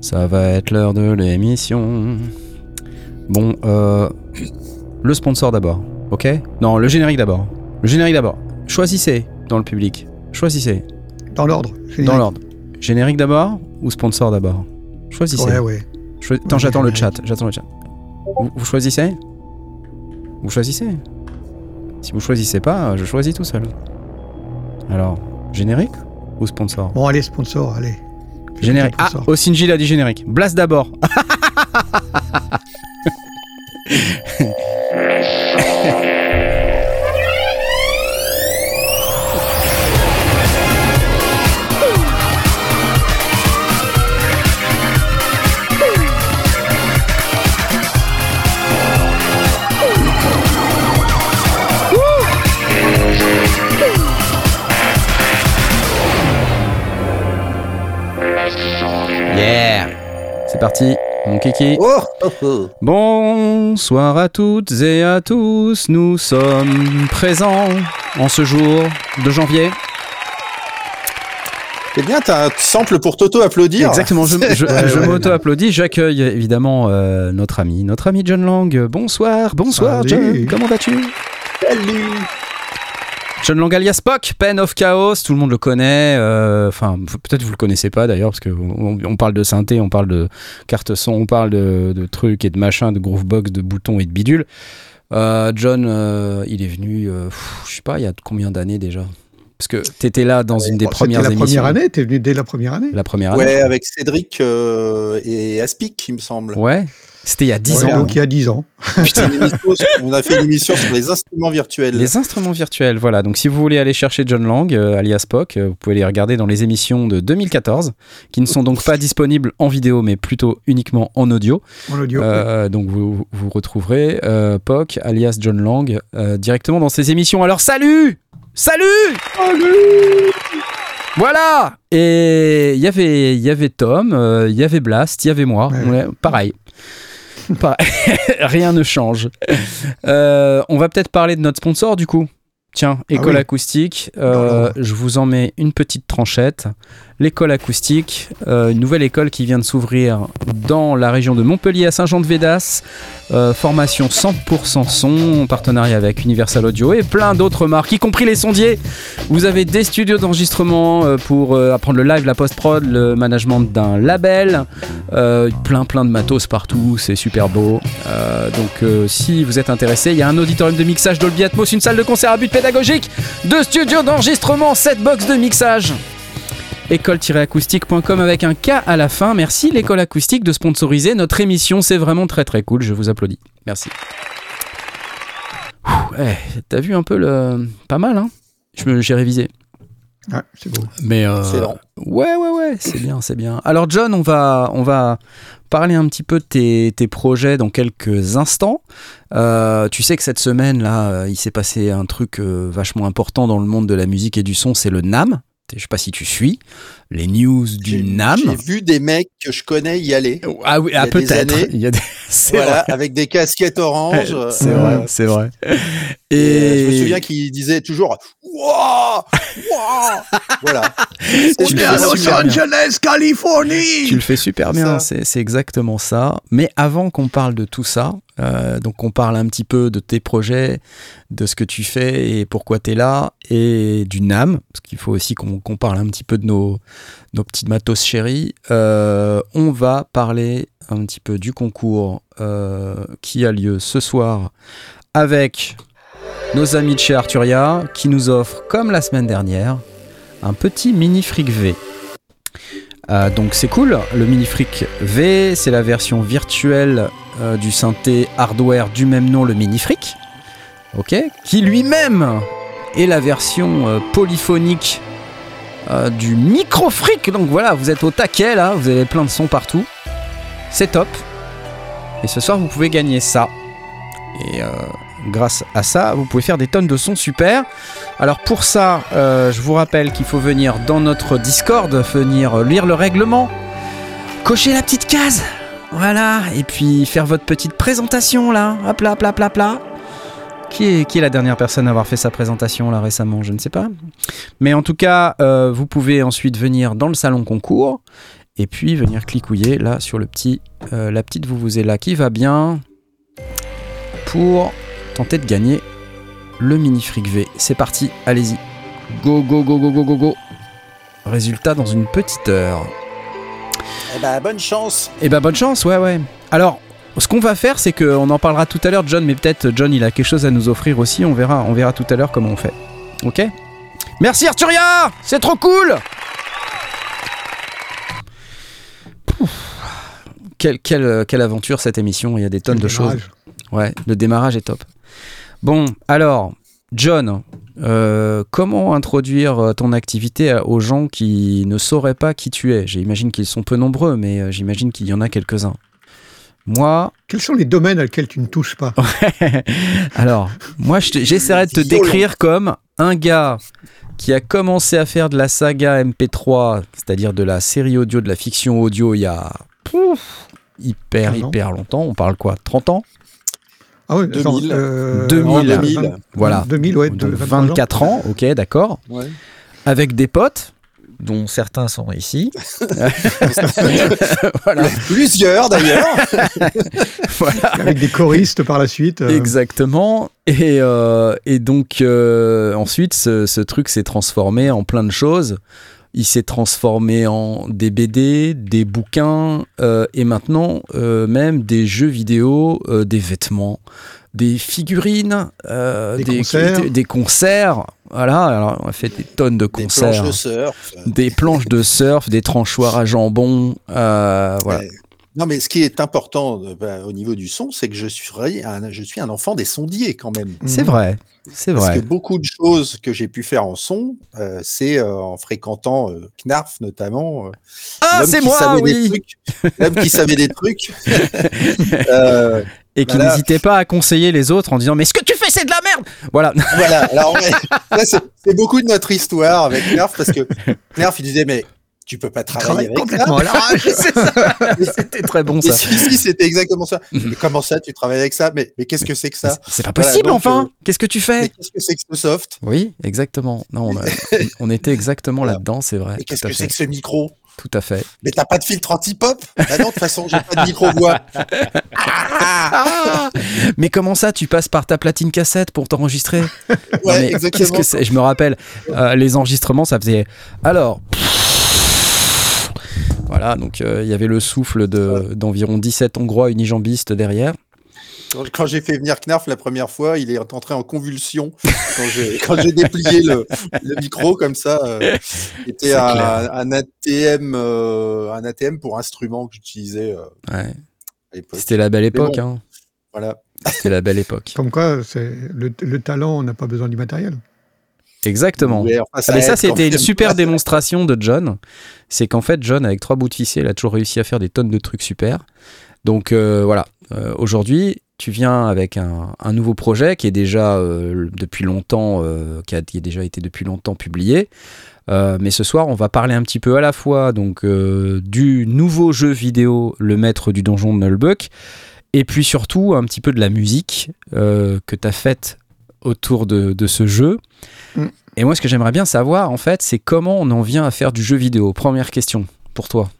Ça va être l'heure de l'émission. Bon, euh, le sponsor d'abord, ok? Non, le générique d'abord. Le générique d'abord. Choisissez dans le public. Choisissez. Dans l'ordre. Dans l'ordre. Générique d'abord ou sponsor d'abord? Choisissez. Ouais, ouais. Attends, j'attends le chat. J'attends le chat. Vous, choisissez? Vous choisissez Si vous choisissez pas, je choisis tout seul. Alors, générique ou sponsor? Bon, allez, sponsor, allez. Générique. Ah, Osinji l'a dit générique. Blast d'abord. C'est parti, mon kiki. Oh, oh, oh. Bonsoir à toutes et à tous. Nous sommes présents en ce jour de janvier. C'est bien, t'as un sample pour t'auto-applaudir. Exactement, je, je, m'auto-applaudis. J'accueille évidemment euh, notre ami, notre ami John Lang. Bonsoir, bonsoir John, comment vas-tu? Salut John alias Spock, Pen of Chaos, tout le monde le connaît. Euh, enfin, peut-être vous le connaissez pas d'ailleurs, parce qu'on on parle de synthé, on parle de carte son, on parle de, trucs et de machins, de groovebox, de boutons et de bidules. Euh, John, euh, il est venu, je sais pas, il y a combien d'années déjà? Parce que tu étais là dans une des premières la émissions. première année, tu es venu dès la première année. La première année. Ouais, avec Cédric et Aspic, il me semble. Ouais. C'était il y a 10 ans. Donc il y a 10 ans. on a fait une émission sur les instruments virtuels. Les instruments virtuels, voilà. Donc si vous voulez aller chercher John Lang, euh, alias Spock, euh, vous pouvez les regarder dans les émissions de 2014, qui ne sont donc pas disponibles en vidéo, mais plutôt uniquement en audio. En audio. Euh, donc vous, vous retrouverez Poc, alias John Lang, directement dans ces émissions. Alors salut Salut Salut voilà Et il y avait, y avait Tom, il y avait Blast, il y avait moi. pareil. Rien ne change. Euh, on va peut-être parler de notre sponsor du coup. Tiens, ah école acoustique, euh, je vous en mets une petite tranchette. L'école acoustique, euh, une nouvelle école qui vient de s'ouvrir dans la région de Montpellier à Saint-Jean-de-Védas. Euh, formation 100% son, en partenariat avec Universal Audio et plein d'autres marques, y compris les sondiers. Vous avez des studios d'enregistrement pour apprendre le live, la post-prod, le management d'un label. plein plein de matos partout, c'est super beau. donc si vous êtes intéressé, il y a un auditorium de mixage Dolby Atmos, une salle de concert à but pédagogique, deux studios d'enregistrement, 7 box de mixage école-acoustique.com avec un K à la fin. Merci l'école acoustique de sponsoriser notre émission, c'est vraiment très très cool, je vous applaudis. Merci. Eh, t'as vu un peu le... Pas mal, hein? J'ai révisé. Ouais, c'est beau. Mais euh, ouais, ouais, ouais, c'est bien, c'est bien. Alors John, on va, on va parler un petit peu de tes, tes projets dans quelques instants. Euh, tu sais que cette semaine là, euh, il s'est passé un truc vachement important dans le monde de la musique et du son, c'est le NAM. Je sais pas si tu suis les news du NAM. J'ai vu des mecs que je connais y aller. Ah oui, ah, peut-être. Il y a des... voilà, avec des casquettes oranges. C'est vrai, c'est vrai. Et... je me souviens qu'ils disaient toujours Wouah Voilà. On est à Los Angeles, Californie. Tu le fais super bien. C'est exactement ça. Mais avant qu'on parle de tout ça, euh, donc on parle un petit peu de tes projets, de ce que tu fais et pourquoi tu es là, et du NAM, parce qu'il faut aussi qu'on parle un petit peu de nos, nos petites matos chéris. Euh, on va parler un petit peu du concours euh, qui a lieu ce soir avec nos amis de chez Arturia qui nous offrent, comme la semaine dernière, un petit mini fric V. Euh, donc c'est cool, le mini fric V, c'est la version virtuelle du synthé hardware du même nom, le mini fric, ok, qui lui-même est la version euh, du micro fric. Donc voilà, vous êtes au taquet là, vous avez plein de sons partout, c'est top. Et ce soir, vous pouvez gagner ça. Et grâce à ça, vous pouvez faire des tonnes de sons super. Alors pour ça, euh, je vous rappelle qu'il faut venir dans notre Discord, venir lire le règlement, cocher la petite case, voilà, et puis faire votre petite présentation là, hop là, hop là, hop là, Qui est, qui est la dernière personne à avoir fait sa présentation là récemment? Je ne sais pas. Mais en tout cas, euh, vous pouvez ensuite venir dans le salon concours et puis venir clicouiller là sur le petit, euh, la petite vous vous êtes là qui va bien pour tenter de gagner le mini fric V. C'est parti, allez-y. Go, go, go, go, go, go, go. Résultat dans une petite heure. Eh ben, bonne chance. Eh ben bonne chance, ouais, ouais. Alors, ce qu'on va faire, c'est qu'on en parlera tout à l'heure, John, mais peut-être John, il a quelque chose à nous offrir aussi. On verra, on verra tout à l'heure comment on fait. Ok? Merci Arturia C'est trop cool quelle, quelle, quelle, aventure cette émission, il y a des tonnes de choses. Ouais, le démarrage est top. Bon, alors, John, euh, comment introduire euh, ton activité aux gens qui ne sauraient pas qui tu es? J'imagine qu'ils sont peu nombreux, mais euh, j'imagine qu'il y en a quelques-uns. Moi. Quels sont les domaines auxquels tu ne touches pas Alors, moi, j'essaierai de te décrire comme un gars qui a commencé à faire de la saga MP3, c'est-à-dire de la série audio, de la fiction audio, il y a hyper, hyper longtemps. On parle quoi 30 ans? Ah oui, 2000. Euh, 2000, 2000, voilà. 2000, ouais, Donc 24 ans, ok, d'accord. Ouais. Avec des potes, dont certains sont ici. voilà. Plusieurs d'ailleurs. voilà. Avec des choristes par la suite. Euh... Exactement. Et, euh, et donc, euh, ensuite, ce, ce truc s'est transformé en plein de choses. Il s'est transformé en des BD, des bouquins euh, et maintenant euh, même des jeux vidéo, euh, des vêtements, des figurines, des, des, concerts. des, des, concerts. Voilà, alors on a fait des tonnes de concerts. Des planches de surf. Des planches de surf, des tranchoirs à jambon. voilà. Ouais. Non, mais ce qui est important bah, au niveau du son, c'est que je suis, un, je suis un enfant des sondiers quand même. C'est vrai. C'est vrai. Parce que beaucoup de choses que j'ai pu faire en son, euh, c'est euh, en fréquentant euh, Knarf notamment. euh, ah, c'est moi, oui. L'homme qui savait des trucs. Euh, et qui voilà. n'hésitait pas à conseiller les autres en disant mais ce que tu fais c'est de la merde voilà voilà alors c'est beaucoup de notre histoire avec Knarf parce que Knarf il disait mais tu peux pas travailler avec complètement ça. C'était très bon ça. Si, si, c'était exactement ça. mais comment ça, tu travailles avec ça? Mais, mais qu'est-ce que c'est que ça? C'est pas possible voilà, donc, enfin. Euh, Qu'est-ce que tu fais? Qu'est-ce que c'est que ce soft? Oui, exactement. Non, on, a, on était exactement là-dedans, c'est vrai. Et qu'est-ce que c'est que ce micro? Tout à fait. Mais t'as pas de filtre anti-pop? Bah non, de toute façon, j'ai pas de micro-voix. ah mais comment ça, tu passes par ta platine cassette pour t'enregistrer? Ouais, exactement. Qu'est-ce que c'est? Je me rappelle, euh, les enregistrements, ça faisait... Alors... Voilà, donc il euh, y avait le souffle d'environ de, 17 Hongrois unijambistes derrière. Quand j'ai fait venir Knarf la première fois, il est entré en convulsion quand j'ai déplié le, le, micro comme ça. Euh, C'était un, un, ATM, euh, un ATM pour instrument que j'utilisais. Euh, ouais. C'était la belle époque. Bon, hein. Voilà. C'était la belle époque. Comme quoi, le, le talent, on n'a pas besoin du matériel. Exactement. Ouais, enfin, ça Mais ça, c'était une super démonstration de John. C'est qu'en fait, John, avec trois bouts de ficelle, a toujours réussi à faire des tonnes de trucs super. Donc euh, voilà, euh, aujourd'hui, tu viens avec un, un, nouveau projet qui est déjà euh, depuis longtemps, qui a, qui, a, déjà été depuis longtemps publié. mais ce soir, on va parler un petit peu à la fois donc du nouveau jeu vidéo, Le Maître du Donjon de Nullbuck, et puis surtout un petit peu de la musique que tu as faite autour de, de ce jeu. Mm. Et moi, ce que j'aimerais bien savoir, en fait, c'est comment on en vient à faire du jeu vidéo. Première question pour toi.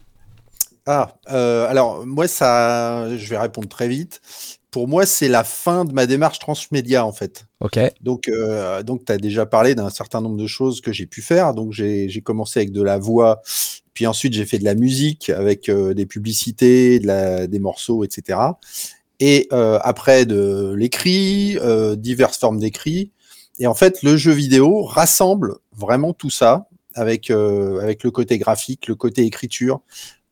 Ah, euh, alors moi, ça, je vais répondre très vite. Pour moi, c'est la fin de ma démarche transmédia, en fait. Ok. Donc, euh, donc tu as déjà parlé d'un certain nombre de choses que j'ai pu faire. Donc, j'ai commencé avec de la voix, puis ensuite, j'ai fait de la musique avec euh, des publicités, de la, des morceaux, etc. Et après, de l'écrit, diverses formes d'écrit. Et en fait, le jeu vidéo rassemble vraiment tout ça avec, euh, avec le côté graphique, le côté écriture,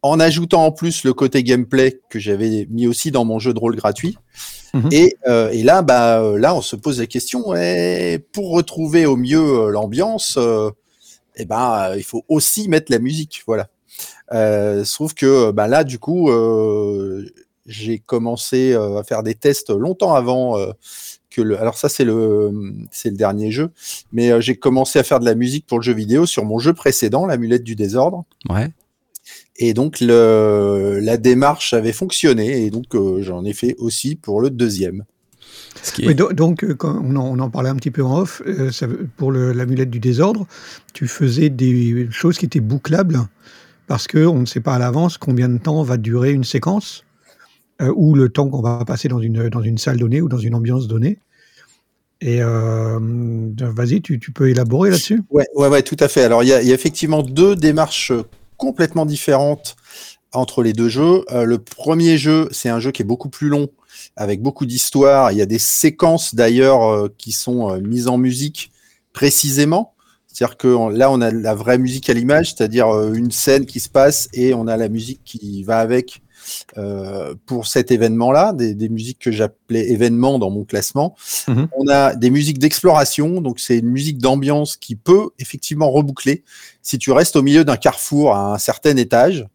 en ajoutant en plus le côté gameplay que j'avais mis aussi dans mon jeu de rôle gratuit. Mmh. Et, euh, et, là, bah, là, on se pose la question, ouais, pour retrouver au mieux l'ambiance, euh, eh ben, il faut aussi mettre la musique. Voilà. Euh, sauf que bah, là, du coup, j'ai commencé à faire des tests longtemps avant que le. Alors ça, c'est le, c'est le dernier jeu, mais euh, j'ai commencé à faire de la musique pour le jeu vidéo sur mon jeu précédent, l'amulette du désordre. Ouais. Et donc le, la démarche avait fonctionné, et donc euh, j'en ai fait aussi pour le deuxième. Est... Oui, donc, donc quand on, en, on, en, parlait un petit peu en off, euh, ça, pour l'amulette du désordre, tu faisais des choses qui étaient bouclables parce qu'on ne sait pas à l'avance combien de temps va durer une séquence euh, ou le temps qu'on va passer dans une, dans une salle donnée ou dans une ambiance donnée. Et euh, vas-y, tu, peux élaborer là-dessus? Ouais, ouais, ouais, tout à fait. Alors, il y, a effectivement deux démarches complètement différentes entre les deux jeux. Euh, le premier jeu, c'est un jeu qui est beaucoup plus long, avec beaucoup d'histoire. Il y a des séquences d'ailleurs euh, qui sont mises en musique précisément. C'est-à-dire que là, on a la vraie musique à l'image, c'est-à-dire une scène qui se passe et on a la musique qui va avec euh, pour cet événement-là, des, des, musiques que j'appelais événements dans mon classement. Mmh. On a des musiques d'exploration, donc c'est une musique d'ambiance qui peut effectivement reboucler. Si tu restes au milieu d'un carrefour à un certain étage,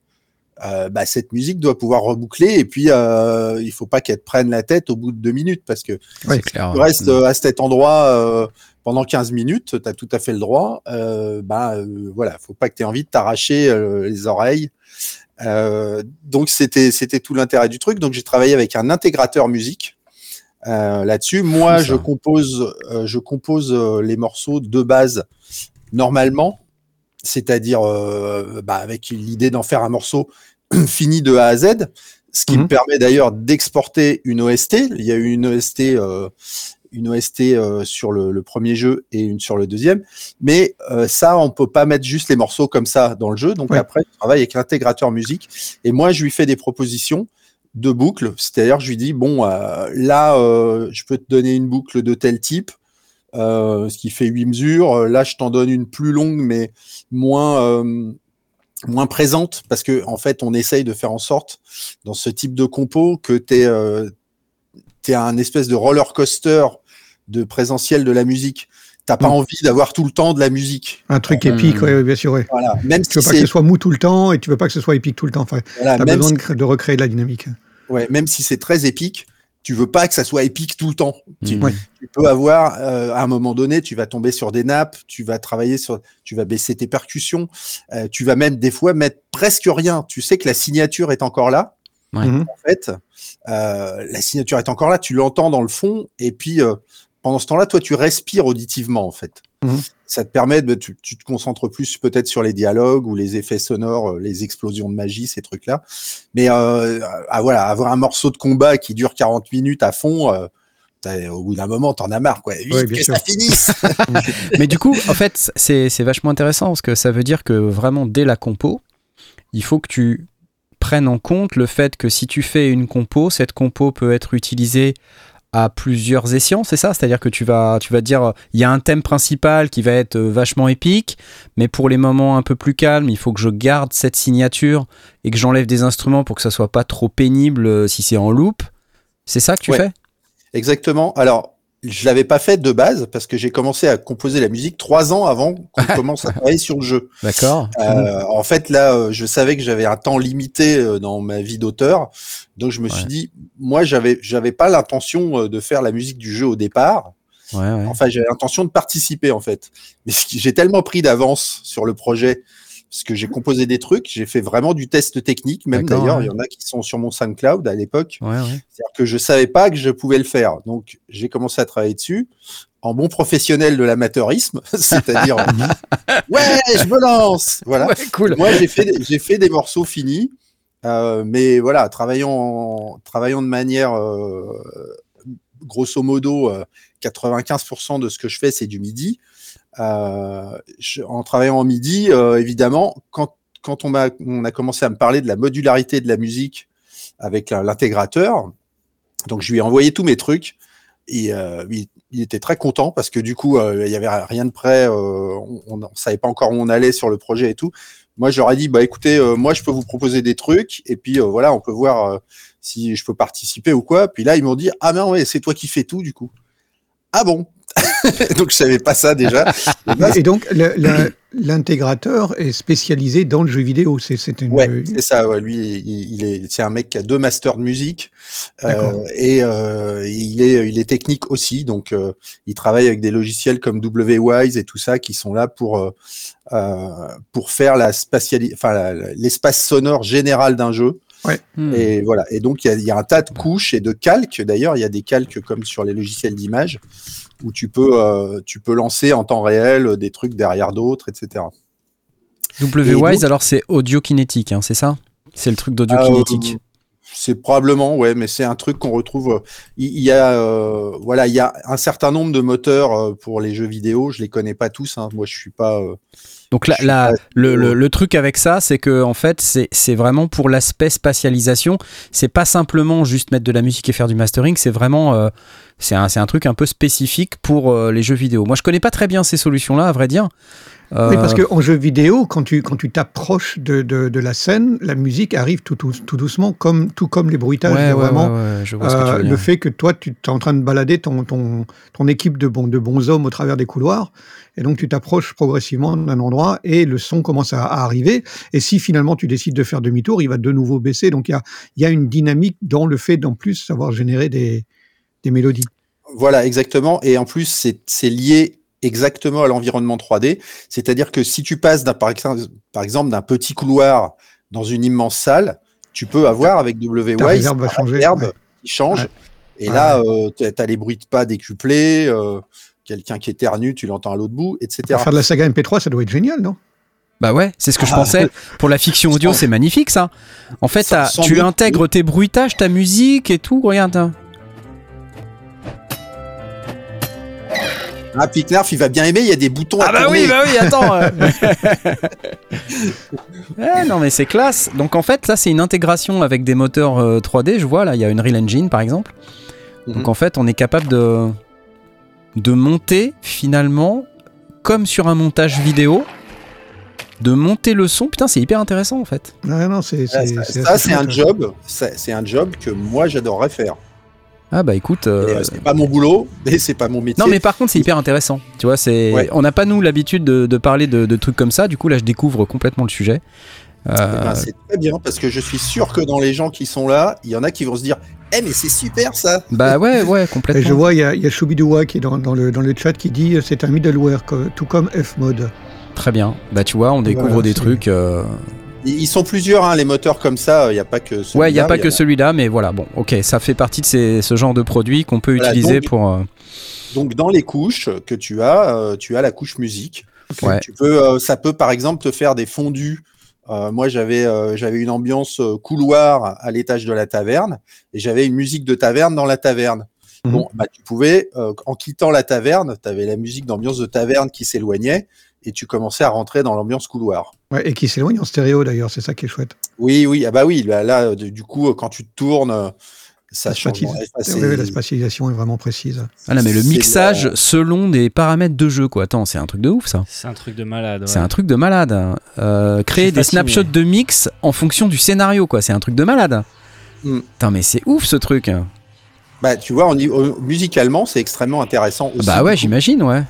euh, bah, cette musique doit pouvoir reboucler et puis euh, il faut pas qu'elle te prenne la tête au bout de deux minutes parce que si tu restes mmh. à cet endroit euh, pendant 15 minutes, tu as tout à fait le droit. Euh, bah euh, voilà, faut pas que tu aies envie de t'arracher euh, les oreilles. Euh, donc c'était c'était tout l'intérêt du truc. Donc j'ai travaillé avec un intégrateur musique euh, là-dessus. Moi, je compose euh, je compose les morceaux de base normalement, c'est-à-dire bah, avec l'idée d'en faire un morceau fini de A à Z, ce qui mmh. me permet d'ailleurs d'exporter une OST. Il y a eu une OST une OST euh, sur le, le, premier jeu et une sur le deuxième. Mais euh, ça, on peut pas mettre juste les morceaux comme ça dans le jeu. Donc ouais. après, je travaille avec l'intégrateur musique. Et moi, je lui fais des propositions de boucles. C'est-à-dire, je lui dis, bon, euh, là, je peux te donner une boucle de tel type. Euh, ce qui fait huit mesures. Là, je t'en donne une plus longue, mais moins moins présente parce que en fait on essaye de faire en sorte dans ce type de compo que tu es, euh, un espèce de roller coaster de présentiel de la musique. T'as pas mmh. envie d'avoir tout le temps de la musique. Un truc épique, mmh. oui, bien sûr. Ouais. Voilà. Même tu si veux pas que ce soit mou tout le temps et tu veux pas que ce soit épique tout le temps. Enfin, voilà, t'as besoin si... de, recréer de la dynamique. Ouais, même si c'est très épique, tu veux pas que ça soit épique tout le temps. Mmh. Tu, ouais. tu, peux avoir, euh, à un moment donné, tu vas tomber sur des nappes, tu vas travailler sur, tu vas baisser tes percussions, euh, tu vas même des fois mettre presque rien. Tu sais que la signature est encore là. Ouais. En fait, euh, la signature est encore là, tu l'entends dans le fond, et puis euh, pendant ce temps-là, toi, tu respires auditivement, en fait. Mmh. Ça te permet de, tu, tu te concentres plus peut-être sur les dialogues ou les effets sonores, les explosions de magie, ces trucs-là. Mais euh, ah, voilà, avoir un morceau de combat qui dure 40 minutes à fond, euh, au bout d'un moment, t'en as marre, quoi. Ouais, que bien ça sûr. finisse. Mais du coup, en fait, c'est c'est vachement intéressant parce que ça veut dire que vraiment, dès la compo, il faut que tu prennes en compte le fait que si tu fais une compo, cette compo peut être utilisée à plusieurs escients, c'est ça? C'est-à-dire que tu vas, tu vas dire, il y a un thème principal qui va être vachement épique, mais pour les moments un peu plus calmes, il faut que je garde cette signature et que j'enlève des instruments pour que ça soit pas trop pénible euh, si c'est en loop. C'est ça que tu Ouais. fais? Exactement. Alors, je l'avais pas fait de base parce que j'ai commencé à composer la musique trois ans avant qu'on commence à travailler sur le jeu. D'accord. Euh, en fait, là, euh, je savais que j'avais un temps limité euh, dans ma vie d'auteur, donc je me suis dit, moi, j'avais, j'avais pas l'intention euh, de faire la musique du jeu au départ. Ouais, ouais. Enfin, j'avais l'intention de participer en fait. Mais j'ai tellement pris d'avance sur le projet parce que j'ai composé des trucs, j'ai fait vraiment du test technique. Même d'ailleurs, ouais. il y en a qui sont sur mon SoundCloud à l'époque. Ouais, ouais. C'est-à-dire que je savais pas que je pouvais le faire. Donc, j'ai commencé à travailler dessus en bon professionnel de l'amateurisme, c'est-à-dire ouais, je me lance. Voilà. Cool. Moi, j'ai fait, des- j'ai fait des morceaux finis, euh, mais voilà, travaillant, en- travaillant de manière, euh, grosso modo, euh, 95% de ce que je fais, c'est du MIDI. Euh, je- en travaillant en MIDI, euh, évidemment, quand, quand on, m'a, on a commencé à me parler de la modularité de la musique avec l'intégrateur, donc je lui ai envoyé tous mes trucs. Et euh, il, était très content parce que du coup, euh, il y avait rien de prêt. euh, on, on savait pas encore où on allait sur le projet et tout. Moi, j'aurais dit, bah écoutez, moi, je peux vous proposer des trucs et puis voilà, on peut voir si je peux participer ou quoi. Puis là, ils m'ont dit, ah ben ouais, c'est toi qui fais tout du coup. Ah bon? Donc je savais pas ça déjà. Et donc, l'intégrateur est spécialisé dans le jeu vidéo. C'est c'est une. Ouais, c'est ça. Ouais. Lui, il, il est, c'est un mec qui a deux masters de musique euh, et euh, il est, il est technique aussi. Donc, euh, il travaille avec des logiciels comme WWise et tout ça qui sont là pour pour faire la spatiali- enfin la- la- l'espace sonore général d'un jeu. Hmm. Et voilà. Et donc, il y a, il y a un tas de couches et de calques. D'ailleurs, il y a des calques comme sur les logiciels d'image où tu peux, euh, tu peux lancer en temps réel des trucs derrière d'autres, etc. W-Wise, alors c'est audio kinétique, hein, c'est ça? C'est le truc d'audio kinétique. euh, c'est probablement, ouais, mais c'est un truc qu'on retrouve. euh, Il y, a, euh, voilà, il y a un certain nombre de moteurs euh, pour les jeux vidéo. Je les connais pas tous. hein. Moi, je suis pas. Donc là, le, le- le truc avec ça, c'est que en fait, c'est vraiment pour l'aspect spatialisation. C'est pas simplement juste mettre de la musique et faire du mastering. C'est vraiment, euh, c'est un, c'est un truc un peu spécifique pour euh, les jeux vidéo. Moi, je connais pas très bien ces solutions-là, à vrai dire. Oui, parce Euh, qu'en jeu vidéo, quand tu quand tu t'approches de, de, de la scène, la musique arrive tout, tout, tout doucement, comme, tout comme les bruitages. ouais, Il y a ouais, vraiment ouais, ouais, je vois ce que tu euh, veux le fait que toi, tu es en train de balader ton, ton, ton équipe de, bon, de bons hommes au travers des couloirs, et donc tu t'approches progressivement d'un endroit et le son commence à, à arriver. Et si finalement tu décides de faire demi-tour, il va de nouveau baisser. Donc il y a, il y a une dynamique dans le fait d'en plus savoir générer des, des mélodies. Voilà, exactement. Et en plus, c'est c'est lié exactement à l'environnement 3D. C'est-à-dire que si tu passes d'un, par exemple, par exemple d'un petit couloir dans une immense salle, tu peux avoir avec reverb ouais. qui change. Ouais. Et Ouais, là, tu as les bruits de pas décuplés, euh, quelqu'un qui éternue, tu l'entends à l'autre bout, etc. Pour faire de la saga MP3, ça doit être génial, non? Bah ouais, c'est ce que je Ah. pensais. Pour la fiction audio, c'est magnifique ça. En fait, tu intègres tes bruitages, ta musique et tout. Regarde. Ah, puis Knarf, il va bien aimer, il y a des boutons à Ah bah tourner. oui, bah oui, attends. euh. Eh, non mais c'est classe. Donc en fait, ça c'est une intégration avec des moteurs euh, 3D. Je vois là, il y a une Real Engine par exemple. Mhm. Donc en fait, on est capable de de monter finalement comme sur un montage vidéo, de monter le son. Putain, c'est hyper intéressant en fait. Non, non, c'est Ah, c'est- ça, c'est ça, assez c'est un job, ça, c'est un job que moi j'adorerais faire. Ah bah écoute. Euh, euh, c'est pas mon boulot, mais c'est pas mon métier. Non mais par contre c'est hyper intéressant. Tu vois, c'est Ouais. on n'a pas nous l'habitude de, de parler de, de trucs comme ça. Du coup là je découvre complètement le sujet. Eh Euh, ben, c'est très bien parce que je suis sûr que dans les gens qui sont là, il y en a qui vont se dire Eh, mais c'est super ça bah ouais ouais Et complètement. je vois, il y a, il y a Choubidoua qui est dans, dans, le, dans le chat qui dit c'est un middleware, tout comme Fmod. Très bien. Bah tu vois, on découvre Voilà, des trucs. euh, Ils sont plusieurs, hein, les moteurs comme ça, il n'y a pas que celui-là. Ouais, il n'y a pas que celui-là, mais voilà, bon, ok, ça fait partie de ces, ce genre de produit qu'on peut Voilà, utiliser donc- pour. euh, Donc dans les couches que tu as, euh, tu as la couche musique. Ouais. Tu peux, euh, ça peut par exemple te faire des fondus. Euh, moi, j'avais euh, j'avais une ambiance euh, couloir à l'étage de la taverne et j'avais une musique de taverne dans la taverne. Mhm. Bon, bah, tu pouvais, euh, en quittant la taverne, tu avais la musique d'ambiance de taverne qui s'éloignait et tu commençais à rentrer dans l'ambiance couloir. Ouais, et qui s'éloigne en stéréo d'ailleurs, c'est ça qui est chouette. Oui, oui, ah bah oui, là, là, du coup, quand tu te tournes, ça La, change. Ouais, la spatialisation est vraiment précise. Ah non, mais le mixage la- selon des paramètres de jeu, quoi. Attends, c'est un truc de ouf, ça. C'est un truc de malade. C'est un truc de malade. hein. Euh, créer des fasciné. snapshots de mix en fonction du scénario, quoi. C'est un truc de malade. Mm. Putain, mais c'est ouf ce truc. Bah, tu vois, musicalement, c'est extrêmement intéressant aussi. bah ouais, j'imagine, ouais.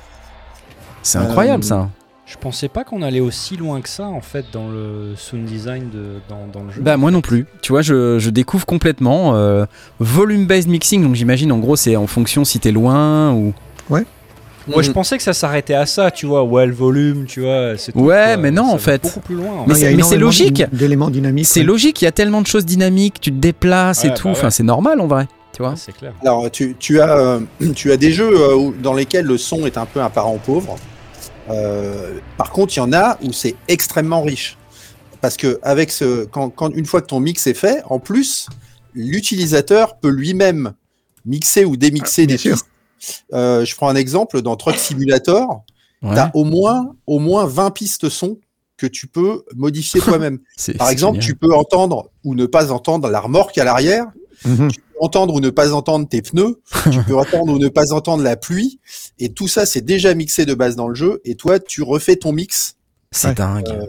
C'est Euh, incroyable ça. Je pensais pas qu'on allait aussi loin que ça en fait dans le sound design de, dans, dans le jeu. Bah moi non plus. Tu vois, je, je découvre complètement euh, volume based mixing. Donc j'imagine en gros c'est en fonction si t'es loin ou. Moi je Mhm. pensais que ça s'arrêtait à ça, tu vois, ouais le volume, tu vois. c'est tout, Ouais, quoi. mais non, Ça en fait. Beaucoup plus loin. en Mais Non, il y c'est- logique. D'éléments dynamiques. C'est ouais. logique, il y a tellement de choses dynamiques, tu te déplaces et Ouais, tout. bah Enfin, ouais. c'est normal en vrai. Tu vois Ouais, c'est clair. Alors, tu, tu as, euh, tu as des jeux euh, où- dans lesquels le son est un peu un parent pauvre. Euh, par contre, il y en a où c'est extrêmement riche. Parce que avec ce, quand, quand- une fois que ton mix est fait, en plus, l'utilisateur peut lui-même mixer ou démixer Ah, des pistes. Euh, je prends un exemple dans Truck Simulator. Ouais, Tu as au moins, au moins 20 pistes son que tu peux modifier toi-même. Par exemple, génial. tu peux entendre ou ne pas entendre la remorque à l'arrière Mhm. Entendre ou ne pas entendre tes pneus, tu peux entendre ou ne pas entendre la pluie, et tout ça c'est déjà mixé de base dans le jeu, et toi tu refais ton mix, c'est Ouais. dingue. euh,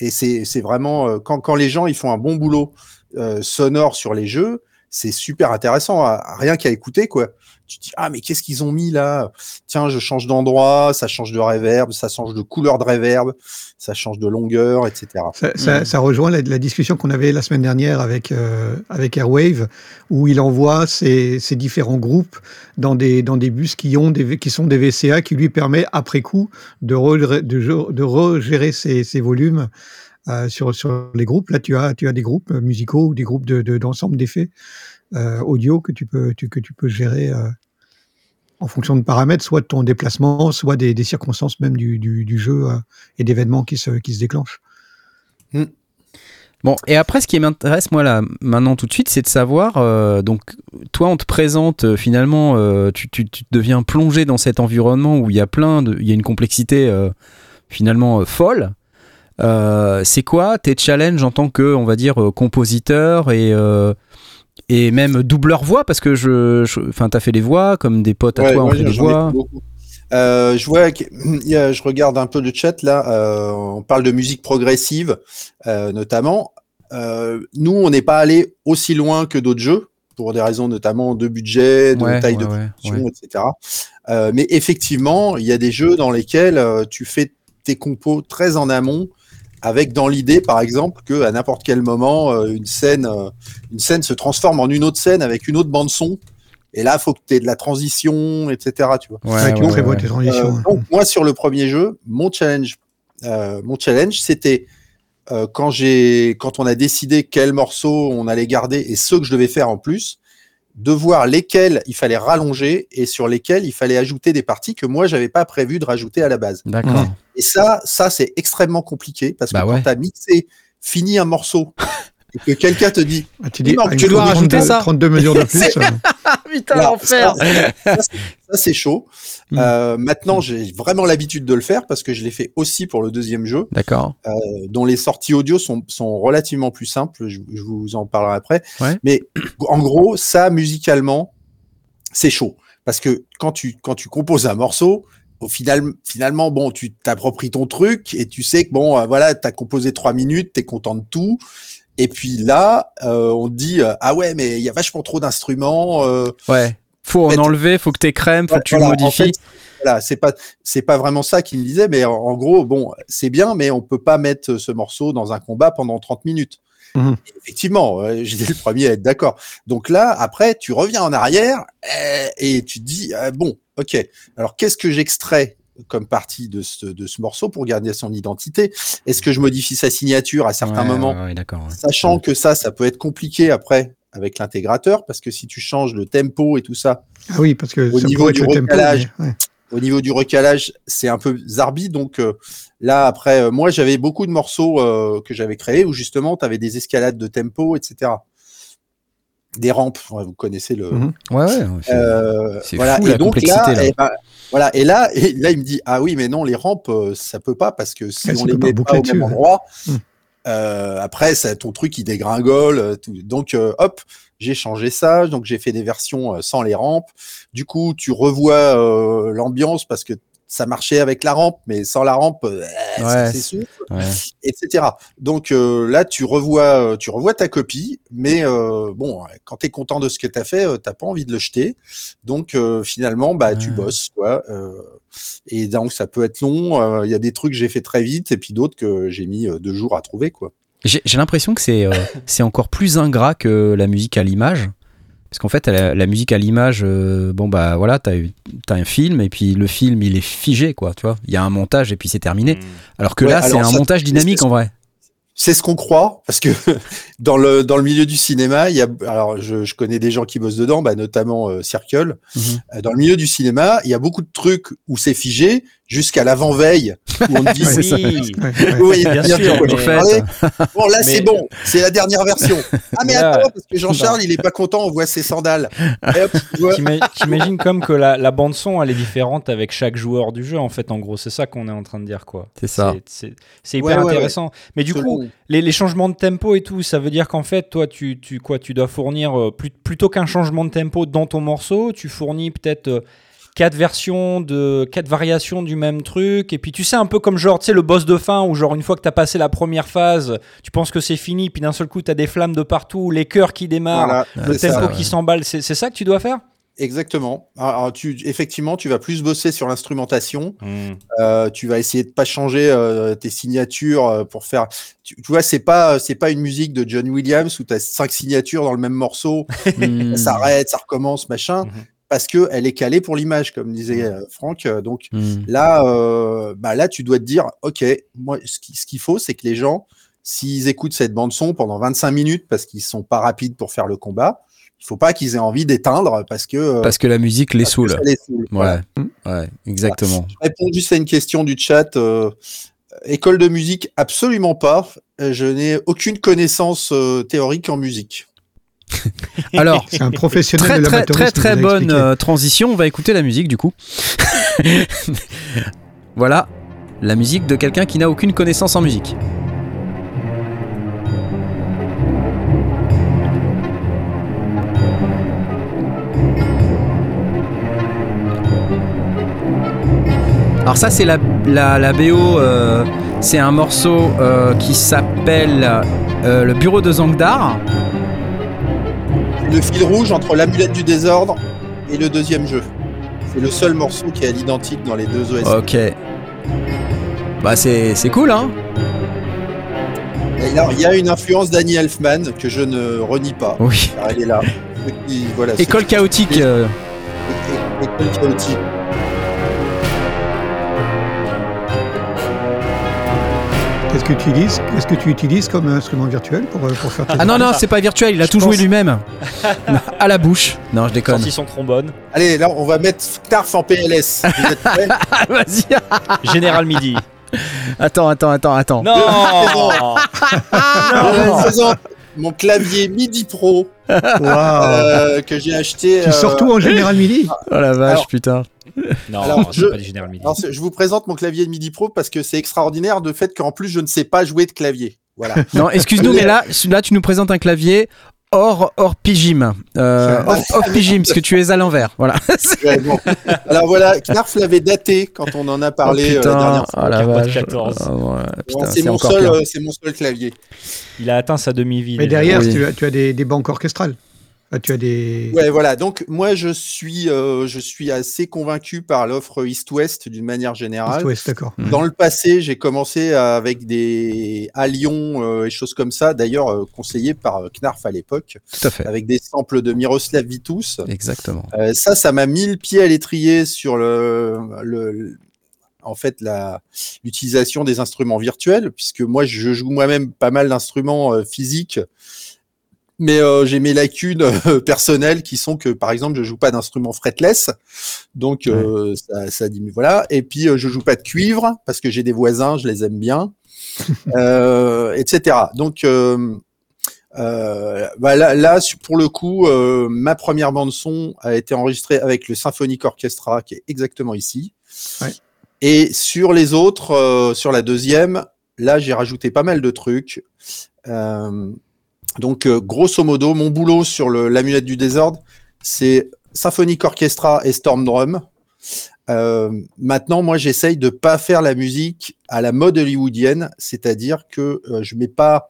et c'est c'est vraiment euh, quand, quand les gens ils font un bon boulot euh, sonore sur les jeux, c'est super intéressant, à, à rien qu'à écouter quoi. Tu te dis ah mais qu'est-ce qu'ils ont mis là? Tiens je change d'endroit, ça change de reverb, ça change de couleur de reverb, ça change de longueur, etc. Ça, ça- ça rejoint la, la discussion qu'on avait la semaine dernière avec, euh, avec Airwave, où il envoie ces, ces différents groupes dans des, dans des bus qui, ont des, qui sont des VCA, qui lui permet après coup de, re- de, regérer ces, ces volumes euh, sur, sur les groupes. Là, tu as, tu as des groupes musicaux ou des groupes de- de- d'ensemble d'effets euh, audio que tu peux, que tu peux gérer euh, en fonction de paramètres, soit de ton déplacement, soit des, des circonstances même du, du, jeu euh, et d'événements qui se, qui se déclenchent. Bon, et après, ce qui m'intéresse, moi, là, maintenant, tout de suite, c'est de savoir, euh, donc, toi, on te présente, euh, finalement, euh, tu, tu, tu deviens plongé dans cet environnement où il y a plein de, il y a une complexité, euh, finalement, euh, folle. Euh, c'est quoi tes challenges en tant que, on va dire, euh, compositeur et, euh, et même doubleur voix? Parce que je, enfin, t'as fait des voix, comme des potes à Ouais, toi moi, fait des voix. Euh, je vois, je regarde un peu le chat là. euh, on parle de musique progressive, euh, notamment. Nous, on n'est pas allé aussi loin que d'autres jeux pour des raisons notamment de budget, de Ouais, taille ouais, de production, etc. Mais effectivement, il y a des jeux dans lesquels tu fais tes compos très en amont, avec dans l'idée, par exemple, que à n'importe quel moment, euh, une scène, euh, une scène se transforme en une autre scène avec une autre bande son. Et là, faut que tu aies de la transition, etc. Tu vois. Ouais, Ouais, tu ouais, prévois ouais. tes transitions. Euh, donc moi sur le premier jeu, mon challenge, euh, mon challenge, c'était euh, quand j'ai, quand on a décidé quels morceaux on allait garder et ceux que je devais faire en plus, de voir lesquels il fallait rallonger et sur lesquels il fallait ajouter des parties que moi j'avais pas prévu de rajouter à la base. D'accord. Et ça, ça c'est extrêmement compliqué parce que Bah ouais. quand tu as mixé, fini un morceau et que quelqu'un te dit Ah, tu dis, non, ah, tu dois rajouter 32 ça. 32 mesures de plus. Putain, Voilà, l'enfer ça, c'est- ça, c'est chaud. Mm. Euh, maintenant, j'ai vraiment l'habitude de le faire parce que je l'ai fait aussi pour le deuxième jeu, D'accord. euh, dont les sorties audio sont, sont relativement plus simples. Je, je vous en parlerai après. Ouais. Mais en gros, ça, musicalement, c'est chaud. Parce que quand tu, quand tu composes un morceau, au final, finalement, bon, tu t'appropries ton truc et tu sais que bon, euh, voilà, t'as composé trois minutes, t'es content de tout. Et puis là, euh, on dit euh, ah ouais, mais il y a vachement trop d'instruments. euh, Ouais. Faut en fait- enlever, faut que t'écrèmes, faut que tu le en modifies. fait, voilà, c'est pas c'est pas vraiment ça qu'il me disait, mais en, en gros, bon, c'est bien, mais on peut pas mettre ce morceau dans un combat pendant 30 minutes. Mhm. Effectivement, euh, j'étais le premier à être d'accord. Donc là, après, tu reviens en arrière et tu te dis euh, bon, ok. Alors qu'est-ce que j'extrais comme partie de ce, de ce morceau pour garder son identité Est-ce que je modifie sa signature à certains Ouais, moments ouais, ouais, d'accord. ouais. Sachant que ça, ça peut être compliqué après avec l'intégrateur, parce que si tu changes le tempo et tout ça, Ah oui, parce que Au ça niveau pourrait être du le tempo. recalage, mais- ouais. au niveau du recalage, c'est un peu zarbi. Donc euh, là, après, euh, moi, j'avais beaucoup de morceaux euh, que j'avais créés où justement, tu avais des escalades de tempo, etc. Des rampes, vous connaissez le. Mhm. Ouais, ouais. c'est- Euh, voilà. fou, et la donc complexité, là, là. eh ben, voilà. Et là, et là, il me dit ah oui, mais non, les rampes, euh, ça peut pas parce que si Ouais, on les pas met pas au même endroit, Mhm. euh, après, ça, ton truc il dégringole. tout. Donc euh, hop, j'ai changé ça. Donc j'ai fait des versions sans les rampes. Du coup, tu revois l'ambiance parce que ça marchait avec la rampe, mais sans la rampe, euh, Ouais, s'essouffle ouais. etc. Donc euh, là, tu revois, euh, tu revois ta copie, mais euh, bon, quand tu es content de ce que tu as fait, t'as pas envie de le jeter. Donc finalement, bah, tu bosses, quoi. et donc ça peut être long. Il y a des trucs que j'ai fait très vite, et puis d'autres que j'ai mis deux jours à trouver, quoi. J'ai l'impression que c'est c'est encore plus ingrat que la musique à l'image. Parce qu'en fait, la, la musique à l'image, euh, bon bah voilà, t'as eu- t'as un film et puis le film il est figé quoi, tu vois. Il y a un montage et puis c'est terminé. Mm. Alors que Ouais, là, c'est un ça, montage dynamique en vrai. C'est ce qu'on croit, parce que dans le dans le milieu du cinéma, il y a, alors je, je connais des gens qui bossent dedans, bah, notamment euh, Circle. Mhm. Euh, Dans le milieu du cinéma, il y a beaucoup de trucs où c'est figé jusqu'à l'avant-veille, où on te dit Ouais, c'est ça. Oui. Bien bien sûr. Bon, là, Mais- c'est bon. C'est la dernière version. Ah, mais Là- attends, parce que Jean-Charles, il est pas content, on voit ses sandales. T'imagines comme que la, la bande son elle est différente avec chaque joueur du jeu en fait en gros c'est ça qu'on est en train de dire quoi. C'est ça. C'est- Ouais, hyper ouais, intéressant. Mais du coup les, les changements de tempo et tout ça veut dire qu'en fait toi tu, tu quoi tu dois fournir euh, plus- plutôt qu'un changement de tempo dans ton morceau tu fournis peut-être euh, quatre versions de quatre variations du même truc et puis tu sais un peu comme genre tu sais le boss de fin où genre une fois que t'as passé la première phase tu penses que c'est fini puis d'un seul coup t'as des flammes de partout les cœurs qui démarrent Voilà, le tempo ça, ouais. qui s'emballe c'est c'est ça que tu dois faire? Exactement. Alors, tu, effectivement, tu vas plus bosser sur l'instrumentation. Euh, tu vas essayer de pas changer euh, tes signatures euh, pour faire. Tu, tu vois, c'est pas c'est pas une musique de John Williams où tu as cinq signatures dans le même morceau, Hmm. ça s'arrête, ça recommence, machin, Mhm. Parce que elle est calée pour l'image, comme disait euh, Franck. Euh, Donc Hmm. là, euh, bah là, tu dois te dire, ok, moi, ce qui- ce qu'il faut, c'est que les gens, s'ils écoutent cette bande son pendant 25 minutes parce qu'ils sont pas rapides pour faire le combat, il faut pas qu'ils aient envie d'éteindre parce que Parce que la musique les saoule. les. Ouais, ouais, exactement. Je réponds juste à une question du chat. euh, école de musique, absolument pas. Je n'ai aucune connaissance euh, théorique en musique. Alors, C'est un professionnel très de très très très bonne euh, transition. On va écouter la musique du coup. voilà, la musique de quelqu'un qui n'a aucune connaissance en musique. Alors ça c'est la, la, la BO, euh, c'est un morceau euh, qui s'appelle euh, Le Bureau de Zangdar. Le fil rouge entre l'amulette du désordre et le deuxième jeu. C'est le seul morceau qui est à l'identique dans les deux OS. Ok. Bah c'est c'est cool hein Et alors, il y a une influence d'Annie Elfman que je ne renie pas. Oui. car elle est là. Voilà, ceux École chaotique. euh, École chaotique. Qu'est-ce que tu utilises Qu'est-ce que tu utilises comme instrument virtuel pour, euh, pour faire tes Ah non non c'est pas virtuel, il a Je tout joué lui-même. à la bouche. Non je déconne. Sorti son trombone. Allez, là, on va mettre Knarf en PLS. Vas-y. Général Midi. Attends attends attends attends. Non Euh, faisant Mon clavier MIDI Pro euh, que j'ai acheté. Tu euh, sors tout en général midi? Oh la vache Alors- putain. Non, Alors, c'est je- pas du Général Midi. je vous présente mon clavier MIDI Pro parce que c'est extraordinaire de fait qu'en plus je ne sais pas jouer de clavier. Voilà. Non excuse-nous mais là là tu nous présentes un clavier hors hors pigime. Euh, off, off pigime parce que tu es à l'envers. Voilà. Ouais, bon. Alors voilà, Knarf l'avait daté quand on en a parlé oh, euh, putain. la dernière fois. Oh la Carbone vache. 14. Ah, voilà, Bon, putain, c'est mon seul, euh, mon clavier. Il a atteint sa demi-vie. Mais déjà. derrière, Oui. tu as, tu as des, des banques orchestrales. Enfin, tu as des. Ouais, voilà. Donc moi je suis, euh, je suis assez convaincu par l'offre East-West d'une manière générale. C'est d'accord. Dans le passé, j'ai commencé avec des à Lyon euh, et choses comme ça. D'ailleurs, euh, conseillé par euh, Knarf à l'époque, Tout à fait. avec des samples de Miroslav Vitus. Exactement. Euh, ça, ça m'a mis le pied à l'étrier sur le, le, le- en fait, la l'utilisation des instruments virtuels, puisque moi, je joue moi-même pas mal d'instruments euh, physiques, mais euh, j'ai mes lacunes euh, personnelles qui sont que, par exemple, je joue pas d'instruments fretless, donc euh, ça, ça dit voilà. Et puis, euh, je joue pas de cuivre parce que j'ai des voisins, je les aime bien, euh, etc. Donc euh, euh, bah là, là, pour le coup, euh, ma première bande son a été enregistrée avec le Symphonic Orchestra qui est exactement ici. Ouais. Et sur les autres, euh, sur la deuxième, là, j'ai rajouté pas mal de trucs. Euh, donc, euh, grosso modo, mon boulot sur le- l'amulette du désordre, c'est Symphonic Orchestra et Storm Drum. Euh, maintenant, moi, j'essaye de pas faire la musique à la mode hollywoodienne, c'est-à-dire que euh, je mets pas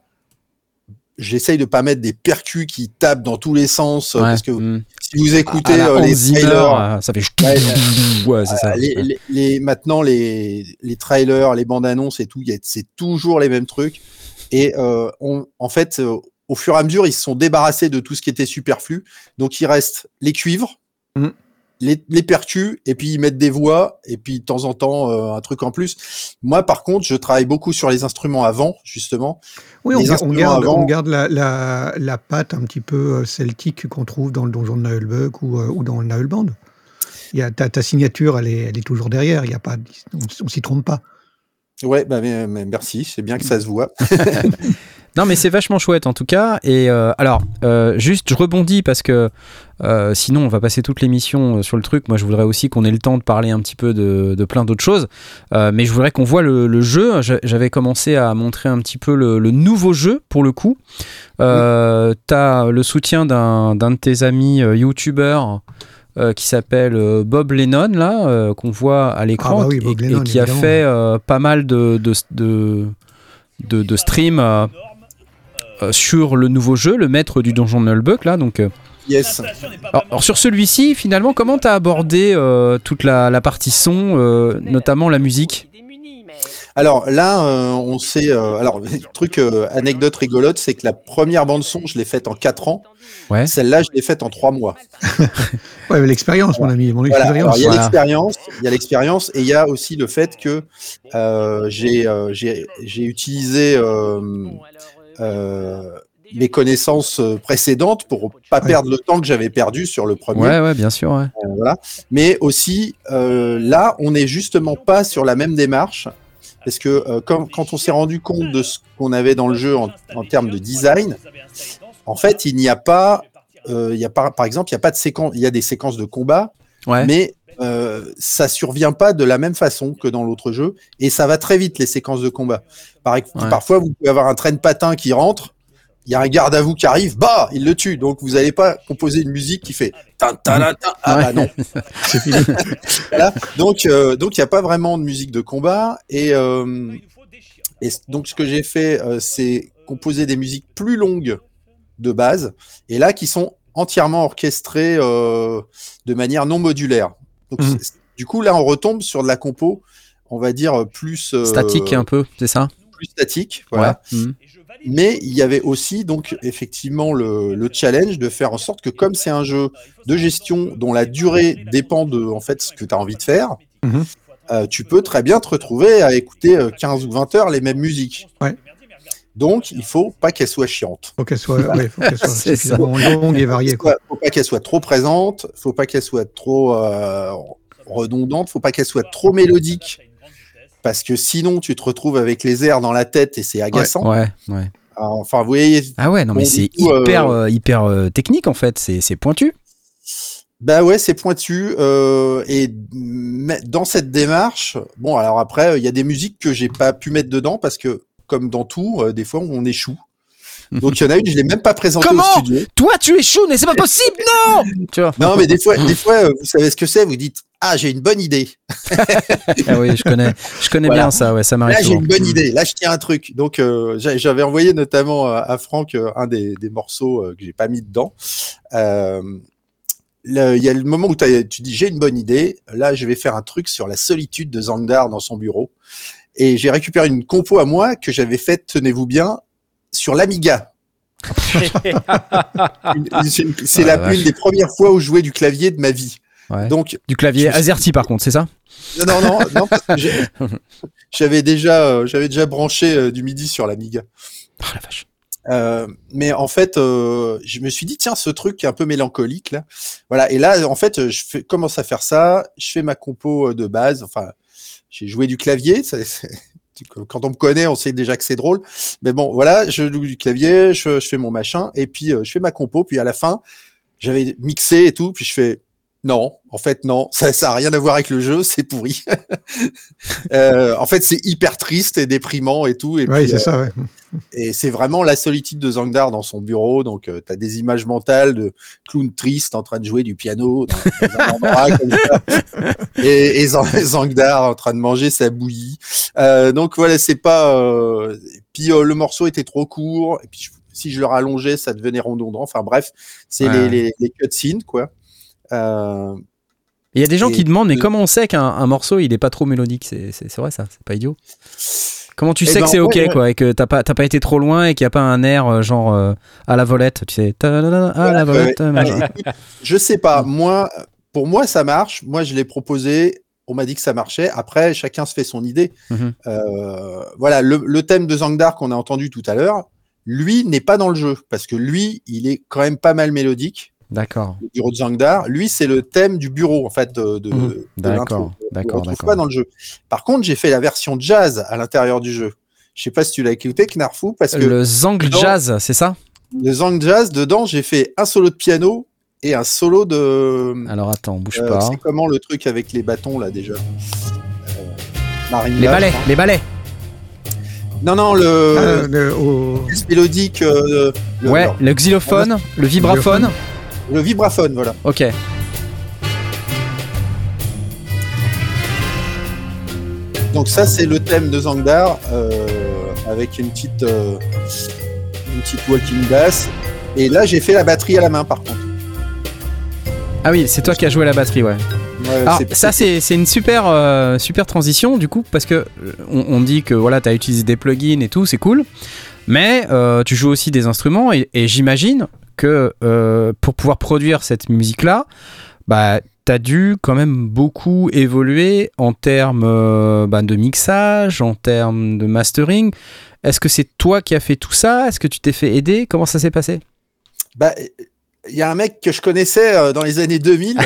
j'essaye de pas mettre des percus qui tapent dans tous les sens euh, Ouais. parce que Mm. si vous écoutez À euh, les Zimmer, trailers euh, ça fait. Ouais, Ouais, c'est ça. les, les- les- maintenant les, les trailers les bandes annonces et tout c'est toujours les mêmes trucs et euh, on, en fait euh, au fur et à mesure ils se sont débarrassés de tout ce qui était superflu donc il reste les cuivres Mhm. les, les percus et puis ils mettent des voix et puis de temps en temps euh, un truc en plus moi par contre je travaille beaucoup sur les instruments avant justement Oui, on, les garde, avant- on garde la, la, la patte un petit peu euh, celtique qu'on trouve dans le donjon de Naheulbeuk ou, euh, ou dans le Naheulband. Il y a, ta, ta signature, elle est, elle est toujours derrière. Il y a pas, on, on s'y trompe pas. ouais bah mais- mais merci c'est bien que ça se voit Non, mais c'est vachement chouette en tout cas. Et euh, alors, euh, juste, je rebondis parce que euh, sinon, on va passer toute l'émission sur le truc. Moi, je voudrais aussi qu'on ait le temps de parler un petit peu de, de plein d'autres choses. Mais je voudrais qu'on voit le, le jeu. J'a- J'avais commencé à montrer un petit peu le, le nouveau jeu pour le coup. T'as le soutien d'un de tes amis youtubeurs. euh, qui s'appelle euh, Bob Lennon là euh, qu'on voit à l'écran Ah bah oui, et- qui a fait pas mal de de, de, de, de streams sur le nouveau jeu, le maître du donjon de Nullbuck là. Donc, euh, yes alors, alors sur celui-ci, finalement, comment t'as abordé euh, toute la, la partie son, euh, notamment la musique? Alors là, euh, on sait. euh, alors, truc euh, anecdote rigolote, c'est que la première bande son, je l'ai faite en 4 ans. Ouais. Celle-là, je l'ai faite en 3 mois. Ouais, mais l'expérience, mon ami, mon Voilà. Alors, expérience. il y a Voilà. l'expérience, il y a l'expérience, et il y a aussi le fait que euh, j'ai euh, j'ai j'ai utilisé euh, euh, mes connaissances euh, précédentes pour pas Ouais. perdre le temps que j'avais perdu sur le premier. Ouais, ouais, bien sûr. Ouais. Euh, voilà. Mais aussi, euh, là, on n'est justement pas sur la même démarche. Parce que euh, quand, quand on s'est rendu compte de ce qu'on avait dans le jeu en, en termes de design, en fait, il n'y a pas, euh, il y a pas, par exemple, il y a pas de séquence, il y a des séquences de combat, Ouais. mais euh, ça survient pas de la même façon que dans l'autre jeu, et ça va très vite les séquences de combat. Par, Ouais. Parfois, vous pouvez avoir un train de patin qui rentre, il y a un garde à vous qui arrive, bah, il le tue. Donc, vous n'allez pas composer une musique qui fait ah Ouais. bah non. Voilà. Donc, euh, donc il n'y a pas vraiment de musique de combat. Et, euh, et donc, ce que j'ai fait, euh, c'est composer des musiques plus longues de base, et là, qui sont entièrement orchestrées de manière non modulaire. Donc, c'est- du coup, là, on retombe sur de la compo, on va dire plus euh, Statique un peu, c'est ça? plus statique. Voilà. Ouais. Mhm. Mais il y avait aussi donc effectivement le, le challenge de faire en sorte que comme c'est un jeu de gestion dont la durée dépend de en fait ce que tu as envie de faire, Mhm. euh, tu peux très bien te retrouver à écouter euh, 15 ou 20 heures les mêmes musiques. Ouais. Donc il faut pas qu'elles soient chiantes. Faut qu'elle soit, ouais, faut qu'elle soit suffisamment longue et variée. Quoi. Faut pas qu'elles soient trop présentes, faut pas qu'elles soient trop euh, redondantes, faut pas qu'elles soient trop mélodiques. Parce que sinon, tu te retrouves avec les airs dans la tête et c'est agaçant. Ouais, ouais. Alors, Enfin, vous voyez, Ah ouais, non, mais c'est euh, hyper, euh, hyper euh, technique en fait, c'est c'est pointu. Bah ouais, c'est pointu. euh, et mais dans cette démarche, bon, alors après, il y a des musiques que j'ai pas pu mettre dedans parce que, comme dans tout, euh, des fois, on échoue. Donc il y en a une, je l'ai même pas présentée Comment au studio. Toi, tu échoues, mais c'est pas possible, non Tu vois Non, mais des fois, des fois, euh, vous savez ce que c'est. Vous dites, ah, j'ai une bonne idée. Ah oui, je connais, je connais Voilà. bien ça, ouais, ça m'arrive Là, j'ai une bonne idée. Là, je tiens un truc. Donc, euh, j'a- j'avais envoyé notamment à, Franck un des, des morceaux que j'ai pas mis dedans. Euh, Il y a le moment où tu dis j'ai une bonne idée. Là, je vais faire un truc sur la solitude de Zangdar dans son bureau. Et j'ai récupéré une compo à moi que j'avais faite, tenez-vous bien, sur l'Amiga. C'est Ah, la la une des premières fois où je jouais du clavier de ma vie. Ouais. Donc, Du clavier suis- AZERTY par contre, c'est ça? Non, non, non, parce que j'ai- j'avais déjà, euh, j'avais déjà branché euh, du MIDI sur l'Amiga. Oh la vache. Euh, mais en fait, euh, je me suis dit tiens, ce truc est un peu mélancolique là, voilà. Et là, en fait, je fais, commence à faire ça. Je fais ma compo de base. Enfin, j'ai joué du clavier. ça- quand on me connaît, on sait déjà que c'est drôle. Mais bon, voilà, je joue du clavier, je, je fais mon machin, et puis euh, je fais ma compo. Puis à la fin, j'avais mixé et tout. Puis je fais non, en fait non, ça ça a rien à voir avec le jeu, c'est pourri. Euh, en fait, c'est hyper triste et déprimant et tout. Et Ouais, c'est euh, ça, ouais. et c'est vraiment la solitude de Zangdar dans son bureau. Donc, tu as des images mentales de clown triste en train de jouer du piano dans, dans un endroit comme ça. Et, et Zang- Zangdar en train de manger sa bouillie. Euh, donc, voilà, c'est pas. euh, Puis, euh, le morceau était trop court. Et puis, si je le rallongeais, ça devenait redondant. Enfin, bref, c'est Ouais. les, les, les cutscenes, quoi. Euh, Il y a des gens qui demandent, mais comment on sait qu'un un morceau il est pas trop mélodique? C'est vrai ça, c'est pas idiot. Comment tu Eh sais ben, que c'est ok ouais, quoi et que t'as pas t'as pas été trop loin et qu'il y a pas un air euh, genre euh, à la volette, tu sais, à la volette. ouais. écoute, je sais pas. Moi, pour moi, ça marche. Moi, je l'ai proposé. On m'a dit que ça marchait. Après, chacun se fait son idée. Mhm. Euh, voilà, le, le thème de Zangdar qu'on a entendu tout à l'heure, lui n'est pas dans le jeu parce que lui, il est quand même pas mal mélodique. D'accord. Le bureau de Zangdar, lui, c'est le thème du bureau en fait de, de, Mhm. de D'accord, d'accord, retrouve d'accord. pas dans le jeu. Par contre, j'ai fait la version jazz à l'intérieur du jeu. Je sais pas si tu l'as écouté, Knarfou, parce que Le Zang. Jazz, c'est ça? Le Zang Jazz, dedans, j'ai fait un solo de piano et un solo de. Alors attends, bouge Euh, pas. c'est comment le truc avec les bâtons là déjà? Euh, Les balais, les balais. Non, non, le Ah, le- pièce mélodique, euh, le, Ouais, non, le xylophone, le vibraphone. Le vibraphone, voilà. Ok. Donc ça, c'est le thème de Zangdar euh, avec une petite, euh, une petite walking bass. Et là, j'ai fait la batterie à la main, par contre. Ah oui, c'est toi qui as joué la batterie, ouais. Ouais, Alors, ça c'est une super euh, super transition du coup parce que on, on dit que voilà t'as utilisé des plugins et tout c'est cool mais tu joues aussi des instruments et, et j'imagine que euh, pour pouvoir produire cette musique là bah tu as dû quand même beaucoup évoluer en termes euh, bah, de mixage, en termes de mastering. Est-ce que c'est toi qui as fait tout ça? Est-ce que tu t'es fait aider? Comment ça s'est passé? Bah, il y a un mec que je connaissais euh, dans les années 2000.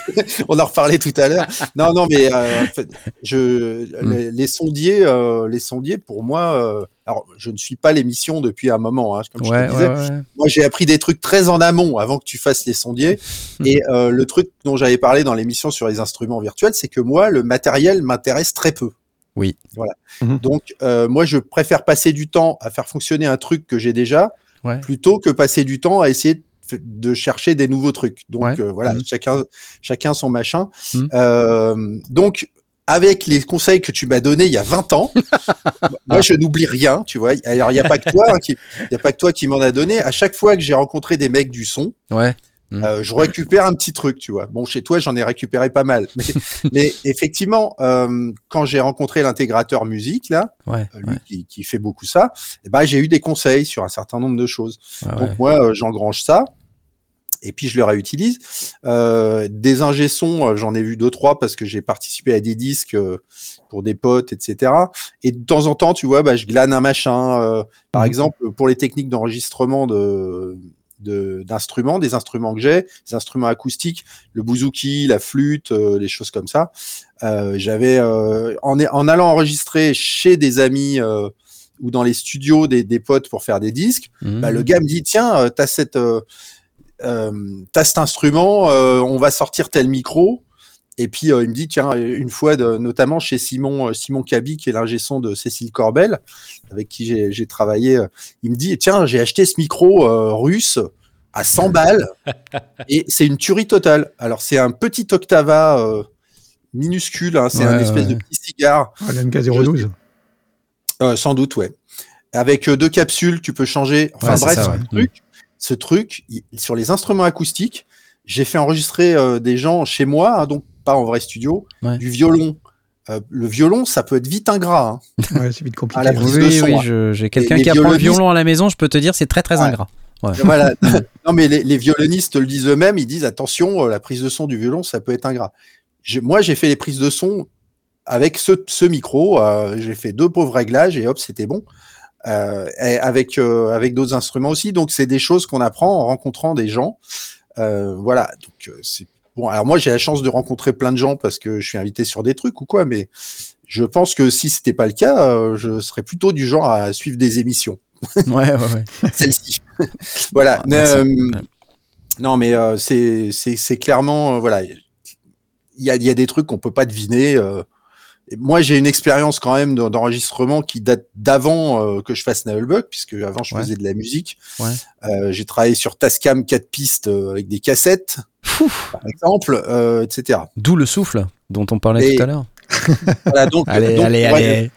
on en reparlait tout à l'heure. Non, non, mais euh, en fait, je, Mm. les, les sondiers, euh, les sondiers, pour moi, euh, alors je ne suis pas l'émission depuis un moment, hein, comme je Ouais, te disais. ouais, ouais. Moi, j'ai appris des trucs très en amont avant que tu fasses les sondiers. Hmm. Et euh, le truc dont j'avais parlé dans l'émission sur les instruments virtuels, c'est que moi, le matériel m'intéresse très peu. Oui. Voilà. Mhm. Donc, euh, moi, je préfère passer du temps à faire fonctionner un truc que j'ai déjà, Ouais. plutôt que passer du temps à essayer de de chercher des nouveaux trucs. Donc Ouais. euh, voilà, Mhm. chacun, chacun son machin. Mhm. Euh, donc avec les conseils que tu m'as donnés il y a 20 ans, moi je n'oublie rien, tu vois. Alors il n'y a pas que toi, hein, qui, il y a pas que toi qui m'en a donné. À chaque fois que j'ai rencontré des mecs du son, Ouais. Euh, je récupère un petit truc, tu vois. Bon, chez toi, j'en ai récupéré pas mal. Mais, mais effectivement, euh, quand j'ai rencontré l'intégrateur musique, là, Ouais. lui ouais, qui, qui fait beaucoup ça, eh ben, j'ai eu des conseils sur un certain nombre de choses. ouais, Donc ouais. moi, euh, j'engrange ça. Et puis je le réutilise. Euh, des ingé euh, j'en ai vu deux trois parce que j'ai participé à des disques euh, pour des potes, etc. Et de temps en temps, tu vois, bah, je glane un machin. euh, par Mhm. exemple, pour les techniques d'enregistrement de de- d'instruments, des instruments que j'ai, des instruments acoustiques, le bouzouki, la flûte, euh, les choses comme ça. Euh, J'avais euh, en, en allant enregistrer chez des amis ou dans les studios des, des potes pour faire des disques. Mhm. Bah, le gars me dit tiens, t'as cette, euh, t'as cet instrument, euh, on va sortir tel micro. Et puis euh, il me dit tiens, une fois, de- notamment chez Simon, euh, Simon Cabi, qui est l'ingé son de Cécile Corbel, avec qui j'ai- travaillé, euh, il me dit tiens, j'ai acheté ce micro euh, russe à 100 balles et c'est une tuerie totale. Alors c'est un petit Octava euh, minuscule, hein, c'est un Ouais, espèce ouais. de petit cigare. Ah, l'MK012. Euh, sans doute, ouais. Avec euh, deux capsules, tu peux changer. Enfin Ouais, bref, ça, ouais. truc, ce truc, sur les instruments acoustiques, j'ai fait enregistrer euh, des gens chez moi, hein, donc pas en vrai studio, Ouais. du violon. Euh, le violon, ça peut être vite ingrat. hein. Ouais, c'est vite compliqué. À la prise Oui, de son, oui, hein. j'ai quelqu'un qui apprend le violon à la maison, je peux te dire, c'est très très Ouais. ingrat. voilà. non, mais les, les violonistes le disent eux-mêmes, ils disent attention, euh, la prise de son du violon, ça peut être ingrat. Moi, j'ai fait les prises de son avec ce, ce micro. euh, j'ai fait deux pauvres réglages et hop, c'était bon. Euh, et avec euh, avec d'autres instruments aussi. Donc, c'est des choses qu'on apprend en rencontrant des gens. Euh, voilà. Donc, c'est bon. Alors moi, j'ai la chance de rencontrer plein de gens parce que je suis invité sur des trucs ou quoi, mais je pense que si c'était pas le cas, je serais plutôt du genre à suivre des émissions Ouais, ouais, ouais. celle-ci. voilà. Ah. Euh. Non, mais euh, c'est clairement euh, voilà. Il y a y a des trucs qu'on peut pas deviner. Moi, j'ai une expérience quand même d'en- d'enregistrement qui date d'avant euh, que je fasse Navelbuck, puisque avant je Ouais. faisais de la musique. Ouais. Euh, j'ai travaillé sur Tascam 4 pistes euh, avec des cassettes, par exemple, euh, etc. D'où le souffle dont on parlait Et- tout à l'heure. Voilà, donc, Allez, donc, allez, ouais, allez,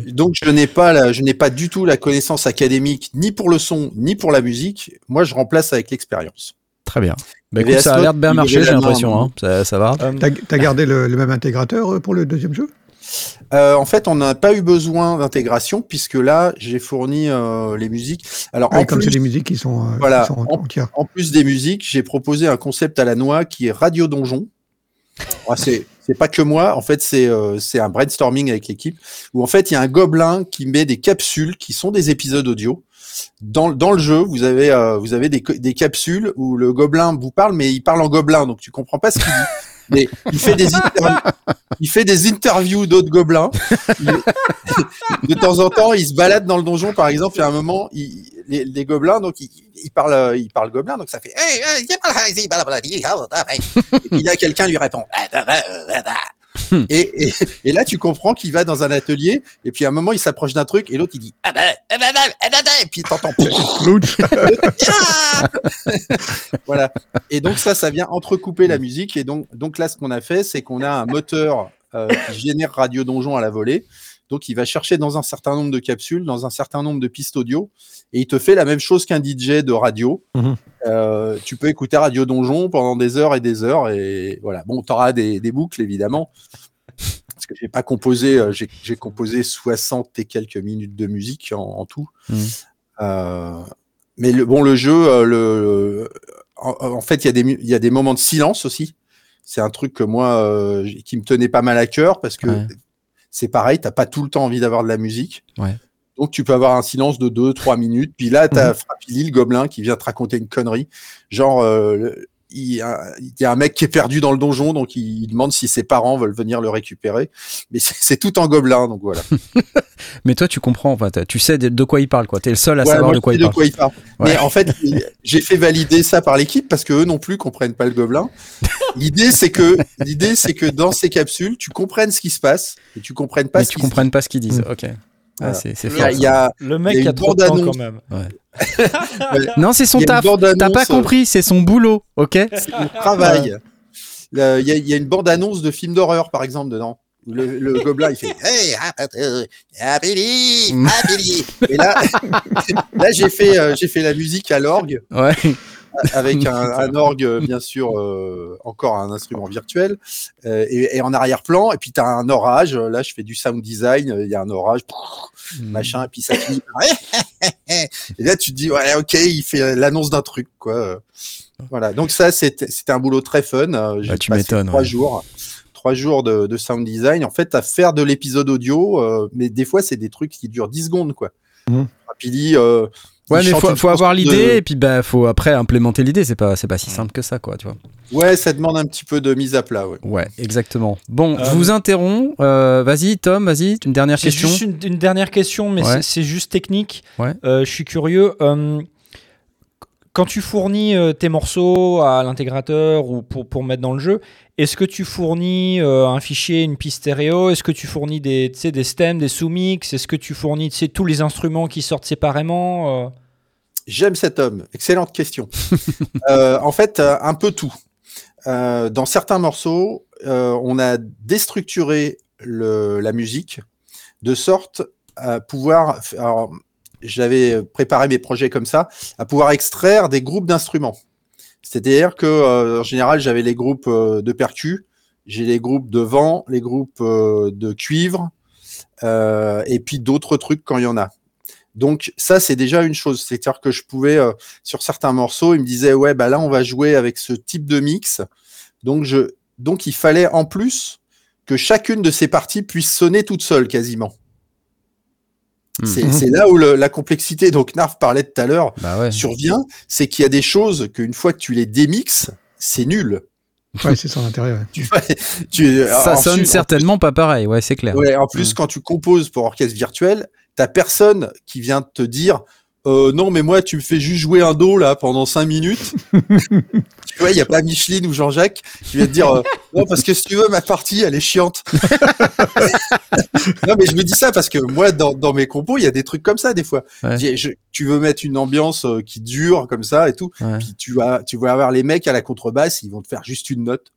allez. Donc je n'ai pas la, je n'ai pas du tout la connaissance académique ni pour le son ni pour la musique. Moi, je remplace avec l'expérience. Très bien. Bah, écoute, ça a l'air de bien marcher, j'ai l'impression. hein. Ça, ça va. Euh, T'as t'as gardé le, le même intégrateur pour le deuxième jeu? Euh, en fait, on n'a pas eu besoin d'intégration puisque là, j'ai fourni euh, les musiques. Alors en, Comme plus, musiques qui sont, euh, Voilà. qui sont en- En- entières. en plus des musiques, j'ai proposé un concept à la noix qui est Radio Donjon. Ah, c'est c'est pas que moi, en fait, c'est euh, c'est un brainstorming avec l'équipe où en fait il y a un gobelin qui met des capsules qui sont des épisodes audio. Dans, dans le jeu, vous avez vous avez des, des capsules où le gobelin vous parle, mais il parle en gobelin, donc tu comprends pas ce qu'il dit. Mais il fait des interviews, il fait des interviews d'autres gobelins. Il- de temps en temps, il se balade dans le donjon, par exemple, et à un moment, il, les, les gobelins, donc ils il parlent, il parle gobelin, donc ça fait. Et puis là, quelqu'un lui répond. Et, et, et là, tu comprends qu'il va dans un atelier, et puis à un moment, il s'approche d'un truc, et l'autre, il dit. Et puis t'entends. Clouch. Ah voilà. Et donc ça, ça vient entrecouper la musique. Et donc, donc là, ce qu'on a fait, c'est qu'on a un moteur euh, qui génère Radio Donjon à la volée. Donc il va chercher dans un certain nombre de capsules, dans un certain nombre de pistes audio, et il te fait la même chose qu'un DJ de radio. Mhm. Euh, tu peux écouter Radio Donjon pendant des heures et des heures, et voilà. Bon, tu auras des, des boucles évidemment. Parce que j'ai pas composé, euh, j'ai composé 60 et quelques minutes de musique en, en tout. Mhm. Euh, mais le, bon, le jeu, le, en, en fait, il y, a des mu- il y a des moments de silence aussi. c'est un truc que moi, qui me tenait pas mal à cœur parce que Ouais. C'est pareil, t'as pas tout le temps envie d'avoir de la musique. Ouais. Donc tu peux avoir un silence de 2-3 minutes. Puis là, t'as Mhm. Frappili, le gobelin, qui vient te raconter une connerie. Genre, euh, il y, a, il y a un mec qui est perdu dans le donjon, donc il, il demande si ses parents veulent venir le récupérer. Mais c'est tout en gobelin, donc voilà. Mais toi, tu comprends, t'as- tu sais de, quoi il parle, quoi. T'es le seul à Ouais, savoir moi, de quoi il parle. il parle. Ouais. Mais en fait, j'ai fait valider ça par l'équipe parce que eux non plus comprennent pas le gobelin. L'idée, c'est que l'idée, c'est que dans ces capsules, tu comprennes ce qui se passe et tu comprennes pas Mais ce tu comprennes pas ce qu'ils disent. Mm. Ok. Ah, c'est y fort. a, y a- Le Il mec y a a une trop de temps bande-annonce. quand même. Non, c'est son a taf. T'as pas euh, compris, c'est son boulot, ok? C'est mon travail. Il y, a- y a une bande-annonce de film d'horreur, par exemple, dedans. Le, le gobelin, il fait Hey, euh, happily, Mm. happily. Et là, là j'ai fait, euh, j'ai fait la musique à l'orgue. Ouais. avec un, un orgue, euh, bien sûr, euh, encore un instrument virtuel, euh, et, et en arrière-plan, et puis tu as un orage, là je fais du sound design, il y a un orage, machin, et puis ça finit et là tu te dis, ouais, ok, il fait l'annonce d'un truc, quoi. Voilà, donc ça c'était un boulot très fun, j'ai Bah, tu passé m'étonnes, trois ouais. jours. Trois jours de, de sound design. En fait, à faire de l'épisode audio, euh, mais des fois, c'est des trucs qui durent 10 secondes, quoi. Euh, Ouais, il mais faut, faut avoir l'idée de- et puis bah faut après implémenter l'idée. C'est pas c'est pas si simple que ça, quoi. Tu vois. Ouais, ça demande un petit peu de mise à plat, ouais. Ouais, exactement. Bon, Euh, je vous interromps. Euh, vas-y, Tom, vas-y, une dernière J'ai question. juste une, une dernière question, mais Ouais. c'est- c'est juste technique. Ouais. Euh, je suis curieux. Quand tu fournis euh, tes morceaux à l'intégrateur ou pour, pour mettre dans le jeu, est-ce que tu fournis euh, un fichier, une piste stéréo? Est-ce que tu fournis des, des stems, des sous-mix? Est-ce que tu fournis tous les instruments qui sortent séparément euh? J'aime cet homme. Excellente question. Euh, en fait, un peu tout. Euh, dans certains morceaux, euh, on a déstructuré le, la musique de sorte à pouvoir. Alors, j'avais préparé mes projets comme ça, à pouvoir extraire des groupes d'instruments. C'est-à-dire que euh, en général, j'avais les groupes euh, de percus, j'ai les groupes de vent, les groupes euh, de cuivre, euh, et puis d'autres trucs quand il y en a. Donc ça, c'est déjà une chose. C'est-à-dire que je pouvais, euh, sur certains morceaux, il me disait, ouais, bah là, on va jouer avec ce type de mix. Donc, je, donc il fallait en plus que chacune de ces parties puisse sonner toute seule quasiment. Hmm. C'est c'est là où le- la complexité, donc Narf parlait tout à l'heure, Bah ouais. survient, c'est qu'il y a des choses qu'une fois que tu les démixes, c'est nul. Ouais, c'est son intérêt. ouais. Tu, tu, Ça en sonne plus- certainement pas pareil. Ouais, c'est clair. Ouais, en plus, Mm. quand tu composes pour orchestre virtuel, t'as personne qui vient te dire euh, non, mais moi, tu me fais juste jouer un do là pendant cinq minutes. tu vois, il y a pas Micheline ou Jean-Jacques qui vient te dire euh, non, parce que si tu veux, ma partie, elle est chiante. non, mais je me dis ça parce que moi, dans, dans mes compos, il y a des trucs comme ça des fois. Ouais. Je- je- tu veux mettre une ambiance euh, qui dure comme ça et tout. Ouais. Puis tu vas, tu vas avoir les mecs à la contrebasse, ils vont te faire juste une note.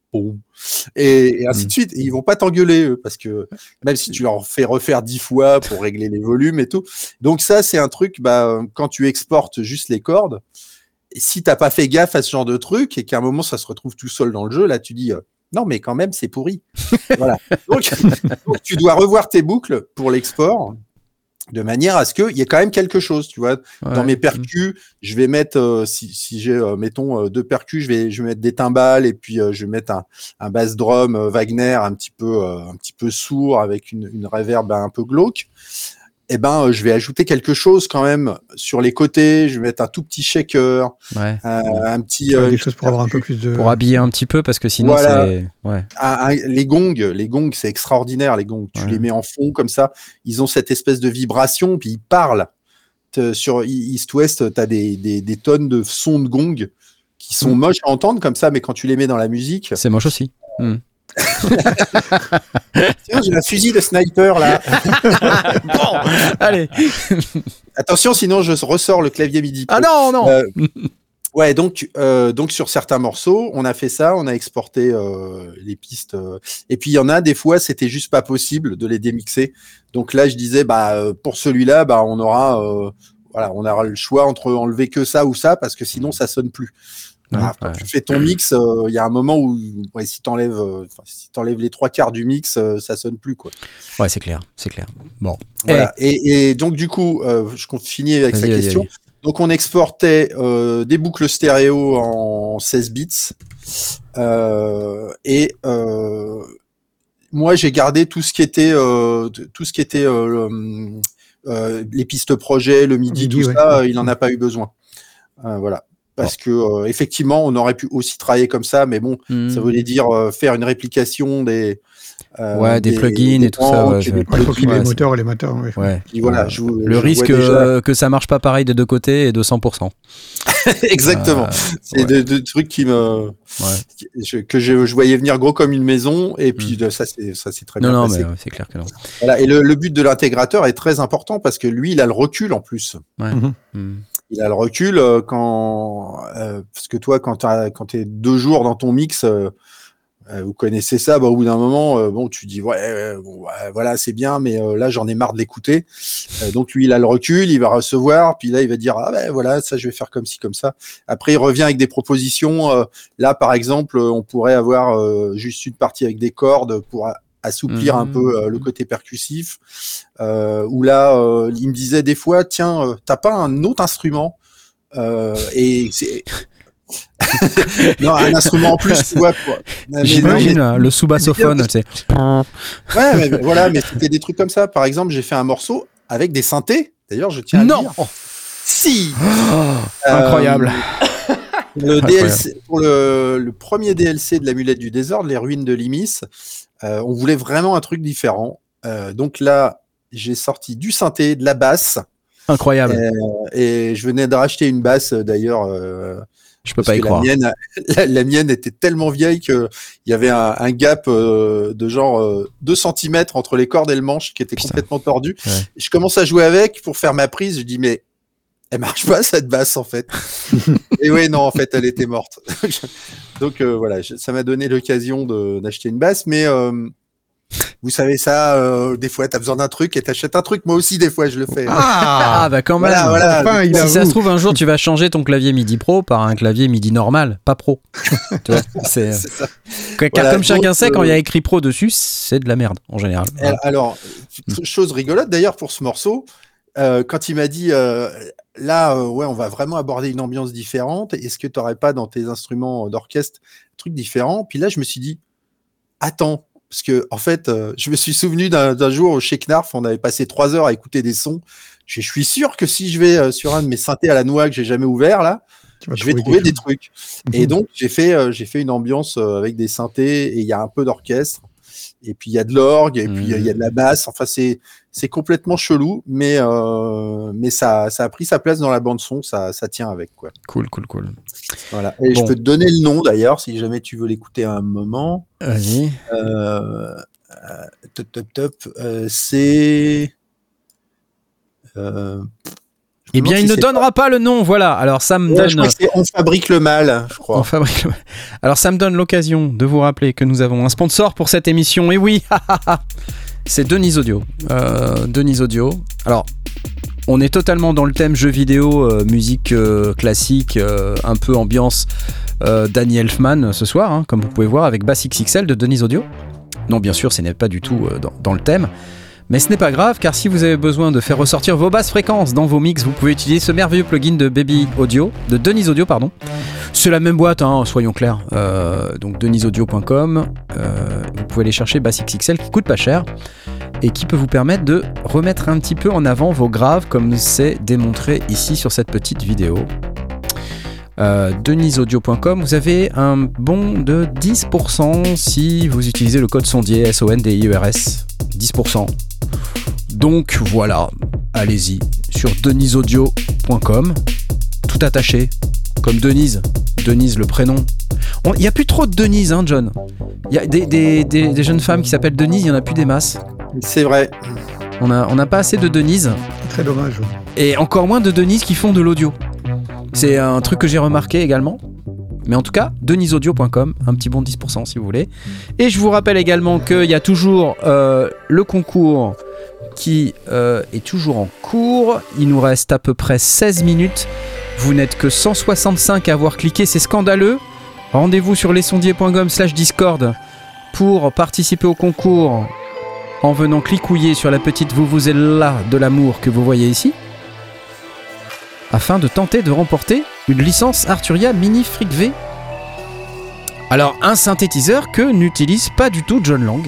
Et, et ainsi Mm. de suite. Et ils vont pas t'engueuler, eux, parce que même si tu leur fais refaire dix fois pour régler les volumes et tout. Donc ça, c'est un truc, bah, quand tu exportes juste les cordes, et si t'as pas fait gaffe à ce genre de truc et qu'à un moment ça se retrouve tout seul dans le jeu, là tu dis euh, non mais quand même c'est pourri. voilà. Donc, donc, tu dois revoir tes boucles pour l'export de manière à ce qu'il y ait quand même quelque chose, tu vois. Ouais. Dans mes percus, je vais mettre, euh, si, si j'ai, euh, mettons, euh, deux percus, je vais, je vais mettre des timbales et puis je vais mettre un, un bass drum Wagner un petit peu, un petit peu sourd avec une, une reverb un peu glauque. Eh ben, euh, je vais ajouter quelque chose quand même sur les côtés. Je vais mettre un tout petit shaker, Ouais. euh, un petit, Ouais, euh, des choses pour avoir un peu plus de. Pour habiller un petit peu parce que sinon Voilà. c'est. Ouais. un- un- les gongs, les gongs, c'est extraordinaire. Les gongs, tu Ouais. les mets en fond comme ça, ils ont cette espèce de vibration, puis ils parlent. Sur E- East West, tu as des, des, des tonnes de sons de gongs qui sont Mm. moches à entendre comme ça, mais quand tu les mets dans la musique, C'est moche aussi. Tiens, j'ai un fusil de sniper là. bon, allez. Attention, sinon je ressors le clavier MIDI. Ah non, non. Euh, ouais, donc, euh, donc sur certains morceaux, on a fait ça, on a exporté euh, les pistes. et puis il y en a des fois, c'était juste pas possible de les démixer. Donc là, je disais, bah pour celui-là, bah on aura, voilà, on aura le choix entre enlever que ça ou ça parce que sinon ça sonne plus. Ouais, Voilà, quand ouais. tu fais ton mix, euh, il y a un moment où, ouais, si t'enlèves, euh, enfin, si t'enlèves les trois quarts du mix, euh, ça sonne plus quoi. Ouais, c'est clair, c'est clair. Bon. Voilà. Et, et donc du coup, euh, je compte finir avec sa question. Donc on exportait euh, des boucles stéréo en 16 bits Euh, et euh, moi, j'ai gardé tout ce qui était, euh, tout ce qui était euh, euh, les pistes projet, le midi, Midi, tout ça, il n'en a pas eu besoin. Euh, voilà. Parce que euh, effectivement, on aurait pu aussi travailler comme ça, mais bon, Hmm. ça voulait dire euh, faire une réplication des euh, Ouais, des plugins et tout ça, ouais, des je- Ouais, faut qu'il y ait Ouais, les moteurs et les moteurs. ouais. Ouais. Voilà, je le je risque déjà- euh, que ça marche pas pareil des deux côtés est de 100%. Exactement. Euh, C'est ouais. des des trucs qui me que je, je voyais venir gros comme une maison et puis de- ça c'est ça c'est très Hmm. Non, bien non, passé. mais c'est clair que non. Voilà. Et le, le but de l'intégrateur est très important parce que lui il a le recul en plus. Hmm. Il a le recul euh, quand euh, parce que toi quand t'as quand deux jours dans ton mix euh, vous connaissez ça, bah, au bout d'un moment, bon, tu dis ouais, ouais, voilà, c'est bien, mais là, j'en ai marre de l'écouter. Donc lui, il a le recul, il va recevoir, puis là, il va dire ah ben voilà, ça, je vais faire comme ci, comme ça. Après, il revient avec des propositions. là, par exemple, on pourrait avoir juste une partie avec des cordes pour assouplir un Mhm. peu euh, le côté percussif. Euh, où là, euh, il me disait des fois, tiens, euh, t'as pas un autre instrument Euh, Et c'est non, un instrument en plus, tu vois. J'imagine euh, le sous-bassophone, tu sais. Ouais, mais voilà, mais c'était des trucs comme ça. Par exemple, j'ai fait un morceau avec des synthés. D'ailleurs, je tiens à le Non dire. Si Oh, Incroyable. Euh, le Incroyable. DLC, pour le, le premier DLC de l'amulette du désordre, les ruines de Limis, euh, on voulait vraiment un truc différent. Euh, donc là, j'ai sorti du synthé, de la basse, Incroyable. euh, et je venais de racheter une basse d'ailleurs. Je peux pas y croire. La mienne, la, la mienne était tellement vieille que il y avait un, un gap de genre euh, 2 cm entre les cordes et le manche qui était Putain. complètement tordu. Ouais. Je commence à jouer avec pour faire ma prise. Je dis mais elle marche pas cette basse en fait. et oui non en fait elle était morte. Donc euh, voilà je- ça m'a donné l'occasion de- d'acheter une basse, mais euh, vous savez ça, euh, des fois t'as besoin d'un truc et t'achètes un truc. Moi aussi des fois je le fais. Ah, bah quand même. voilà voilà. Enfin, Si ça se trouve, un jour, tu vas changer ton clavier MIDI Pro par un clavier MIDI normal, pas Pro. tu vois, c'est... Car Voilà, comme chacun sait, quand il y a écrit Pro dessus, c'est de la merde, en général. Alors, chose rigolote d'ailleurs pour ce morceau, euh, quand il m'a dit euh, là, euh, ouais, on va vraiment aborder une ambiance différente. Est-ce que tu n'aurais pas dans tes instruments d'orchestre un truc différent? Puis là, je me suis dit, attends, parce que en fait, euh, je me suis souvenu d'un jour chez Knarf, on avait passé trois heures à écouter des sons. Je, je suis sûr que si je vais euh, sur un de mes synthés à la noix que j'ai jamais ouvert là, je vais trouver des trucs. Et donc, j'ai fait, euh, j'ai fait une ambiance euh, avec des synthés et il y a un peu d'orchestre. Et puis, il y a de l'orgue et puis euh, il y a de la basse. Enfin, c'est, c'est complètement chelou, mais, euh, mais ça, ça a pris sa place dans la bande-son. Ça, ça tient avec, quoi. Cool, cool, cool. Voilà. Et Bon. je peux te donner le nom d'ailleurs, si jamais tu veux l'écouter à un moment. Vas-y. Euh, euh, top, top, top. C'est. Eh bien, il si ne donnera pas le nom, voilà. Alors, ça me je donne... crois que c'est On fabrique le mal, je crois. On fabrique le- Alors ça me donne l'occasion de vous rappeler que nous avons un sponsor pour cette émission. Et oui, c'est Denise Audio. Euh, Audio. Alors, on est totalement dans le thème jeux vidéo, euh, musique euh, classique, un peu ambiance Danny Elfman ce soir, hein, comme vous pouvez voir, avec Bass XXL de Denise Audio. Non, bien sûr, ce n'est pas du tout dans le thème. Mais ce n'est pas grave, car si vous avez besoin de faire ressortir vos basses fréquences dans vos mix, vous pouvez utiliser ce merveilleux plugin de Baby Audio, de Denise Audio, pardon. C'est la même boîte, hein, soyons clairs. Euh, donc deniseaudio.com, euh, vous pouvez aller chercher Bass XXL qui coûte pas cher et qui peut vous permettre de remettre un petit peu en avant vos graves comme c'est démontré ici sur cette petite vidéo. Euh, deniseaudio.com, vous avez un bon de 10% si vous utilisez le code sondier S-O-N-D-I-E-R-S. 10%. Donc voilà, allez-y sur deniseaudio.com, tout attaché, comme Denise. Denise, le prénom. On- Il n'y a plus trop de Denise, hein, John. Il y a des, des- des- des jeunes femmes qui s'appellent Denise, il n'y en a plus des masses. C'est vrai. On n'a on a pas assez de Denise, très dommage. et encore moins de Denise qui font de l'audio. C'est un truc que j'ai remarqué également. Mais en tout cas, deniseaudio.com, un petit bon de 10% si vous voulez. Et je vous rappelle également qu'il y a toujours euh, le concours qui euh, est toujours en cours. Il nous reste à peu près 16 minutes. Vous n'êtes que 165 à avoir cliqué, c'est scandaleux. Rendez-vous sur lesondiers.com slash discord pour participer au concours en venant clicouiller sur la petite vous là de l'amour que vous voyez ici afin de tenter de remporter une licence Arturia Mini Fric V Alors, un synthétiseur que n'utilise pas du tout John Lang.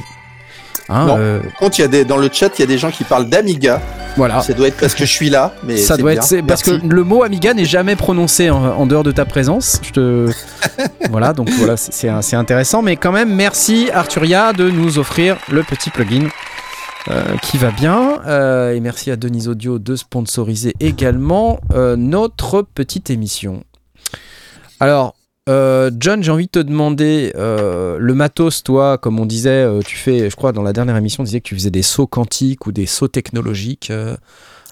Hein, Non. euh, Par contre, il y a des, dans le chat, il y a des gens qui parlent d'Amiga. voilà. Ça doit être parce que je suis là. Mais Ça c'est doit bien. être parce que le mot Amiga n'est jamais prononcé en, en dehors de ta présence. Je te voilà donc voilà c'est intéressant mais quand même merci Arturia de nous offrir le petit plugin euh, qui va bien Euh, et merci à Denise Audio de sponsoriser également euh, notre petite émission. Alors John, j'ai envie de te demander le matos, toi, comme on disait, tu fais, je crois, dans la dernière émission, on disait que tu faisais des sauts quantiques ou des sauts technologiques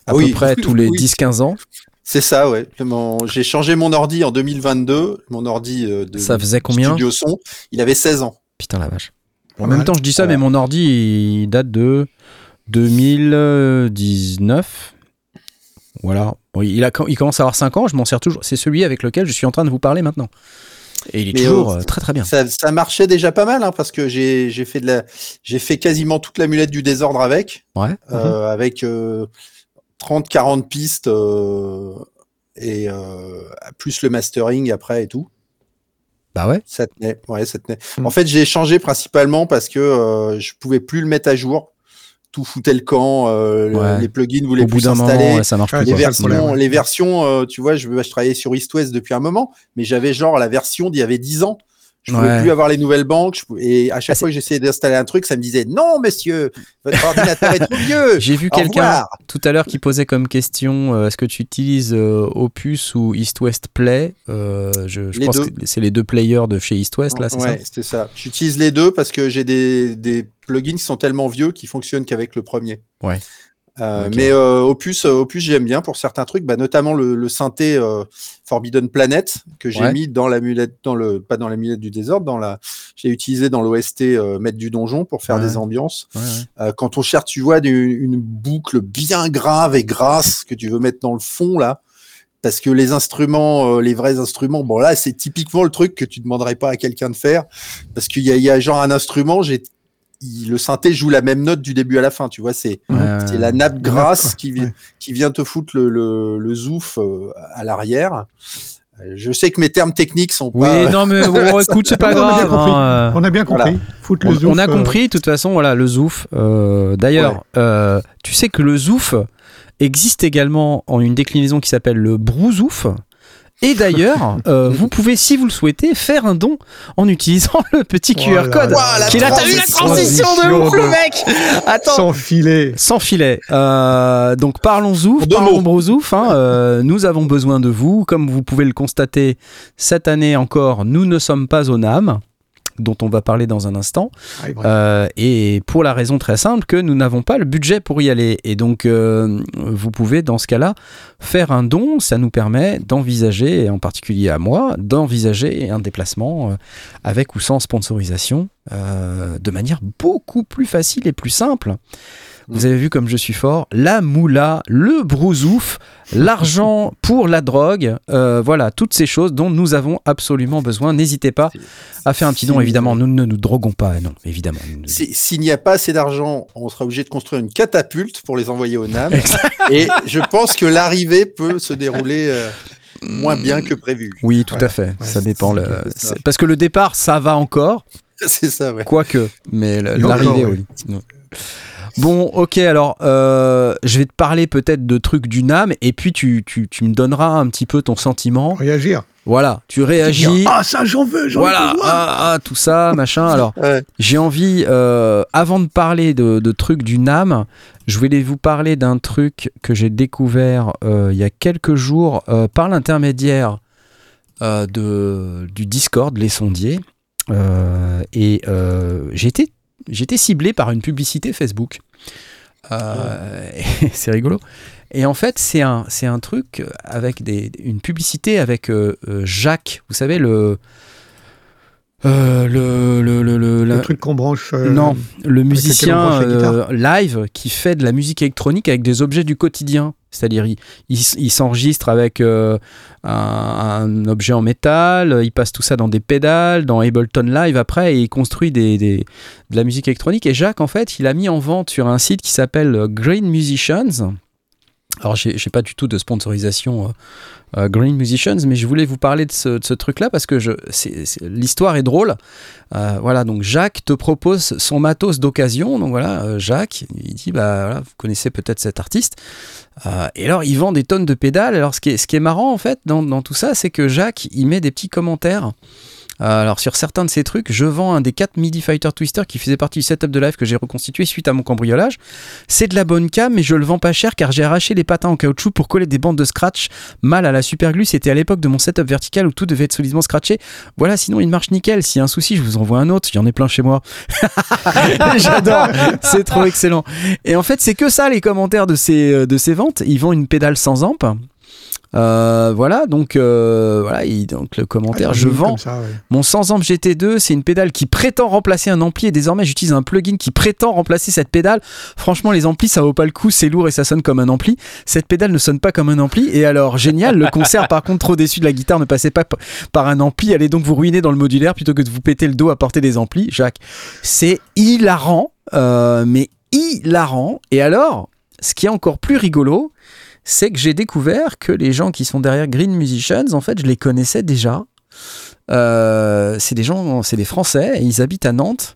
à peu près tous les Oui. 10-15 ans. C'est ça, ouais. J'ai changé mon ordi en 2022. Mon ordi de Ça faisait combien studio son. Il avait 16 ans. Putain la vache. En même temps, je dis ça, mais mon ordi, il date de 2019. Voilà. Bon, il, a, il commence à avoir 5 ans, je m'en sers toujours. C'est celui avec lequel je suis en train de vous parler maintenant. Et il est Mais, toujours euh, euh, très très bien. Ça, ça marchait déjà pas mal, hein, parce que j'ai fait de la, j'ai fait quasiment toute l'amulette du désordre avec, Ouais. euh, avec 30-40 pistes euh, et euh, plus le mastering après et tout. Bah ouais. Ça tenait. Ouais, ça tenait. Mm. En fait, j'ai changé principalement parce que euh, je pouvais plus le mettre à jour. Tout foutait le camp. euh, Ouais. les plugins Au voulaient bout plus d'un moment, s'installer. ouais, ça marche Ouais, plus. les versions, problème, ouais. les versions, euh, tu vois, je, je travaillais sur East West depuis un moment, mais j'avais genre la version d'il y avait 10 ans. Je pouvais Ouais. plus avoir les nouvelles banques. je pouvais- et à chaque Ah, fois que j'essayais d'installer un truc, ça me disait non, monsieur, votre ordinateur est trop vieux. J'ai vu quelqu'un tout à l'heure qui posait comme question euh, est-ce que tu utilises euh, Opus ou East West Play? Euh, Je, pense deux. que c'est les deux players de chez East West là, c'est ouais, ça c'est ça. J'utilise les deux parce que j'ai des, des plugins qui sont tellement vieux qu'ils fonctionnent qu'avec le premier. Ouais. Euh. Mais euh, Opus, euh, Opus j'aime bien pour certains trucs, bah, notamment le, le synthé euh, Forbidden Planet que j'ai Ouais. mis dans l'amulette, dans le pas dans l'amulette du désordre, dans la, j'ai utilisé dans l'OST euh, Maître du donjon pour faire Ouais. des ambiances. Ouais. Euh, quand on cherche, tu vois, du- une boucle bien grave et grasse que tu veux mettre dans le fond là. Parce que les instruments, euh, les vrais instruments, bon là, c'est typiquement le truc que tu demanderais pas à quelqu'un de faire. Parce qu'il y y a genre un instrument, j'ai, il- le synthé joue la même note du début à la fin, tu vois, c'est, la nappe grasse qui, vi- Ouais. qui vient te foutre le, le, le zouf euh, à l'arrière. Euh, Je sais que mes termes techniques sont Oui, pas. non, mais bon, écoute, c'est pas Non, on a bien grave. compris. hein, euh. On a bien compris. Voilà. Foutre On, le zouf, on a euh, compris, de toute façon, voilà, le zouf. Euh, D'ailleurs, euh, tu sais que le zouf existe également en une déclinaison qui s'appelle le brouzouf. Et d'ailleurs, euh, vous pouvez, si vous le souhaitez, faire un don en utilisant le petit QR Voilà. code. La qui est là, t'as vu la transition de ouf, le mec Attends, Sans filet. sans filet. Euh, donc parlons deux parlons mots. brouzouf. Hein, euh, nous avons besoin de vous. Comme vous pouvez le constater, cette année encore, nous ne sommes pas au NAM, dont on va parler dans un instant. Ah. Euh, et pour la raison très simple que nous n'avons pas le budget pour y aller. Et donc, euh, vous pouvez, dans ce cas-là, faire un don. Ça nous permet d'envisager, et en particulier à moi, d'envisager un déplacement euh, avec ou sans sponsorisation de manière beaucoup plus facile et plus simple. Vous avez vu comme je suis fort, la moula, le brousouf, l'argent pour la drogue, euh, voilà, toutes ces choses dont nous avons absolument besoin. N'hésitez pas à faire un petit don, évidemment. Nous ne nous droguons pas, non, évidemment. Si- S'il n'y a pas assez d'argent, on sera obligé de construire une catapulte pour les envoyer au NAM. Et je pense que l'arrivée peut se dérouler euh, moins bien que prévu. Oui, tout Ouais, à fait. ouais, ça dépend. le- ça. Parce que le départ, ça va encore, C'est ça, ouais. quoique. Mais l'arrivée, oui. Bon, ok, alors euh, je vais te parler peut-être de trucs du NAM et puis tu, tu, tu me donneras un petit peu ton sentiment. Réagir. Voilà, tu réagis. Ah, ça, j'en veux, j'en Voilà, veux. ah, ah, tout ça, machin. Alors, Ouais. j'ai envie, euh, avant de parler de, de trucs du NAM, je voulais vous parler d'un truc que j'ai découvert euh, il y a quelques jours euh, par l'intermédiaire de, du Discord, les sondiers. Et j'ai été, j'ai été ciblé par une publicité Facebook. Euh, c'est rigolo. Et en fait, c'est un, c'est un truc avec des, une publicité avec euh, euh, Jacques, vous savez, le. euh, le, le, le, le- la- Le truc qu'on branche. euh, non, le musicien euh, live qui fait de la musique électronique avec des objets du quotidien. C'est-à-dire, il, s'enregistre avec euh, un, objet en métal, il passe tout ça dans des pédales, dans Ableton Live après, et il construit de la musique électronique. Et Jacques, en fait, il a mis en vente sur un site qui s'appelle Green Musicians. Alors, j'ai pas du tout de sponsorisation euh, euh, Green Musicians, mais je voulais vous parler de ce, truc-là parce que l'histoire est drôle. Euh, voilà, donc Jacques te propose son matos d'occasion. Donc voilà, Jacques, il dit bah voilà, vous connaissez peut-être cet artiste. Et alors, il vend des tonnes de pédales. Alors, ce qui est, ce qui est marrant en fait dans, dans tout ça, c'est que Jacques, il met des petits commentaires. Euh, alors sur certains de ces trucs, je vends un des 4 MIDI Fighter Twister qui faisait partie du setup de live que j'ai reconstitué suite à mon cambriolage. C'est de la bonne cam, mais je le vends pas cher car j'ai arraché les patins en caoutchouc pour coller des bandes de scratch mal à la superglue. C'était à l'époque de mon setup vertical où tout devait être solidement scratché. Voilà, sinon il marche nickel. S'il y a un souci, je vous envoie un autre. Il y en a plein chez moi. J'adore. C'est trop excellent. Et en fait, c'est que ça les commentaires de ces, euh, de ces ventes. Ils vendent une pédale sans amp. Euh, voilà, donc, euh, voilà, il- donc le commentaire, Ah, je vends ça, ouais. mon sans amp GT2, c'est une pédale qui prétend remplacer un ampli et désormais j'utilise un plugin qui prétend remplacer cette pédale. Franchement, les amplis, ça vaut pas le coup, c'est lourd et ça sonne comme un ampli. Cette pédale ne sonne pas comme un ampli. Et alors, génial, le concert, par contre, trop déçu de la guitare, ne passait pas par un ampli. Allez donc vous ruiner dans le modulaire plutôt que de vous péter le dos à porter des amplis. Jacques, c'est hilarant, euh, mais hilarant. Et alors, ce qui est encore plus rigolo, c'est que j'ai découvert que les gens qui sont derrière Green Musicians, en fait, je les connaissais déjà. Euh, c'est des gens, c'est des Français, ils habitent à Nantes.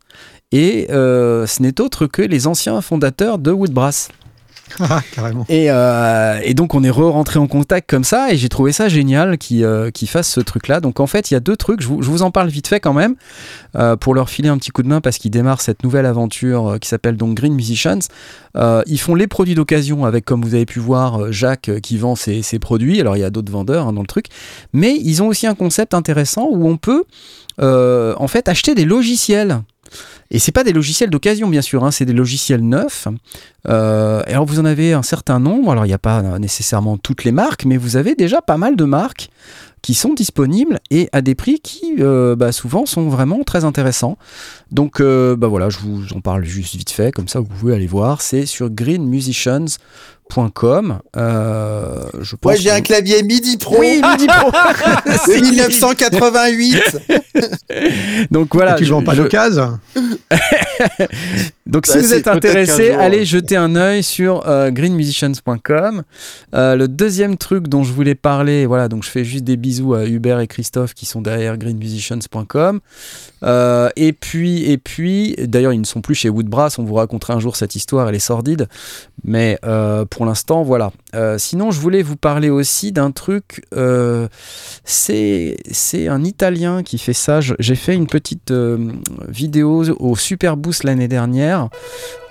Et euh, ce n'est autre que les anciens fondateurs de Woodbrass. Ah, euh, et donc on est re-rentré en contact comme ça et j'ai trouvé ça génial qu'ils euh, fassent ce truc-là. Donc en fait il y a deux trucs, je vous, en parle vite fait quand même euh, pour leur filer un petit coup de main parce qu'ils démarrent cette nouvelle aventure euh, qui s'appelle donc Green Musicians. Ils font les produits d'occasion avec comme vous avez pu voir Jacques qui vend ses, produits. Alors il y a d'autres vendeurs hein, dans le truc, mais ils ont aussi un concept intéressant où on peut en fait acheter des logiciels. Et c'est pas des logiciels d'occasion bien sûr, hein, c'est des logiciels neufs. Euh, alors vous en avez un certain nombre, alors il n'y a pas nécessairement toutes les marques, mais vous avez déjà pas mal de marques qui sont disponibles et à des prix qui euh, bah, souvent sont vraiment très intéressants. Donc euh, bah voilà, je vous en parle juste vite fait, comme ça vous pouvez aller voir, c'est sur greenmusicians.com. Euh, je pense Ouais, j'ai que- un clavier MIDI Pro Oui, Midi Pro. de 1988. Donc voilà, Et tu je- vends pas je- d'occasion? Donc si Bah, vous c'est êtes intéressé, allez jeter un œil sur euh, greenmusicians.com. Euh, le deuxième truc dont je voulais parler, voilà, donc je fais juste des bisous à Hubert et Christophe qui sont derrière greenmusicians.com. Euh, et puis, et puis, d'ailleurs, ils ne sont plus chez Woodbrass. On vous racontera un jour cette histoire, elle est sordide. Mais euh, pour l'instant, voilà. Euh, sinon, je voulais vous parler aussi d'un truc. euh, c'est c'est un Italien qui fait ça. J'ai fait une petite euh, vidéo au Super Boost l'année dernière.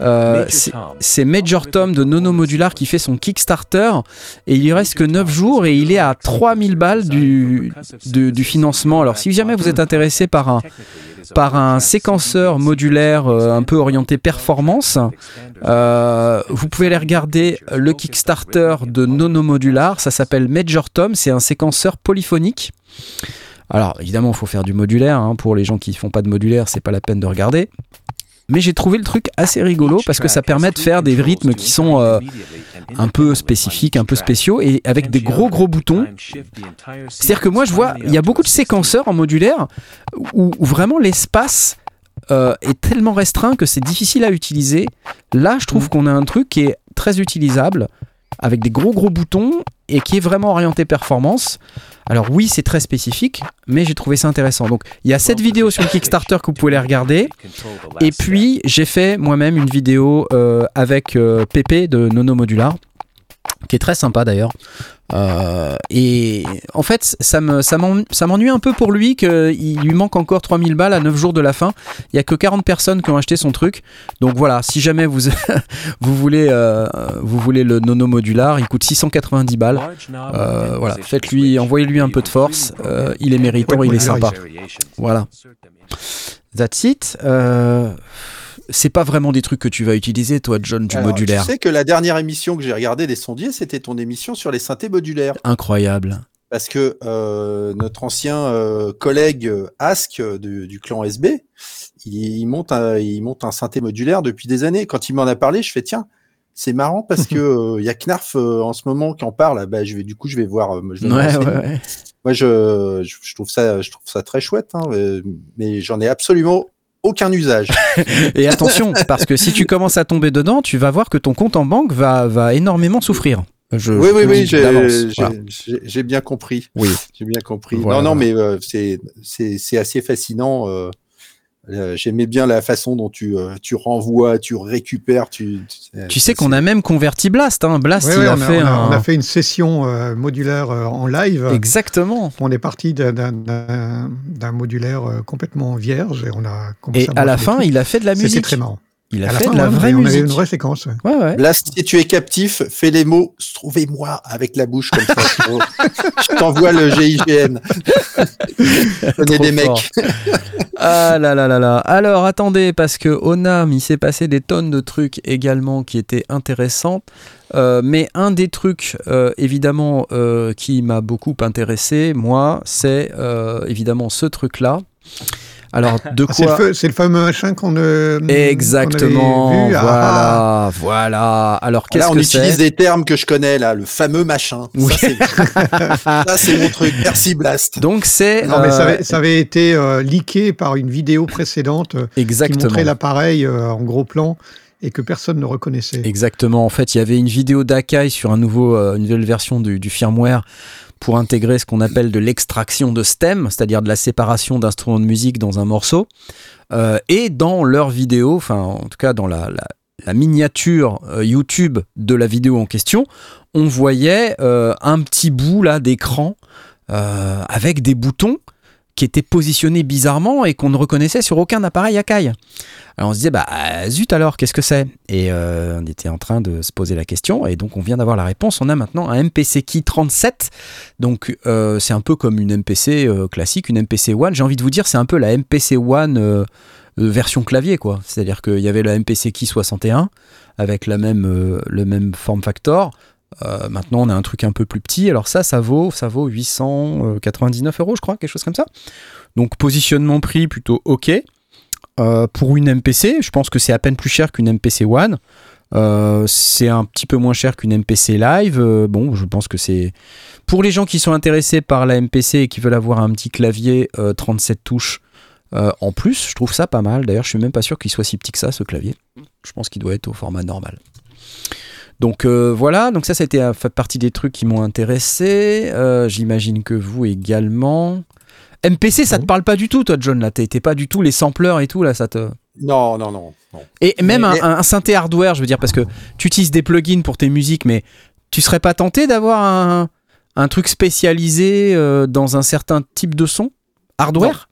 Euh, c'est- c'est Major Tom de Nono Modular qui fait son Kickstarter et il lui reste que 9 jours et il est à 3000 balles du, du, du financement. Alors si jamais vous êtes intéressé par un, par un séquenceur modulaire euh, un peu orienté performance, euh, vous pouvez aller regarder le Kickstarter de Nono Modular. Ça s'appelle Major Tom. C'est un séquenceur polyphonique. Alors évidemment, il faut faire du modulaire. hein. Pour les gens qui font pas de modulaire, c'est pas la peine de regarder. Mais j'ai trouvé le truc assez rigolo parce que ça permet de faire des rythmes qui sont euh, un peu spécifiques, un peu spéciaux et avec des gros gros boutons. C'est-à-dire que moi je vois, il y a beaucoup de séquenceurs en modulaire où, où vraiment l'espace euh, est tellement restreint que c'est difficile à utiliser. Là, je trouve qu'on a un truc qui est très utilisable avec des gros gros boutons et qui est vraiment orienté performance. Alors oui, c'est très spécifique, mais j'ai trouvé ça intéressant. Donc il y a cette vidéo sur le Kickstarter que vous pouvez aller regarder. Et puis j'ai fait moi-même une vidéo euh, avec euh, de Nono Modular, qui est très sympa d'ailleurs. Euh, et en fait, ça me ça m'en- ça m'ennuie un peu pour lui qu'il lui manque encore 3000 balles à 9 jours de la fin. Il y a que 40 personnes qui ont acheté son truc. Donc voilà, si jamais vous vous voulez euh, vous voulez le Nono Modular, il coûte 690 balles. Euh, voilà, faites-lui, envoyez-lui un peu de force. Euh, il est méritant, il est sympa. Voilà. That's it. C'est pas vraiment des trucs que tu vas utiliser, toi, John, du Alors, modulaire. Tu sais que la dernière émission que j'ai regardée des sondiers, c'était ton émission sur les synthés modulaires. Incroyable. Parce que euh, notre ancien euh, collègue euh, Ask euh, du, du clan SB, il, il monte un, il monte un synthé modulaire depuis des années. Quand il m'en a parlé, je fais tiens, c'est marrant parce que euh, y a Knarf euh, en ce moment qui en parle. Bah, je vais du coup, je vais voir. euh, je vais Ouais, ouais, ouais. Moi, je, je, je trouve ça, je trouve ça très chouette, hein, mais j'en ai absolument aucun usage. Et attention, parce que si tu commences à tomber dedans, tu vas voir que ton compte en banque va, va énormément souffrir. Je, oui, je oui, oui, j'ai voilà. bien compris. Oui. J'ai bien compris. Voilà, non, non, mais euh, c'est c'est c'est assez fascinant. euh, euh, J'aimais bien la façon dont tu, euh, tu renvoies, tu récupères. Tu, Tu sais qu'on a même converti Blast. Hein. Blast, Ouais, il ouais, a on, a, fait on a- un. on a fait une session euh, modulaire euh, en live. Exactement. On est parti d'un- d'un- d'un d'un modulaire euh, complètement vierge et on a commencé Et à la fin, il a fait de la C'était musique. très marrant. Il a À la fait fin, de la ouais, vraie on avait musique. une vraie séquence. ouais. Ouais, ouais. Là, si tu es captif, fais les mots trouvez-moi avec la bouche comme ça. Je t'envoie le GIGN. Trop des mecs. ah là là là là. Alors attendez, parce que au NAM, il s'est passé des tonnes de trucs également qui étaient intéressants. Euh, mais un des trucs, euh, évidemment, euh, qui m'a beaucoup intéressé, moi, c'est euh, évidemment ce truc-là. Alors, de Ah, c'est le, quoi c'est le fameux machin qu'on euh, Exactement, vu. Ah, voilà, voilà. Alors, qu'est-ce Là, on que utilise des termes que je connais, là, le fameux machin. Oui. Ça, c'est- mon truc. Merci, Blast. Donc, c'est... Non, mais ça euh, avait, ça avait été euh, leaké par une vidéo précédente euh, qui Exactement. montrait l'appareil euh, en gros plan et que personne ne reconnaissait. Exactement. En fait, il y avait une vidéo d'Akai sur un nouveau, euh, une nouvelle version du, firmware pour intégrer ce qu'on appelle de l'extraction de stem, c'est-à-dire de la séparation d'instruments de musique dans un morceau. Euh, et dans leur vidéo, enfin en tout cas dans la, miniature euh, YouTube de la vidéo en question, on voyait un petit bout là d'écran avec des boutons qui étaient positionnés bizarrement et qu'on ne reconnaissait sur aucun appareil Akai. Alors on se disait, bah zut alors, qu'est-ce que c'est? Et euh, on était en train de se poser la question, et donc on vient d'avoir la réponse. On a maintenant un MPC Key 37, donc euh, c'est un peu comme une MPC euh, classique, une MPC One. J'ai envie de vous dire, c'est un peu la MPC One version clavier, quoi. C'est-à-dire qu'il y avait la MPC Key 61 avec la même, le même form factor. Euh, maintenant, on a un truc un peu plus petit. Alors ça, ça vaut, ça vaut 899 euros, je crois, quelque chose comme ça. Donc positionnement prix plutôt ok. Euh, pour une MPC, je pense que c'est à peine plus cher qu'une MPC One. Euh, c'est un petit peu moins cher qu'une MPC Live. Euh, bon, je pense que c'est pour les gens qui sont intéressés par la MPC et qui veulent avoir un petit clavier euh, 37 touches euh, en plus. Je trouve ça pas mal. D'ailleurs, je suis même pas sûr qu'il soit si petit que ça, ce clavier. Je pense qu'il doit être au format normal. Donc euh, voilà, donc ça, ça a été euh, fait partie des trucs qui m'ont intéressé. Euh, J'imagine que vous également. MPC, ça te parle pas du tout, toi, John. Là, t'es pas du tout les sampleurs et tout là, ça te. Non, non, non. non. Et même Mais- un, un synthé hardware, je veux dire, parce que tu utilises des plugins pour tes musiques, mais tu serais pas tenté d'avoir un, un truc spécialisé euh, dans un certain type de son? Hardware?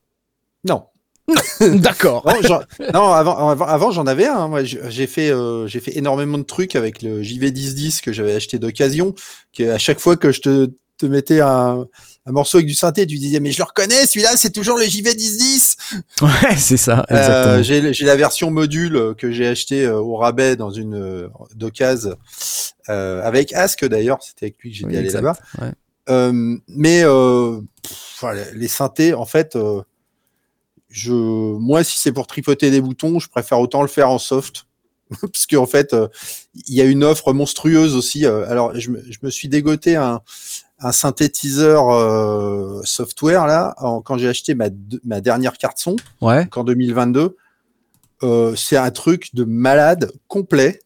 Non. D'accord. Non, avant, avant, avant, j'en avais un. Moi, j'ai fait, euh, j'ai fait énormément de trucs avec le JV1010 que j'avais acheté d'occasion. Que à chaque fois que je te, te mettais un, un morceau avec du synthé, tu disais mais je le reconnais, celui-là, c'est toujours le JV1010. Ouais, c'est ça, Euh, j'ai j'ai la version module que j'ai acheté euh, au rabais dans une euh, d'occasion euh, avec Ask d'ailleurs. C'était avec lui que j'étais Oui, allé là-bas. ouais. Euh, mais euh, pff, les synthés, en fait, euh, je, moi, si c'est pour tripoter des boutons, je préfère autant le faire en soft. Parce qu'en fait, euh, il y a une offre monstrueuse aussi. euh, alors, je me, je me suis dégoté un, un synthétiseur euh, software là en- quand j'ai acheté ma, de- ma dernière carte son Ouais. qu'en 2022. Euh, c'est un truc de malade complet.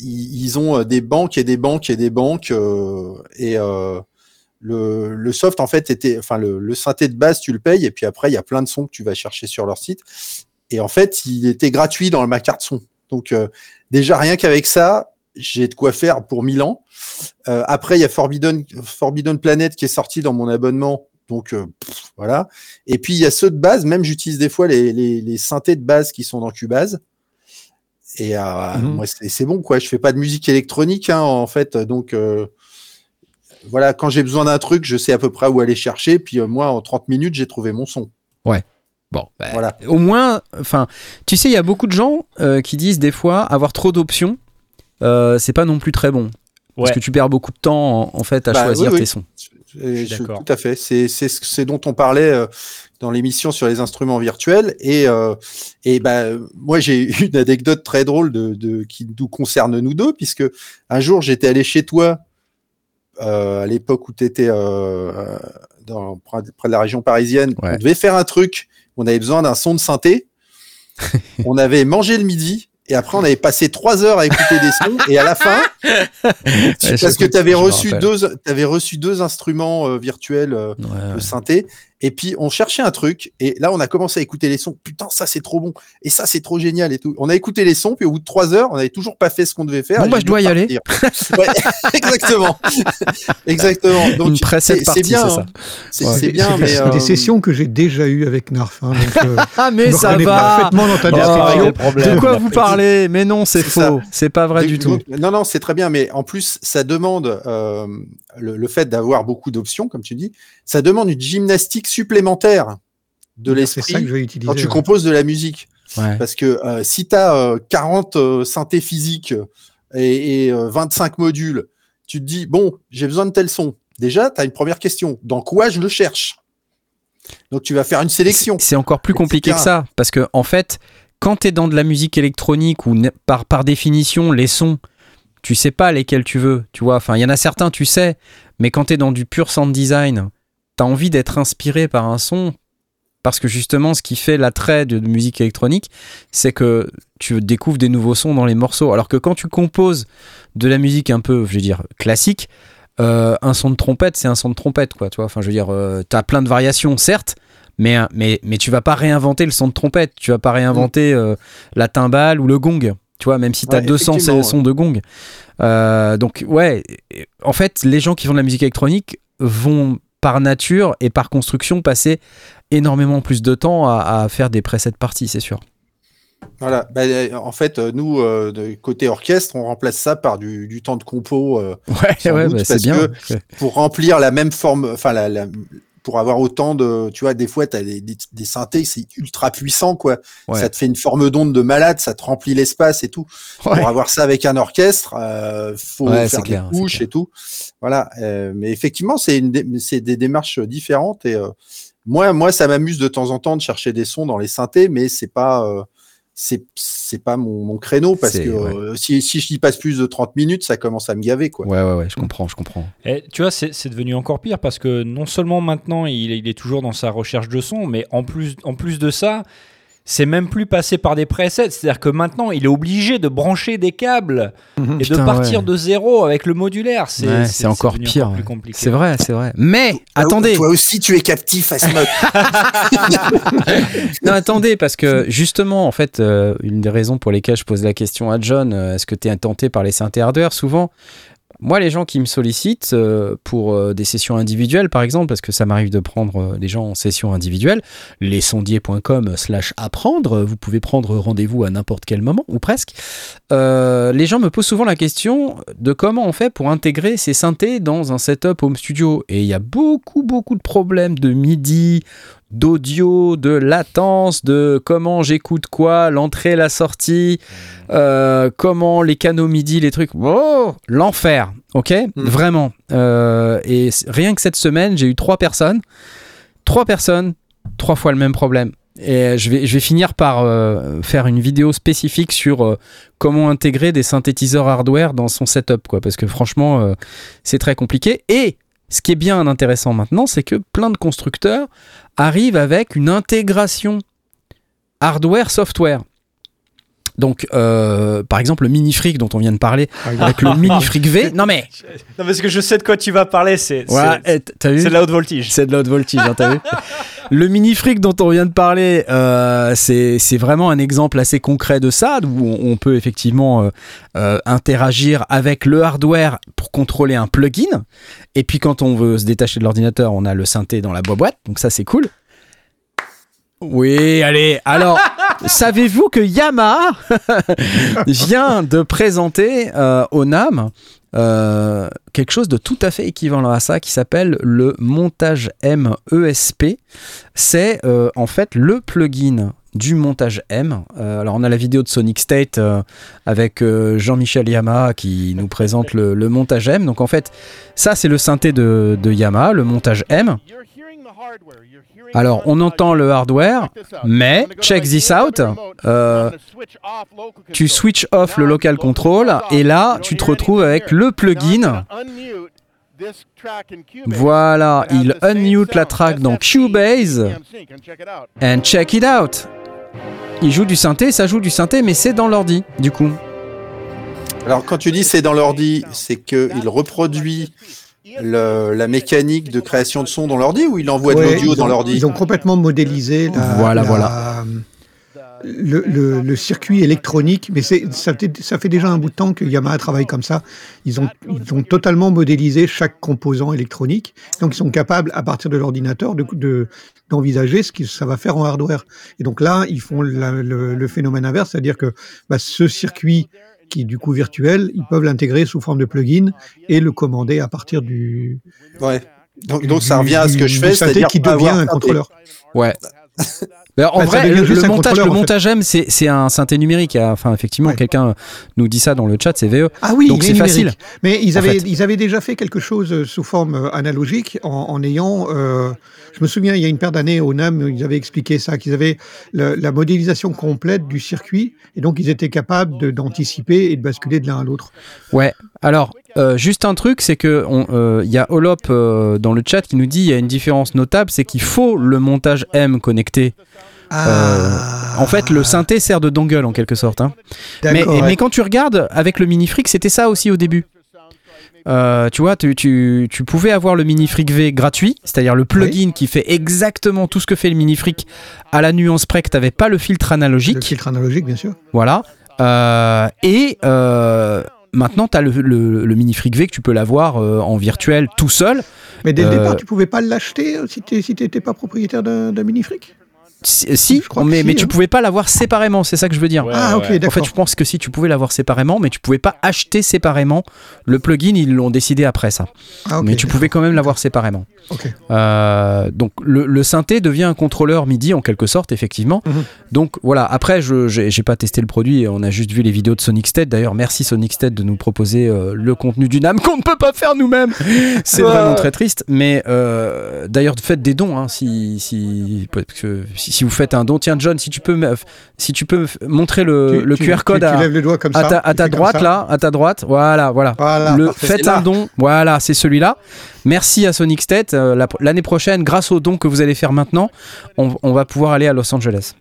Ils, ils ont des banques et des banques et des banques euh, et euh, le, le soft en fait était, enfin le, le synthé de base tu le payes et puis après il y a plein de sons que tu vas chercher sur leur site et en fait il était gratuit dans ma carte son. Donc euh, déjà rien qu'avec ça j'ai de quoi faire pour 1000 ans. Euh, après il y a Forbidden Forbidden Planet qui est sorti dans mon abonnement donc euh, pff, voilà. Et puis il y a ceux de base, même j'utilise des fois les, les, les synthés de base qui sont dans Cubase. Et euh, Mhm. moi c'est c'est bon quoi, je fais pas de musique électronique hein, en fait, donc euh, voilà, quand j'ai besoin d'un truc, je sais à peu près où aller chercher, puis euh, moi en 30 minutes, j'ai trouvé mon son. Bon, bah, Voilà. au moins, enfin, tu sais, il y a beaucoup de gens euh, qui disent des fois avoir trop d'options, euh, c'est pas non plus très bon. Parce Ouais. que tu perds beaucoup de temps en, en fait à Bah, choisir oui, oui. tes sons. Suis je- d'accord. tout à fait. C'est c'est ce c'est dont on parlait euh, dans l'émission sur les instruments virtuels. Et, euh, et ben moi, j'ai une anecdote très drôle de, de, qui nous concerne nous deux, puisque un jour, j'étais allé chez toi euh, à l'époque où tu étais euh, dans, près de la région parisienne. Ouais. On devait faire un truc. On avait besoin d'un son de synthé. on avait mangé le midi. Et après, on avait passé trois heures à écouter des sons. Et à la fin, parce que tu avais reçu deux, avais reçu deux instruments euh, virtuels euh, de synthé. Et puis on cherchait un truc, et là on a commencé à écouter les sons. Putain, ça c'est trop bon, et ça c'est trop génial et tout. On a écouté les sons, puis au bout de trois heures, on n'avait toujours pas fait ce qu'on devait faire. Bon, bah je dois y aller. ouais, exactement, exactement. Donc Une c'est bien, c'est ça. C'est bien, mais des sessions que j'ai déjà eues avec Narf. Hein, ah mais ça va. Parfaitement dans ta description. de quoi vous parlez? Mais non, c'est faux. C'est pas vrai du tout. Non, non, c'est très bien, mais en plus, ça demande euh, le, fait d'avoir beaucoup d'options, comme tu dis, ça demande une gymnastique supplémentaire de l'esprit quand tu composes de la musique. Parce que euh, si tu as 40 synthés physiques et, 25 euh, modules, tu te dis, bon, j'ai besoin de tel son. Déjà, tu as une première question. Dans quoi je le cherche? Donc tu vas faire une sélection. C'est encore plus compliqué que ça. Parce que, en fait, quand tu es dans de la musique électronique ou par, par définition, les sons, tu sais pas lesquels tu veux, tu vois. Enfin, il y en a certains, tu sais, mais quand tu es dans du pur sound design, tu as envie d'être inspiré par un son parce que justement, ce qui fait l'attrait de, musique électronique, c'est que tu découvres des nouveaux sons dans les morceaux. Alors que quand tu composes de la musique un peu, je veux dire, classique, euh, un son de trompette, c'est un son de trompette, quoi. Tu vois, enfin, je veux dire, euh, tu as plein de variations, certes, mais, mais, mais tu vas pas réinventer le son de trompette, tu vas pas réinventer mm. euh, la timbale ou le gong. Tu vois, même si tu as 200 sons de gong. Euh, donc, ouais, en fait, les gens qui font de la musique électronique vont par nature et par construction passer énormément plus de temps à, faire des presets parties, c'est sûr. Voilà, bah, en fait, nous, euh, de côté orchestre, on remplace ça par du, temps de compo. ouais, ouais bah, c'est bien. pour remplir la même forme, enfin, la, pour avoir autant de, tu vois, des fois, tu as des, des, synthés, c'est ultra puissant, quoi. Ça te fait une forme d'onde de malade, ça te remplit l'espace et tout. Pour avoir ça avec un orchestre, euh, faut faire des couches et tout. Voilà. Euh, mais effectivement, c'est c'est des démarches différentes et euh, moi, moi, ça m'amuse de temps en temps de chercher des sons dans les synthés, mais c'est pas, euh, c'est c'est pas mon, créneau parce que euh, si, si je y passe plus de 30 minutes, ça commence à me gaver quoi. Ouais ouais ouais, je comprends, je comprends. Et tu vois, c'est devenu encore pire parce que non seulement maintenant il, il, est toujours dans sa recherche de son, mais en plus en plus de ça, c'est même plus passé par des presets. C'est-à-dire que maintenant, il est obligé de brancher des câbles mhm. et de partir de zéro avec le modulaire. C'est encore pire. C'est vrai, c'est vrai. Mais attendez. Toi aussi, tu es captif à ce mode. non, attendez, parce que justement, en fait, euh, une des raisons pour lesquelles je pose la question à John, euh, est-ce que tu es tenté par les synthés hardware Souvent, moi, les gens qui me sollicitent euh, pour euh, des sessions individuelles, par exemple, parce que ça m'arrive de prendre euh, des gens en session individuelle, lesondiers.com slash apprendre, vous pouvez prendre rendez-vous à n'importe quel moment, ou presque. les gens me posent souvent la question de comment on fait pour intégrer ces synthés dans un setup home studio. Et il y a beaucoup, beaucoup de problèmes de MIDI, d'audio, de latence, de comment j'écoute quoi, l'entrée, la sortie, euh, comment les canaux MIDI, les trucs. Oh, l'enfer, ok? Hmm. Vraiment. Euh, et rien que cette semaine, j'ai eu trois personnes. Trois personnes, trois fois le même problème. Et je vais, je vais finir par euh, faire une vidéo spécifique sur comment intégrer des synthétiseurs hardware dans son setup, quoi. Parce que franchement, c'est très compliqué. Et ce qui est bien intéressant maintenant, c'est que plein de constructeurs arrivent avec une intégration hardware-software. Donc, euh, par exemple, le mini fric dont on vient de parler, ah avec le mini fric V. Non mais, non parce que je sais de quoi tu vas parler. C'est c'est de la haute voltige. C'est de la haute voltige, hein, t'as vu Le mini fric dont on vient de parler, euh, c'est vraiment un exemple assez concret de ça, où on, peut effectivement euh, interagir avec le hardware pour contrôler un plugin. Et puis quand on veut se détacher de l'ordinateur, on a le synthé dans la boîte. Donc ça, c'est cool. Oui, allez. Alors, savez-vous que Yamaha vient de présenter euh, au NAM euh, quelque chose de tout à fait équivalent à ça qui s'appelle le montage M ESP. C'est euh, en fait le plugin du montage M. alors on a la vidéo de Sonic State avec Jean-Michel Yamaha qui nous présente le, montage M. Donc en fait ça c'est le synthé de, de Yamaha, le montage M. Alors, on entend le hardware, mais check this out. Euh, tu switch off le local control et là, tu te retrouves avec le plugin. Voilà, il unmute la track dans Cubase. And check it out. Il joue du synthé, ça joue du synthé, mais c'est dans l'ordi, du coup. Alors quand tu dis c'est dans l'ordi, c'est qu'il reproduit le- la mécanique de création de son dans l'ordi ou il envoie de l'audio dans l'ordi? Ils ont complètement modélisé la- Voilà, la- voilà. Le, le- le circuit électronique, mais c'est- ça, fait- ça fait déjà un bout de temps que Yamaha travaille comme ça. Ils ont, ils ont totalement modélisé chaque composant électronique. Donc, ils sont capables, à partir de l'ordinateur, de, de- d'envisager ce que ça va faire en hardware. Et donc là, ils font la- le, le phénomène inverse, c'est-à-dire que bah, ce circuit qui est du coup virtuel, ils peuvent l'intégrer sous forme de plugin et le commander à partir du. Ouais. Donc, du- ça revient à ce que je fais, c'est-à-dire qui devient un contrôleur. Ouais. Ben, en Bah, vrai, le, montage, le montage M, c'est un synthé numérique. hein. Enfin, effectivement, Ouais. quelqu'un nous dit ça dans le chat, c'est VE. Ah oui, Donc il est c'est facile. Mais ils en avaient, fait. ils avaient déjà fait quelque chose euh, sous forme euh, analogique en, en ayant. euh, je me souviens, il y a une paire d'années au NAM, ils avaient expliqué ça, qu'ils avaient la modélisation complète du circuit et donc ils étaient capables d'anticiper et de basculer de l'un à l'autre. Ouais. Alors, euh, juste un truc, c'est que on- euh, il y a Olop dans le chat qui nous dit il y a une différence notable, c'est qu'il faut le montage M connecté. Ah, En fait, le synthé sert de dongle en quelque sorte. hein. Mais, quand tu regardes avec le mini fric, c'était ça aussi au début. Euh, tu vois, tu, tu- tu pouvais avoir le mini fric V gratuit, c'est-à-dire le plugin qui fait exactement tout ce que fait le mini fric à la nuance près que tu n'avais pas le filtre analogique. Le filtre analogique, bien sûr. Voilà. Euh, et euh, maintenant, tu as le, le- le mini fric V que tu peux l'avoir euh, en virtuel tout seul. Mais dès le Euh, départ, tu pouvais pas l'acheter euh, si tu si t'étais pas propriétaire d'un d'un mini fric. Si, si, Je crois que mais, si, mais tu hein. pouvait pas l'avoir séparément, c'est ça que je veux dire. Ouais, ah, ok, ouais. En d'accord. fait, je pense que si tu pouvais l'avoir séparément, mais tu pouvais pas acheter séparément le plugin. Ils l'ont décidé après ça. Ah, ok, mais tu pouvais quand même l'avoir séparément. Ok. Euh, donc le, le synthé devient un contrôleur MIDI en quelque sorte, effectivement. Mhm. Donc voilà. Après, je j'ai pas testé le produit. On a juste vu les vidéos de Sonic Stead. D'ailleurs, merci Sonic Stead de nous proposer euh, le contenu du NAM qu'on ne peut pas faire nous-mêmes. C'est vraiment très triste. Mais euh, d'ailleurs, faites des dons hein, si si, parce que si si vous faites un don. Tiens, John, si tu peux me- si tu peux me montrer le, Tu- le tu- QR code tu, à tu lèves le doigt comme à ça. ta, à tu ta fais comme droite ça. là, à ta droite, voilà, voilà. Voilà, le, parfait. faites un don, voilà, c'est celui-là. Merci à Sonic State. Euh, la- L'année prochaine, grâce au don que vous allez faire maintenant, on, on va pouvoir aller à Los Angeles.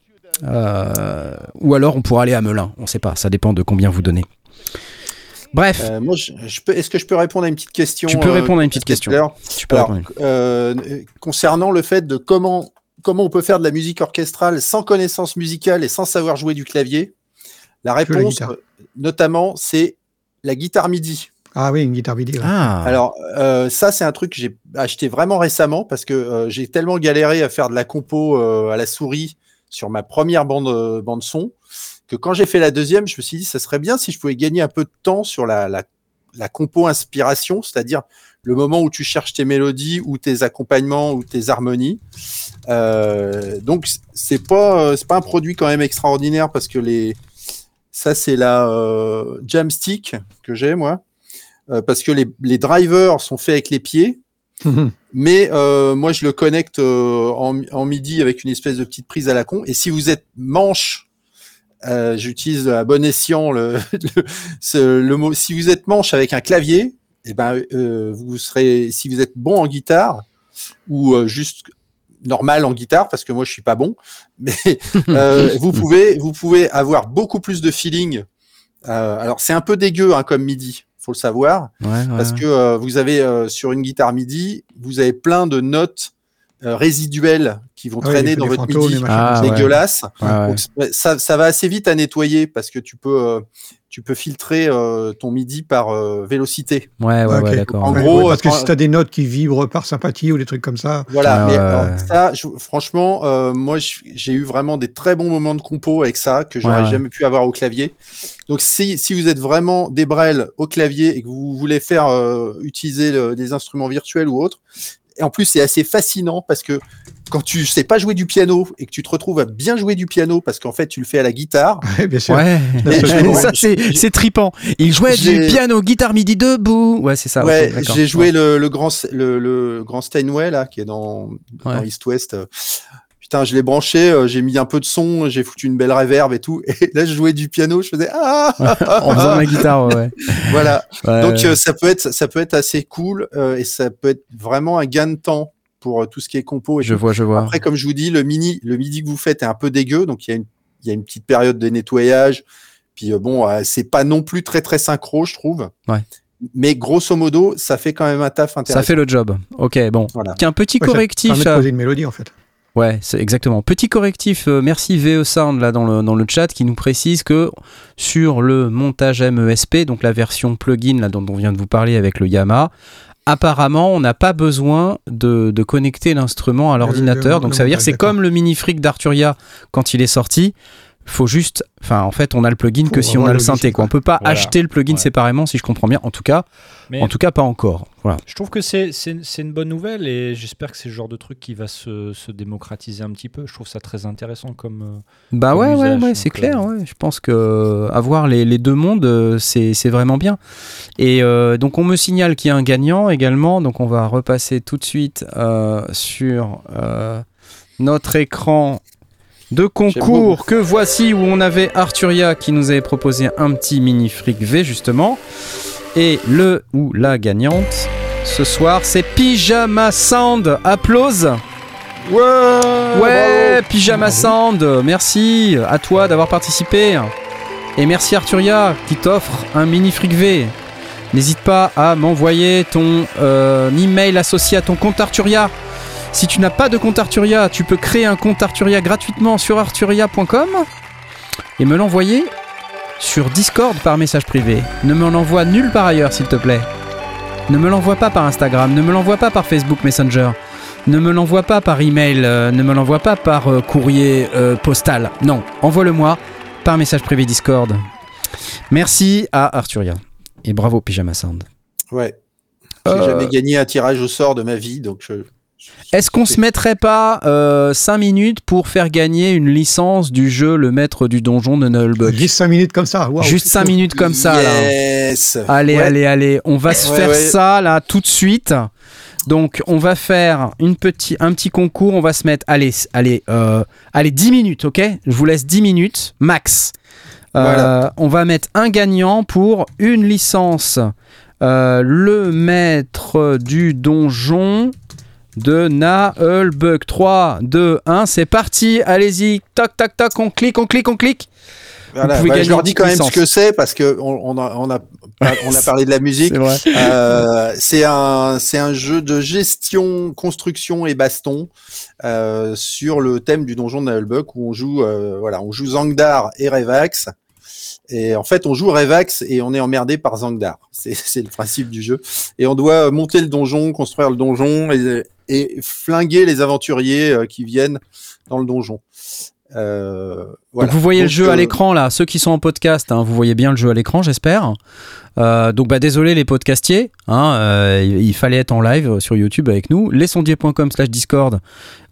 Euh, ou alors on pourra aller à Melun, on sait pas, ça dépend de combien vous donnez. Bref, Euh, moi, je, je peux, est-ce que je peux répondre à une petite question Tu peux euh, répondre à une petite question. tu peux alors, répondre. euh, concernant le fait de comment comment on peut faire de la musique orchestrale sans connaissance musicale et sans savoir jouer du clavier, la réponse, euh, notamment, c'est la guitare MIDI. Ah oui, une guitare MIDI. ouais. Ah, Alors euh, ça, c'est un truc que j'ai acheté vraiment récemment parce que euh, j'ai tellement galéré à faire de la compo euh, à la souris sur ma première bande euh, bande son que quand j'ai fait la deuxième, je me suis dit ça serait bien si je pouvais gagner un peu de temps sur la la, la compo inspiration, c'est-à-dire le moment où tu cherches tes mélodies ou tes accompagnements ou tes harmonies. Euh, donc c'est pas euh, c'est pas un produit quand même extraordinaire parce que les ça c'est la euh, Jamstick que j'ai moi euh, parce que les, les drivers sont faits avec les pieds Mhm. mais moi je le connecte en, en midi avec une espèce de petite prise à la con et si vous êtes manche j'utilise à bon escient le, le, ce- le mot si vous êtes manche avec un clavier et ben euh, vous serez si vous êtes bon en guitare ou euh, juste normal en guitare parce que moi je suis pas bon mais euh, vous pouvez vous pouvez avoir beaucoup plus de feeling Euh, alors c'est un peu dégueu hein, comme midi faut le savoir ouais, ouais, parce que euh, vous avez euh, sur une guitare MIDI, vous avez plein de notes euh, résiduelles qui vont Ah traîner dans votre fantômes, MIDI, Ah, comme ça. ouais. dégueulasses. Ouais, ouais. Donc, c'est- ça, ça va assez vite à nettoyer parce que tu peux, euh, tu peux filtrer euh, ton MIDI par euh, vélocité. ouais, ouais, ouais, d'accord. En gros, Ouais, parce que si tu as des notes qui vibrent par sympathie ou des trucs comme ça, Voilà, Ah, mais alors, ouais. ça, je- franchement, euh, moi, j'ai eu vraiment des très bons moments de compo avec ça que j'aurais jamais pu avoir au clavier. Donc, si, si vous êtes vraiment des brels au clavier et que vous voulez faire euh, utiliser le- des instruments virtuels ou autres, et en plus, c'est assez fascinant parce que quand tu sais pas jouer du piano et que tu te retrouves à bien jouer du piano parce qu'en fait, tu le fais à la guitare, Ouais, bien sûr. Ouais, ça c'est c'est tripant. Il jouait du piano, guitare midi debout. Ouais, c'est ça. ouais, j'ai joué le, le grand le, le grand Steinway là qui est dans, dans. East West. Putain, je l'ai branché, euh, j'ai mis un peu de son, j'ai foutu une belle reverb et tout. Et là, je jouais du piano, je faisais ah en faisant la guitare, ouais. voilà. Ouais, Donc ouais. euh, ça peut être ça peut être assez cool euh, et ça peut être vraiment un gain de temps pour tout ce qui est compo. Et je tout. vois, je vois. Après, comme je vous dis, le mini le midi que vous faites est un peu dégueu, donc il y a une il y a une petite période de nettoyage. Puis euh, bon, euh, c'est pas non plus très très synchro, je trouve. Ouais. Mais grosso modo, ça fait quand même un taf intéressant. Ça fait le job. Ok, bon. Voilà. Tiens, petit Ouais, ça correctif. permet de euh, poser une mélodie en fait. Ouais, c'est exactement. Petit correctif, euh, merci VE Sound là dans le, dans le chat qui nous précise que sur le montage MESP, donc la version plugin là dont on vient de vous parler avec le Yamaha, apparemment on n'a pas besoin de, de connecter l'instrument à l'ordinateur. le- Donc ça veut dire montage, c'est comme le mini fric d'Arturia quand il est sorti. Faut juste, enfin en fait on a le plugin Faut que si on a le synthé quoi. On peut pas Voilà. acheter le plugin Ouais. séparément si je comprends bien. En tout cas, Mais en tout cas pas encore. Voilà. je trouve que c'est une bonne nouvelle et j'espère que c'est le genre de truc qui va se, se démocratiser un petit peu. Je trouve ça très intéressant comme. euh, Bah comme ouais, ouais, usage, ouais, c'est clair. euh, Ouais. Je pense que euh, avoir les, les deux mondes, c'est c'est vraiment bien. Et euh, donc on me signale qu'il y a un gagnant également. Donc on va repasser tout de suite euh, sur euh, notre écran de concours que voici où on avait Arturia qui nous avait proposé un petit mini fric V justement. Et le ou la gagnante ce soir, c'est Pyjama Sound. Applause. Ouais, Ouais, Pyjama Sound, merci à toi d'avoir participé. Et merci Arturia qui t'offre un mini fric V. N'hésite pas à m'envoyer ton euh, email associé à ton compte Arturia. Si tu n'as pas de compte Arturia, tu peux créer un compte Arturia gratuitement sur arturia.com et me l'envoyer sur Discord par message privé. Ne me l'envoie nulle part ailleurs, s'il te plaît. Ne me l'envoie pas par Instagram, ne me l'envoie pas par Facebook Messenger. Ne me l'envoie pas par email, euh, ne me l'envoie pas par euh, courrier euh, postal. Non, envoie-le-moi par message privé Discord. Merci à Arturia. Et bravo Pyjama Sound. Ouais. J'ai jamais gagné un tirage au sort de ma vie, donc je. Est-ce qu'on se mettrait pas 5 minutes pour faire gagner une licence du jeu Le Maître du Donjon de Nullbug Juste 5 minutes comme ça. Juste c'est 5 chaud. minutes comme ça là. Yes. Allez, Ouais. allez, allez, on va se Ouais, faire ouais. ça là tout de suite. Donc, on va faire une petit, un petit concours. On va se mettre, allez, allez, euh, allez, 10 minutes, ok? Je vous laisse 10 minutes max. Euh, Voilà. On va mettre un gagnant pour une licence. Euh, le maître du donjon de Naelbug. 3, 2, 1, c'est parti. Allez-y, toc, toc, toc, on clique, on clique, on clique. Voilà, bah, je leur dis quand même ce que c'est parce que on, on a, on a, on a parlé de la musique. C'est. Euh, un, c'est un jeu de gestion, construction et baston euh, sur le thème du donjon de Nullbuck où on joue, euh, voilà, on joue Zangdar et Revax. Et en fait, on joue Revax et on est emmerdé par Zangdar. C'est, c'est le principe du jeu. Et on doit monter le donjon, construire le donjon et, et flinguer les aventuriers euh, qui viennent dans le donjon. Euh, voilà. Donc vous voyez le jeu à euh, l'écran là, ceux qui sont en podcast, hein, vous voyez bien le jeu à l'écran, j'espère. Euh, donc bah désolé les podcastiers, hein, il, il fallait être en live sur YouTube avec nous. Lesondiers.com slash Discord.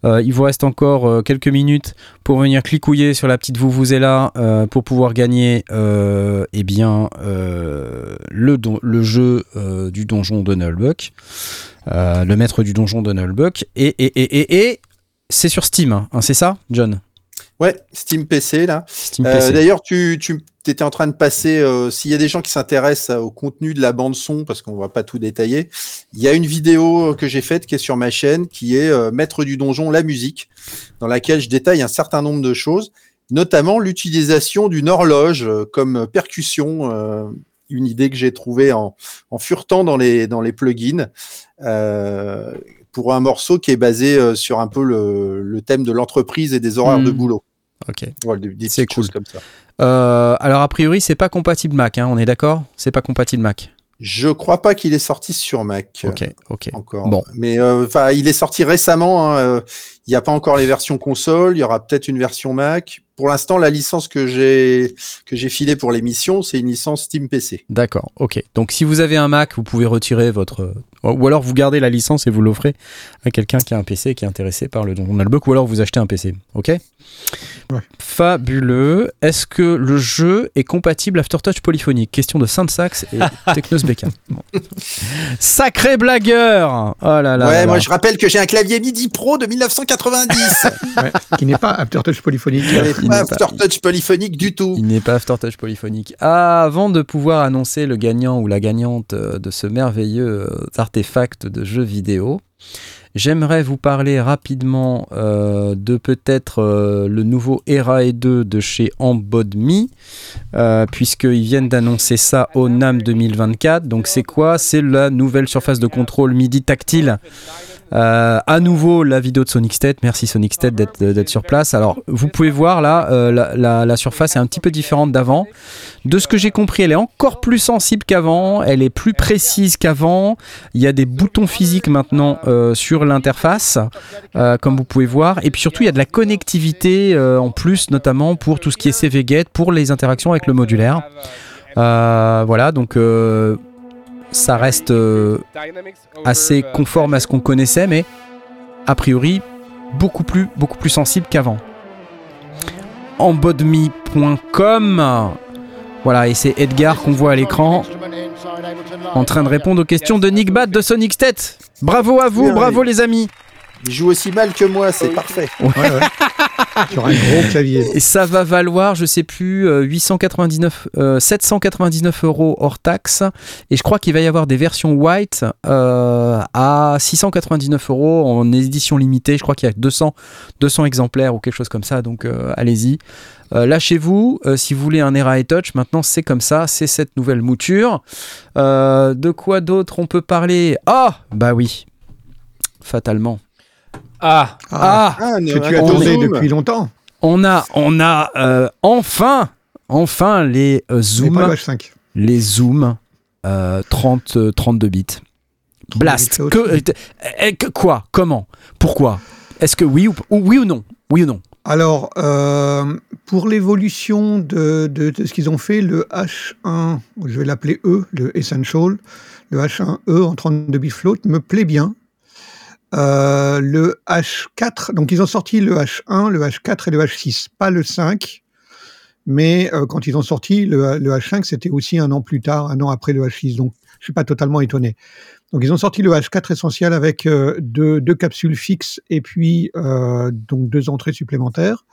Euh, il vous reste encore quelques minutes pour venir clicouiller sur la petite vous vous là euh, pour pouvoir gagner eh bien le, don- le jeu du donjon de Nullbuck, le maître du donjon de Nullbuck. Et, et, et, et, et c'est sur Steam, hein, c'est ça, John? Ouais, Steam PC là. Euh. D'ailleurs, tu, tu étais en train de passer, euh, s'il y a des gens qui s'intéressent au contenu de la bande son, parce qu'on va pas tout détailler, il y a une vidéo que j'ai faite qui est sur ma chaîne, qui est euh, Maître du donjon, la musique, dans laquelle je détaille un certain nombre de choses, notamment l'utilisation d'une horloge euh, comme percussion, euh, une idée que j'ai trouvée en, en furetant dans les, dans les plugins. Euh, pour un morceau qui est basé euh, sur un peu le, le thème de l'entreprise et des horaires de boulot. Ok. Voilà, C'est cool. comme ça. Euh, alors a priori c'est pas compatible Mac, hein, on est d'accord? C'est pas compatible Mac? Je crois pas qu'il est sorti sur Mac Ok, ok. encore. Bon. Mais euh, enfin, il est sorti récemment. hein, euh, Il n'y a pas encore les versions console. Il y aura peut-être une version Mac. Pour l'instant, la licence que j'ai que j'ai filée pour l'émission, c'est une licence Steam PC. D'accord, ok. Donc si vous avez un Mac, vous pouvez retirer votre... Ou alors vous gardez la licence et vous l'offrez à quelqu'un qui a un PC qui est intéressé par le Nullbuck, ou alors vous achetez un PC, ok? Ouais. Fabuleux. Est-ce que le jeu est compatible Aftertouch polyphonique? Question de Saint-Sax et Technos. Bon. Sacré blagueur Oh là là ouais, là moi là. je rappelle que j'ai un clavier MIDI Pro de 1990. Ouais, qui n'est pas Aftertouch polyphonique. Il pas n'est pas- Aftertouch polyphonique du tout. Il n'est pas Aftertouch polyphonique. Ah, avant de pouvoir annoncer le gagnant ou la gagnante euh, de ce merveilleux euh, artefact de jeu vidéo, j'aimerais vous parler rapidement euh, de peut-être euh, le nouveau ERA E2 de chez Ambodme, euh, puisqu'ils viennent d'annoncer ça au NAM 2024. Donc c'est quoi? C'est la nouvelle surface de contrôle MIDI tactile. Euh, à nouveau la vidéo de Sonic State, merci Sonic State d'être sur place. Alors vous pouvez voir là, euh, la, surface est un petit peu différente d'avant. De ce que j'ai compris, elle est encore plus sensible qu'avant, elle est plus précise qu'avant. Il y a des boutons physiques maintenant euh, sur l'interface, euh, comme vous pouvez voir. Et puis surtout, il y a de la connectivité euh, en plus, notamment pour tout ce qui est CVGate, pour les interactions avec le modulaire. Euh, voilà, donc euh, ça reste euh, assez conforme à ce qu'on connaissait, mais a priori beaucoup plus, beaucoup plus sensible qu'avant. Embodme.com Voilà, et c'est Edgar qu'on voit à l'écran en train de répondre aux questions de Nick Bat de Sonic State. Bravo à vous, bravo les amis. Il joue aussi mal que moi, c'est parfait. Ouais, ouais. Un gros clavier. Et ça va valoir, je sais plus, euh, 899, euh, 799 euros hors taxe. Et je crois qu'il va y avoir des versions white euh, à 699 euros en édition limitée. Je crois qu'il y a 200, 200 exemplaires ou quelque chose comme ça. Donc euh, allez-y. Euh, Lâchez-vous. Euh, si vous voulez un Era et Touch, maintenant c'est comme ça. C'est cette nouvelle mouture. Euh, de quoi d'autre on peut parler? Ah, bah oui. Fatalement. Ah, Ah, Ah, que tu attendais depuis longtemps. On a, on a euh, enfin, enfin les euh, zooms, pas le H5. les zooms euh, 30, euh, 32 bits. Blast. Que, euh, euh, que- quoi? Comment? Pourquoi? Est-ce que oui ou, ou oui ou non? Oui ou non? Alors, euh, pour l'évolution de, de- de ce qu'ils ont fait, le H1, je vais l'appeler E, le Essential, le H1E en 32 bits float me plaît bien. Euh, le H4, donc ils ont sorti le H1, le H4 et le H6, pas le 5, mais euh, quand ils ont sorti le, le H5, c'était aussi un an plus tard, un an après le H6, donc je suis pas totalement étonné. Donc ils ont sorti le H4 essentiel avec euh, deux, capsules fixes et puis euh, donc deux entrées supplémentaires.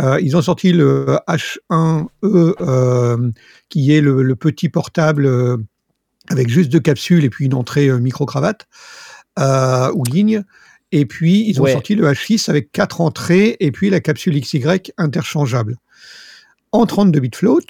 Euh, ils ont sorti le H1E euh, qui est le, le petit portable euh, avec juste deux capsules et puis une entrée euh, micro-cravate euh, ou ligne. Et puis ils ont Ouais. sorti le H6 avec quatre entrées et puis la capsule XY interchangeable. En 32 bits float,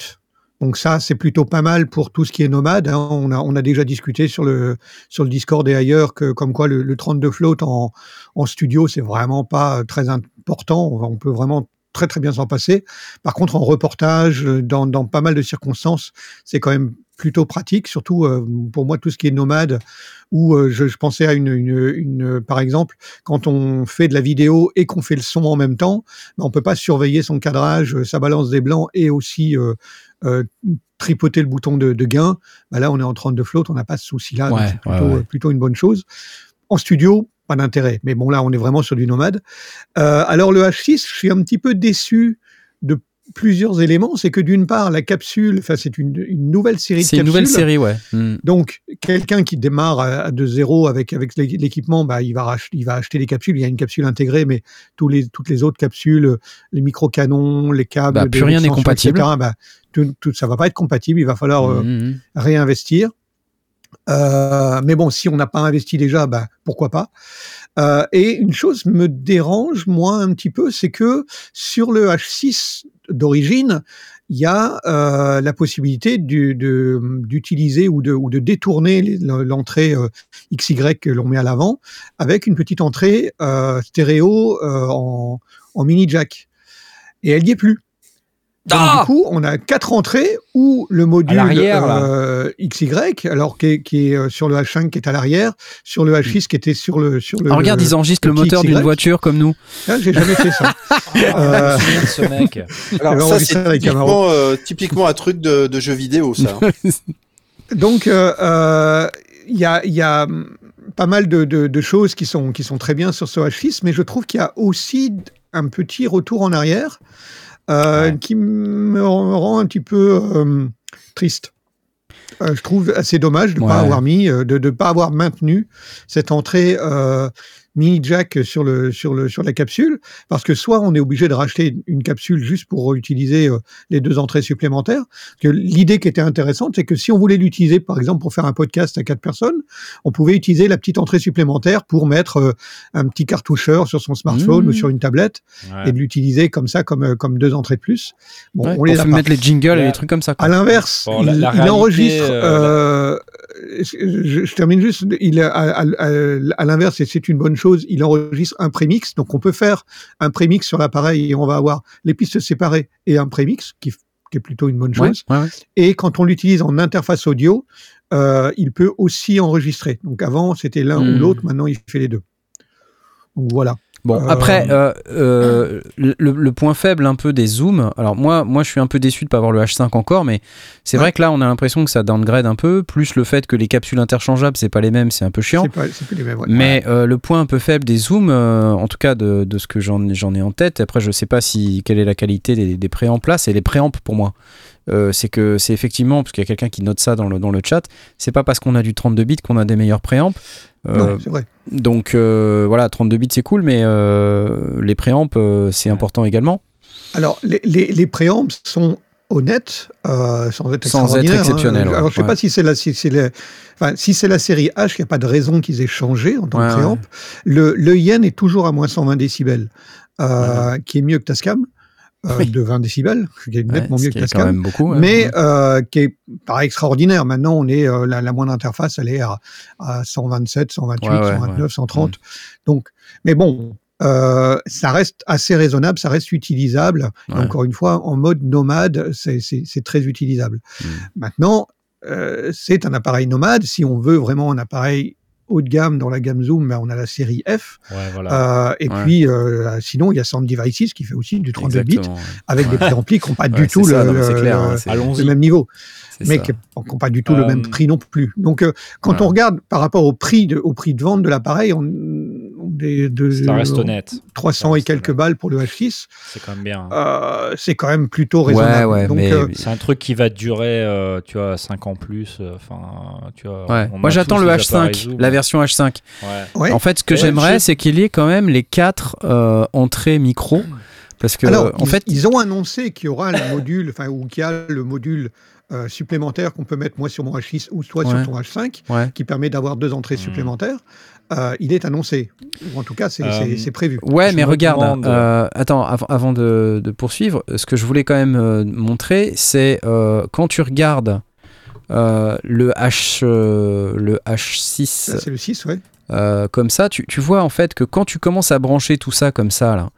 donc ça, c'est plutôt pas mal pour tout ce qui est nomade. hein. On, a, on a déjà discuté sur le, sur le Discord et ailleurs que comme quoi le, le 32 float en, en studio, c'est vraiment pas très important. On peut vraiment très très bien s'en passer. Par contre, en reportage, euh, dans, dans pas mal de circonstances, c'est quand même plutôt pratique, surtout euh, pour moi tout ce qui est nomade, où euh, je, je pensais à une, une, une, par exemple, quand on fait de la vidéo et qu'on fait le son en même temps, ben, on peut pas surveiller son cadrage, sa balance des blancs et aussi euh, tripoter le bouton de, de gain. Ben là, on est en 32 float, on n'a pas ce souci-là, Ouais, c'est plutôt, ouais, ouais. plutôt une bonne chose. En studio, pas d'intérêt. Mais bon, là, on est vraiment sur du nomade. Euh, alors, le H6, je suis un petit peu déçu de plusieurs éléments. C'est que d'une part, la capsule, enfin, c'est une, une nouvelle série de C'est capsules. une nouvelle série, ouais. Hmm. Donc, quelqu'un qui démarre à, de zéro avec, avec l'é- l'équipement, bah, il, va il va acheter les capsules. Il y a une capsule intégrée, mais tous les, toutes les autres capsules, les micro-canons, les câbles, Bah, plus rien n'est compatible. etc., bah, tout, tout, ça va pas être compatible. Il va falloir euh, Mhm. réinvestir. Euh, mais bon, si on n'a pas investi déjà, bah, pourquoi pas. Euh, et une chose me dérange, moi, un petit peu, c'est que sur le H6 d'origine, il y a euh, la possibilité d'utiliser ou de, ou de détourner l'entrée euh, XY que l'on met à l'avant avec une petite entrée euh, stéréo en, en mini jack. Et elle n'y est plus. Donc, Ah du coup, on a quatre entrées où le module euh, XY, alors qui est, qui est, euh, sur le H5 qui est à l'arrière, sur le H6 qui était sur le sur le. Ah, regarde, ils enregistrent le moteur d'une voiture comme nous. Ah, J'ai jamais fait ça. Euh... ce mec. Alors, ça, c'est typiquement, euh, typiquement un truc de, de jeu vidéo, ça. hein. Donc, euh, euh, il y, a, il y a pas mal de, de- de choses qui sont, qui sont très bien sur ce H6, mais je trouve qu'il y a aussi un petit retour en arrière euh, Ouais. qui me rend un petit peu euh, triste. Euh, je trouve assez dommage de ne Ouais. pas avoir mis, euh, de ne pas avoir maintenu cette entrée euh, mini jack sur le sur le sur la capsule parce que soit on est obligé de racheter une capsule juste pour utiliser euh, les deux entrées supplémentaires. Que l'idée qui était intéressante, c'est que si on voulait l'utiliser par exemple pour faire un podcast à quatre personnes, on pouvait utiliser la petite entrée supplémentaire pour mettre euh, un petit cartoucheur sur son smartphone Mmh. ou sur une tablette Ouais. et de l'utiliser comme ça comme euh, comme deux entrées de plus. Bon, Ouais, on les a pas. mettre les jingles et les trucs comme ça. quoi. À l'inverse, Bon, il, la- la il réalité, enregistre. euh, euh, je, je termine juste. Il à, à, à- à l'inverse, et c'est une bonne chose. Il enregistre un prémix, donc on peut faire un prémix sur l'appareil et on va avoir les pistes séparées et un prémix qui, qui est plutôt une bonne chose. ouais, ouais. Et quand on l'utilise en interface audio, euh, il peut aussi enregistrer. Donc avant c'était l'un Hmm. ou l'autre, maintenant il fait les deux. Donc voilà. Bon, Euh, après, euh, euh, le, le point faible un peu des zooms, alors moi, moi je suis un peu déçu de pas avoir le H5 encore, mais c'est Ouais. vrai que là on a l'impression que ça downgrade un peu, plus le fait que les capsules interchangeables, c'est pas les mêmes, c'est un peu chiant. C'est pas, c'est plus les mêmes. ouais. Mais euh, le point un peu faible des zooms, en tout cas de, de ce que j'en j'en ai en tête, après je sais pas si quelle est la qualité des, des préamps là, c'est les préamps pour moi. Euh, c'est que c'est effectivement, parce qu'il y a quelqu'un qui note ça dans le, dans le chat, c'est pas parce qu'on a du 32 bits qu'on a des meilleurs préamps. Euh, Non, c'est vrai. donc euh, voilà, 32 bits c'est cool, mais euh, les préamps c'est important également. Alors, les, les, les préamps sont honnêtes, euh, sans être Sans être extraordinaires, hein. exceptionnels, ouais. Alors, je sais Ouais. pas si c'est la, si c'est la, enfin, si c'est la série H, il n'y a pas de raison qu'ils aient changé en tant Ouais, que préamp. Le, le yen est toujours à moins 120 décibels, euh, qui est mieux que Tascam, Oui. de 20 décibels, qui est nettement Ouais, mieux que est quand Tascam. même beaucoup. Mais euh, qui est pas extraordinaire. Maintenant, on est euh, la, la moindre interface, elle est à, à 127, 128, Ouais, ouais, 129, ouais. 130. Donc, mais bon, euh, ça reste assez raisonnable, ça reste utilisable. Et encore une fois, en mode nomade, c'est- très utilisable. Mm. Maintenant, euh, c'est un appareil nomade. Si on veut vraiment un appareil haut de gamme dans la gamme Zoom, ben, on a la série F. Ouais, voilà. Euh, et Ouais. puis, euh, sinon, il y a Sound Devices qui fait aussi du 32 bits Exactement, ouais. avec des préamplis qui n'ont pas Ouais, du tout ça, le, non, hein, même niveau mais ça. qui n'ont pas du tout le même prix non plus. Donc, euh, quand Voilà. on regarde par rapport au prix de, au prix de vente de l'appareil, on, on est de Ça reste honnête. 300 Ça et quelques honnête. balles pour le H6. C'est quand même bien. Euh, c'est quand même plutôt raisonnable. Ouais, ouais, Donc, mais- euh, C'est un truc qui va durer, euh, tu vois, 5 ans plus. Enfin, tu vois. Ouais. Moi a j'attends le des appareils H5, Zoom. la version H5. Ouais. ouais. En fait, ce que Ouais, j'aimerais, c'est qu'il y ait quand même les quatre euh, entrées micro. Parce que, Alors, en ils, fait, ils ont annoncé qu'il y aura le module, enfin, ou qu'il y a le module euh, supplémentaire qu'on peut mettre moi sur mon H6 ou toi Ouais. sur ton H5, ouais. qui permet d'avoir deux entrées Hmm. supplémentaires. Euh, il est annoncé, ou en tout cas, c'est Euh, prévu. Ouais, Je mais regarde, demande- euh, attends, av- avant de, de poursuivre, ce que je voulais quand même euh, montrer, c'est euh, quand tu regardes euh, le, H, euh, le H6 Ça, C'est le 6, ouais. euh, comme ça, tu, tu vois en fait que quand tu commences à brancher tout ça comme ça, là,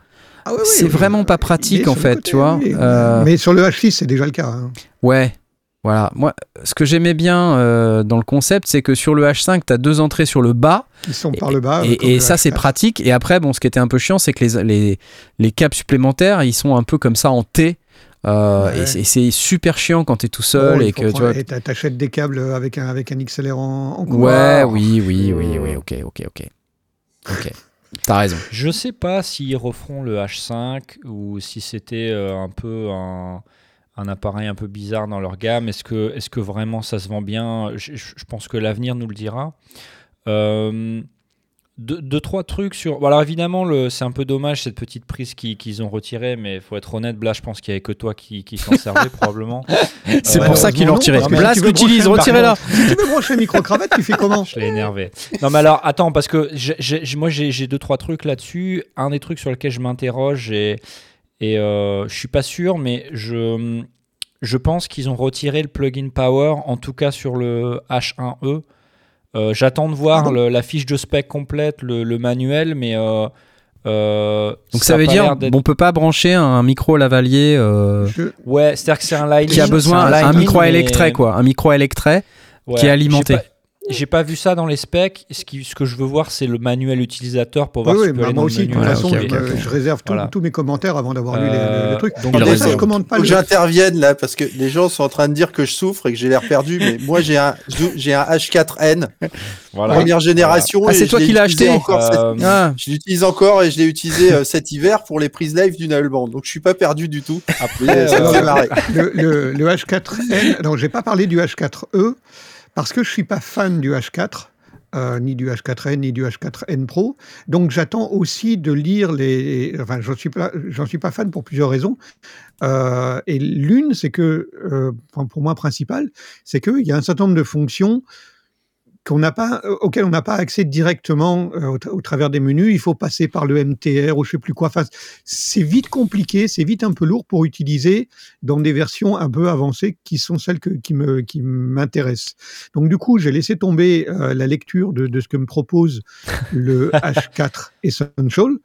Ah ouais, c'est oui, vraiment pas pratique en fait, côté, tu vois. oui. Euh, Mais sur le H6, c'est déjà le cas. hein. Ouais, voilà. Moi, ce que j'aimais bien euh, dans le concept, c'est que sur le H5, tu as deux entrées sur le bas. Ils sont par le bas. et, comme et le ça, c'est H4. pratique. Et après, bon, ce qui était un peu chiant, c'est que les, les, les câbles supplémentaires, ils sont un peu comme ça en T. Euh, Ouais. Et c'est- super chiant quand tu es tout seul et que tu prendre- vois. t'achètes des câbles avec un, avec un XLR en, en Ouais, oui, oui, oui, oui, ok, ok, ok. Ok. T'as raison. Je sais pas s'ils referont le H5 ou si c'était euh, un peu un, un appareil un peu bizarre dans leur gamme. Est-ce que, est que vraiment ça se vend bien? Je, pense que l'avenir nous le dira. Euh, deux, deux, trois trucs sur. bon, alors évidemment, le, c'est un peu dommage cette petite prise qui- qu'ils ont retirée, mais faut être honnête, Blas, je pense qu'il n'y avait que toi qui, qui s'en servait probablement. C'est Euh, pour ça qu'ils l'ont retiré. Blas l'utilise, retirez-la. Si tu veux brancher micro-cravate, tu fais comment? Je l'ai énervé. Non, mais alors, attends, parce que moi, j'ai deux, trois trucs là-dessus. Un des trucs sur lesquels je m'interroge, et, et euh, je suis pas sûr, mais je, je pense qu'ils ont retiré le plugin Power, en tout cas sur le H1E. Euh, J'attends de voir Ah bon le- la fiche de spec complète, le, le manuel, mais. euh, euh, Donc ça, veut dire on peut pas brancher un micro lavalier euh, Je- Ouais, c'est-à-dire que c'est un Lightning. qui a besoin un micro mais- électret quoi, un micro électret Ouais, qui est alimenté. pas- J'ai pas vu ça dans les specs. Ce, qui, ce que je veux voir, c'est le manuel utilisateur pour voir Oui, si oui, tu peux bah, aller moi dans aussi, le de toute façon, je, réserve Voilà. tous mes commentaires avant d'avoir lu les- Euh, les, les trucs. donc, raison. je commande pas Faut le que j'intervienne là parce que les gens sont en train de dire que je souffre et que j'ai l'air perdu, mais moi j'ai un j'ai un H4N Voilà. première génération. Ah, et c'est toi qui l'as acheté encore Euh, Ah, Je l'utilise encore et je l'ai utilisé euh, cet hiver pour les prises live d'une Allemand. Donc je suis pas perdu du tout. Après, ça euh, le, le, le H4N. Non, j'ai pas parlé du H4E parce que je suis pas fan du H4. euh, ni du H4n, ni du H4n Pro. Donc j'attends aussi de lire les. Enfin, j'en suis pas, fan pour plusieurs raisons. Euh, et l'une, c'est que, euh, pour moi principale, c'est qu'il y a un certain nombre de fonctions qu'on n'a pas, euh, auquel on n'a pas accès directement euh, au, tra- au travers des menus. Il faut passer par le MTR ou je sais plus quoi. Enfin, c'est vite compliqué, c'est vite un peu lourd pour utiliser dans des versions un peu avancées qui sont celles que, qui me qui m'intéressent. Donc du coup, j'ai laissé tomber euh, la lecture de, de ce que me propose le H4 Essential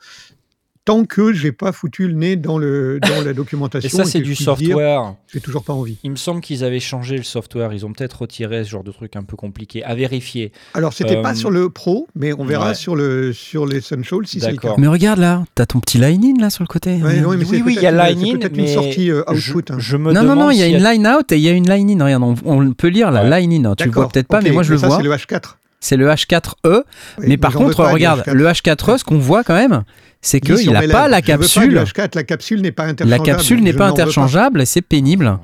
tant que j'ai pas foutu le nez dans le dans la documentation. Et ça, c'est du je software. J'ai toujours pas envie. Il me semble qu'ils avaient changé le software. Ils ont peut-être retiré ce genre de truc un peu compliqué. À vérifier. Alors, c'était Euh, pas sur le Pro, mais on verra ouais. sur le sur l'Essential si c'est le cas. Mais regarde là, t'as ton petit line-in là sur le côté. Ouais, oui, mais Oui, il y a line-in, c'est peut-être mais une sortie euh, je, output. hein. je me non, non, non, il y a une line-out et il y a une line-in. Regarde, on, on peut lire la Ouais. line-in. Tu le vois peut-être pas, mais moi je le ça, vois. C'est le H4. C'est le H4E. Oui, mais par contre, regarde, H4. le H4E, ce qu'on voit quand même, c'est qu'il n'a pas la capsule. H4, la capsule n'est pas La interchangeable. capsule n'est pas interchangeable et c'est pénible.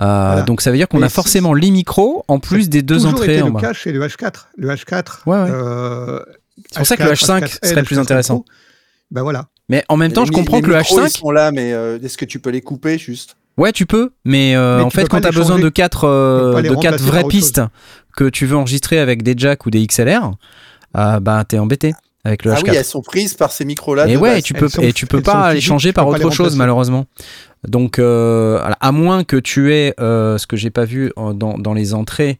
Euh, Donc ça veut dire qu'on a forcément les micros en plus des deux Toujours entrées été en le bas. cas chez le H4. Le H4. Ouais, ouais. euh, C'est pour ça que le H4, H5 serait plus H4 intéressant. Pro, Ben voilà. Mais en même temps, je comprends les que le micros, ils H5, sont là, mais euh, est-ce que tu peux les couper juste? Ouais, tu peux, mais, euh, Mais en tu fait, quand pas tu as besoin de quatre, Tu peux euh, pas les de quatre vraies pistes que tu veux enregistrer avec des jacks ou des XLR, euh, bah t'es embêté avec le Ah H4. oui, elles sont prises par ces micros-là. Et ouais, base. et tu peux sont- et tu peux pas les changer par autre chose malheureusement. Donc euh, à moins que tu aies euh, ce que j'ai pas vu euh, dans, dans les entrées,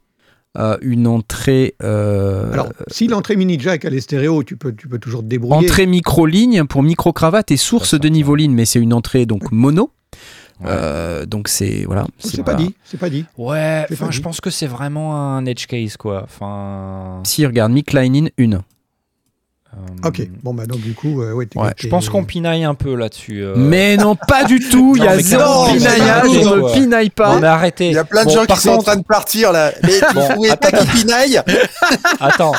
euh, une entrée euh, Alors, si l'entrée mini jack elle est stéréo, tu peux, tu peux toujours te débrouiller. entrée micro ligne pour micro cravate et source de niveau ligne, mais c'est une entrée donc mono. Ouais. Euh, donc c'est voilà. C'est pas dit. C'est pas dit. Ouais, enfin, je pense que c'est vraiment un edge case, quoi. Enfin. Si regarde mic line in une. Euh, Ok. Bon bah donc du coup, euh, ouais. t'es- Ouais, Je pense qu'on pinaille un peu là-dessus. euh. Mais non, pas du tout. Il y a zéro pinaillage. On ne pinaille pas. Non, mais arrêtez. Il y a plein de Bon, gens qui sont en train de partir là. Mais Bon, trouvais pas attends. qu'ils pinaillent? Attends,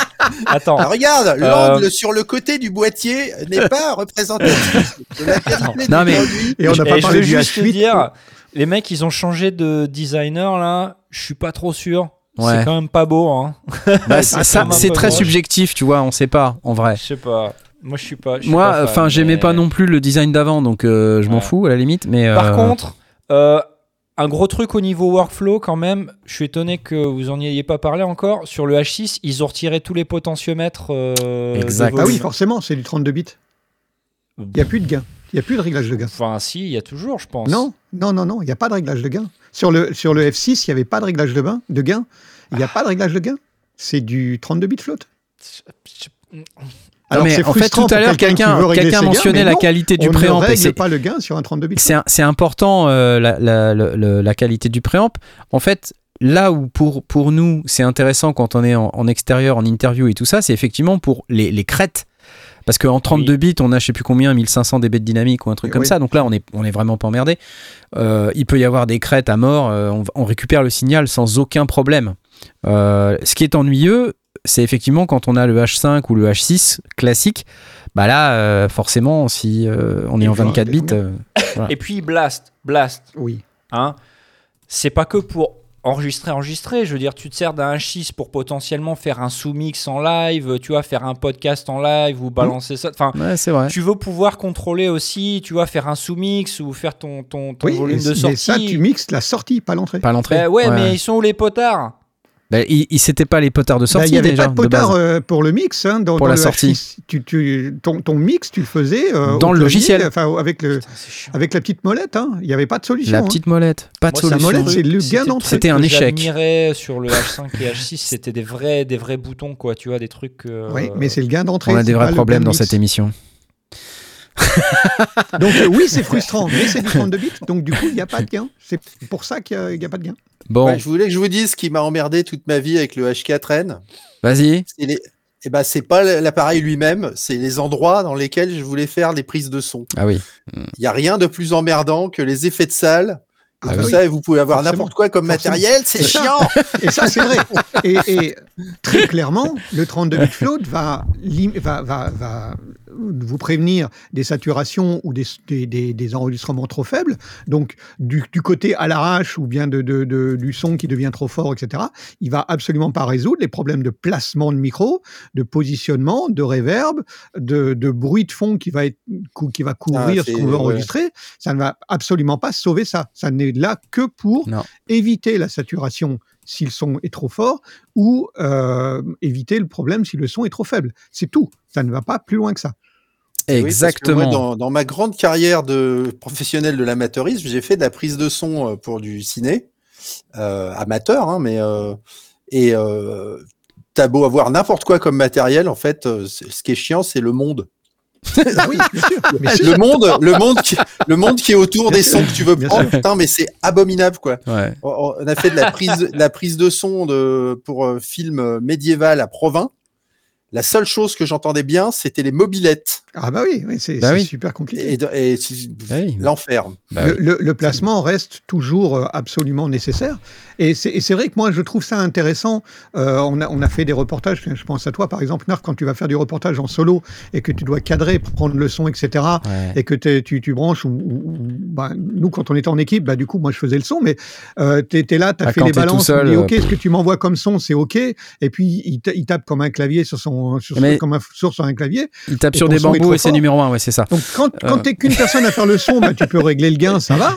attends. Ah, Regarde, Euh, l'angle sur le côté du boîtier n'est pas représentatif de la qualité Non, mais-. Et on n'a pas je parlé veux du juste te H8. dire, les mecs, ils ont changé de designer là. Je suis pas trop sûr. Ouais. C'est quand même pas beau, hein. Bah, c'est très moche. subjectif, tu vois. On sait pas en vrai. Je sais pas. Moi, je suis pas. Moi, enfin, j'aimais mais- pas non plus le design d'avant, donc euh, je m'en Ouais. fous à la limite. Mais Par euh, contre, euh, un gros truc au niveau workflow quand même. Je suis étonné que vous en ayez pas parlé encore. Sur le H6, ils ont retiré tous les potentiomètres. euh, Exact. Ah oui, forcément, c'est du 32 bits. Il n'y a plus de gain. Il n'y a plus de réglage de gain. Enfin, si, il y a toujours, je pense. Non, non, non, non, il n'y a pas de réglage de gain. Sur le, sur le F6, il n'y avait pas de réglage de, bain, de gain. Il n'y a pas de réglage de gain. C'est du 32 bits float. Alors, mais en fait, tout à l'heure, quelqu'un ses gains, mentionnait la non, qualité du on préamp. c'est- pas le gain sur un 32 bits. C'est important euh, la, la- la- la- la qualité du préamp. En fait, là où pour, pour nous c'est intéressant quand on est en, en extérieur, en interview et tout ça, c'est effectivement pour les, les crêtes. Parce qu'en 32 bits, on a je sais plus combien, 1500 dB de dynamique ou un truc Et comme oui. ça. Donc là, on est, on est vraiment pas emmerdé. Euh, il peut y avoir des crêtes à mort. euh, on, on récupère le signal sans aucun problème. Euh, ce qui est ennuyeux, c'est effectivement quand on a le H5 ou le H6 classique. Bah là, euh, forcément, si euh, on est en va 24 bits, Et puis Blast, Blast, Oui. hein, c'est pas que pour enregistrer, enregistrer. Je veux dire, tu te sers d'un H6 pour potentiellement faire un sous-mix en live, tu vois, faire un podcast en live ou balancer ça. Enfin, ouais, c'est vrai. tu veux pouvoir contrôler aussi, tu vois, faire un sous-mix ou faire ton, ton, ton Oui, volume et- de mais sortie. ça, tu mixes la sortie, pas l'entrée. Pas l'entrée. Bah ouais, mais ils sont où les potards? Bah, il, il- c'était pas les potards de Bah, sortie Il n'y avait déjà pas de de potard base. euh, pour le mix. hein, dans, Pour dans la le sortie. H6. Tu, tu- ton, ton mix, tu le faisais euh, Dans le clavier, logiciel. Enfin, avec, le, Putain, c'est chiant. avec la petite molette. hein. Il n'y avait pas de solution. La hein. petite molette, pas de Moi, solution. molette, c'est le gain C'était- d'entrée. C'était un que échec. J'admirais sur le H5 et H6, c'était des vrais, des vrais boutons, quoi. Tu vois, des trucs. euh, Oui, mais c'est le gain d'entrée. On a des vrais problèmes dans mix. cette émission. Donc euh, oui, c'est frustrant, mais c'est du 32 bits. Donc du coup, il n'y a pas de gain. C'est pour ça qu'il n'y a, pas de gain. Bon, Ouais, je voulais que je vous dise ce qui m'a emmerdé toute ma vie avec le H4N. vas-y. C'est les... Eh ben, c'est pas l'appareil lui-même, c'est les endroits dans lesquels je voulais faire des prises de son. Ah oui. Il n'y a rien de plus emmerdant que les effets de salle. Et Ah tout oui. ça, et vous pouvez avoir n'importe quoi comme Forcément. matériel, c'est chiant. Et ça, c'est vrai. Et, et très clairement, le 32 bit float va, lim- va, va, va vous prévenir des saturations ou des, des, des- des enregistrements trop faibles. Donc, du, du côté à l'arrache ou bien de, de- de- du son qui devient trop fort, etc., il va absolument pas résoudre les problèmes de placement de micro, de positionnement, de réverb, de, bruit de fond qui va, être, qui va couvrir c'est- ce qu'on veut ouais. enregistrer. Ça ne va absolument pas sauver ça. Ça n'est là que pour Non. éviter la saturation si le son est trop fort ou euh, éviter le problème si le son est trop faible. C'est tout. Ça ne va pas plus loin que ça. Oui, parce que Exactement. moi, dans, dans ma grande carrière de professionnel de l'amateurisme, j'ai fait de la prise de son euh, pour du ciné, euh, amateur, hein, mais euh, et euh, t'as beau avoir n'importe quoi comme matériel, en fait, c'est- ce qui est chiant, c'est le monde. Ah oui, bien sûr. bien sûr. Le monde, le monde, qui, le monde qui est autour Bien des sûr, sons que tu veux prendre. Putain, mais c'est abominable, quoi. Ouais. On on a fait de la prise, de la prise de son de, pour un film euh, médiéval à Provins. La seule chose que j'entendais bien, c'était les mobilettes. Ah bah oui, oui, c'est Bah oui. super compliqué. Et, Ah oui. l'enfer. Bah le, oui. le- le placement reste toujours euh, absolument nécessaire. Et c'est vrai que moi, je trouve ça intéressant. Euh, on, a, on a fait des reportages, je pense à toi, par exemple, Narf, quand tu vas faire du reportage en solo et que tu dois cadrer, prendre le son, etc., Ouais. et que tu, tu branches, ou, ou- ou- bah, nous, quand on était en équipe, bah, du coup, moi, je faisais le son, mais euh, tu étais là, tu as Ah, fait les balances, tu dis, OK, ce que tu m'envoies comme son, c'est OK, et puis il tape comme un clavier sur son, sur, Mais- comme un source sur un clavier. Il tape sur des bambous et c'est numéro un, ouais, c'est ça. Donc, quand, quand Euh. t'es qu'une personne à faire le son, bah, tu peux régler le gain, ça va.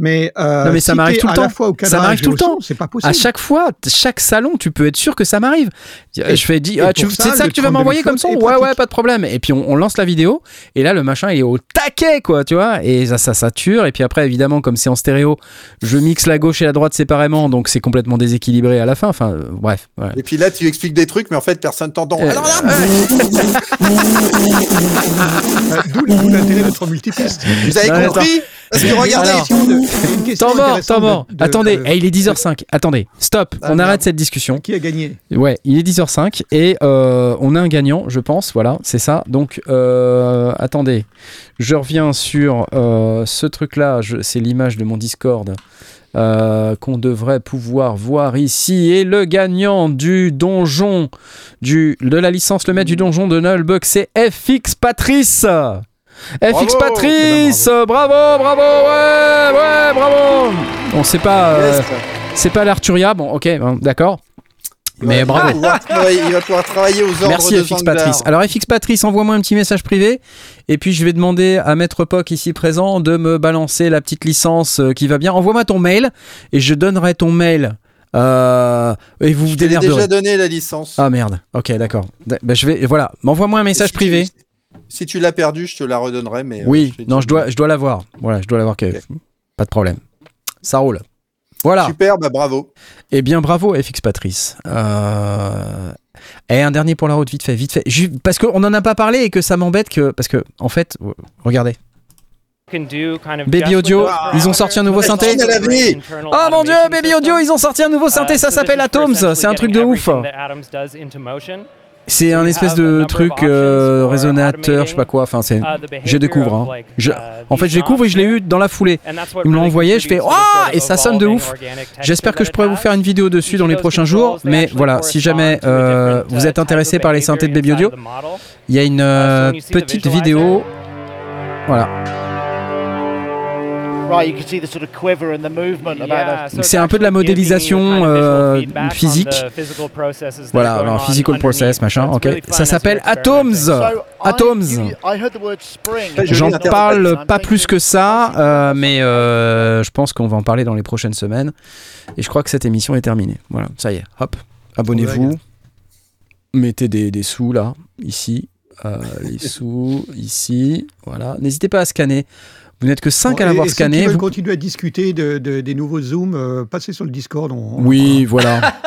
Mais, euh, Non, mais ça si m'arrive tout le temps. fois Ça m'arrive tout le temps. C'est pas possible. À chaque fois, chaque salon, tu peux être sûr que ça m'arrive. Je fais dis, et ah, ça, c'est ça que tu vas 32 m'envoyer comme son est Ouais, ouais, pas de problème. Et puis on, on lance la vidéo, et là le machin il est au taquet, quoi, tu vois, et ça, ça sature. Et puis après, évidemment, comme c'est en stéréo, je mixe la gauche et la droite séparément, donc c'est complètement déséquilibré à la fin. Enfin, euh, bref. ouais. Et puis là, tu expliques des trucs, mais en fait, personne t'entend. Euh, Alors là, Euh, D'où d'où l'intérêt d'être multipiste. vous avez Non, compris Parce que regardez, Alors, Question de- une question Temps mort, temps mort. de- de- Attendez, de- eh, il est 10h05. Attendez, stop. Ah, on merde. arrête cette discussion. Qui a gagné Ouais, il est 10h05 et euh, on a un gagnant, je pense. Voilà, c'est ça. Donc, euh, attendez, je reviens sur euh, ce truc-là. C'est l'image de mon Discord euh, qu'on devrait pouvoir voir ici. Et le gagnant du donjon, du, de la licence, le maître du donjon de Nullbug, c'est FX Patrice. FX Bravo Patrice, bravo, bravo, ouais, ouais, bravo. On sait pas, euh, Yes. c'est pas l'Arturia, bon, ok, d'accord. Mais Ouais, bravo. Il va, pouvoir travailler, il va pouvoir travailler aux ordres Merci de FX. Patrice. Alors FX Patrice, envoie-moi un petit message privé et puis je vais demander à Maître Poc ici présent de me balancer la petite licence euh, qui va bien. Envoie-moi ton mail et je donnerai ton mail. Euh, et vous vous Je t'ai démerderez. déjà donné la licence. Ah merde. Ok, d'accord. Bah, je vais. Voilà. M'envoie-moi un message Si tu- privé. Si tu l'as perdu, je te la redonnerai. Mais euh, Oui. je Non, je dois, je dois l'avoir. Voilà, je dois l'avoir. que- Ok. Pas de problème. Ça roule. Voilà. Super, bah bravo. Eh bien, bravo FX Patrice. Euh... Et un dernier pour la route, vite fait, vite fait. Parce qu'on n'en a pas parlé et que ça m'embête que. Parce que, en fait, euh, regardez. Baby Audio, ils ont sorti un nouveau synthé. Oh mon dieu, Baby Audio, ils ont sorti un nouveau synthé, ça s'appelle Atoms. C'est un truc de ouf. C'est un espèce de truc euh, résonateur, je sais pas quoi. Enfin, c'est. Je découvre. hein. Je- En fait, je découvre et je l'ai eu dans la foulée. Ils me l'ont envoyé, je fais, Ah Et ça sonne de ouf. J'espère que je pourrai vous faire une vidéo dessus dans les prochains jours. Mais voilà, si jamais euh, vous êtes intéressé par les synthés de Baby Audio, il y a une euh, petite vidéo. Voilà. C'est un peu de la modélisation euh, physique. Voilà, alors physical process, machin, ok. Ça s'appelle Atoms. Atoms. you- I heard the word spring. Joli J'en parle pas plus que ça, euh, mais euh, je pense qu'on va en parler dans les prochaines semaines. Et je crois que cette émission est terminée. Voilà, ça y est, hop, abonnez-vous, mettez des, des sous là, ici, euh, les sous, ici, voilà. N'hésitez pas à scanner. Vous n'êtes que 5 Bon, à l'avoir scanné. vous- continuer à discuter de, de- des nouveaux Zooms, euh, passez sur le Discord. On, on Oui, voilà.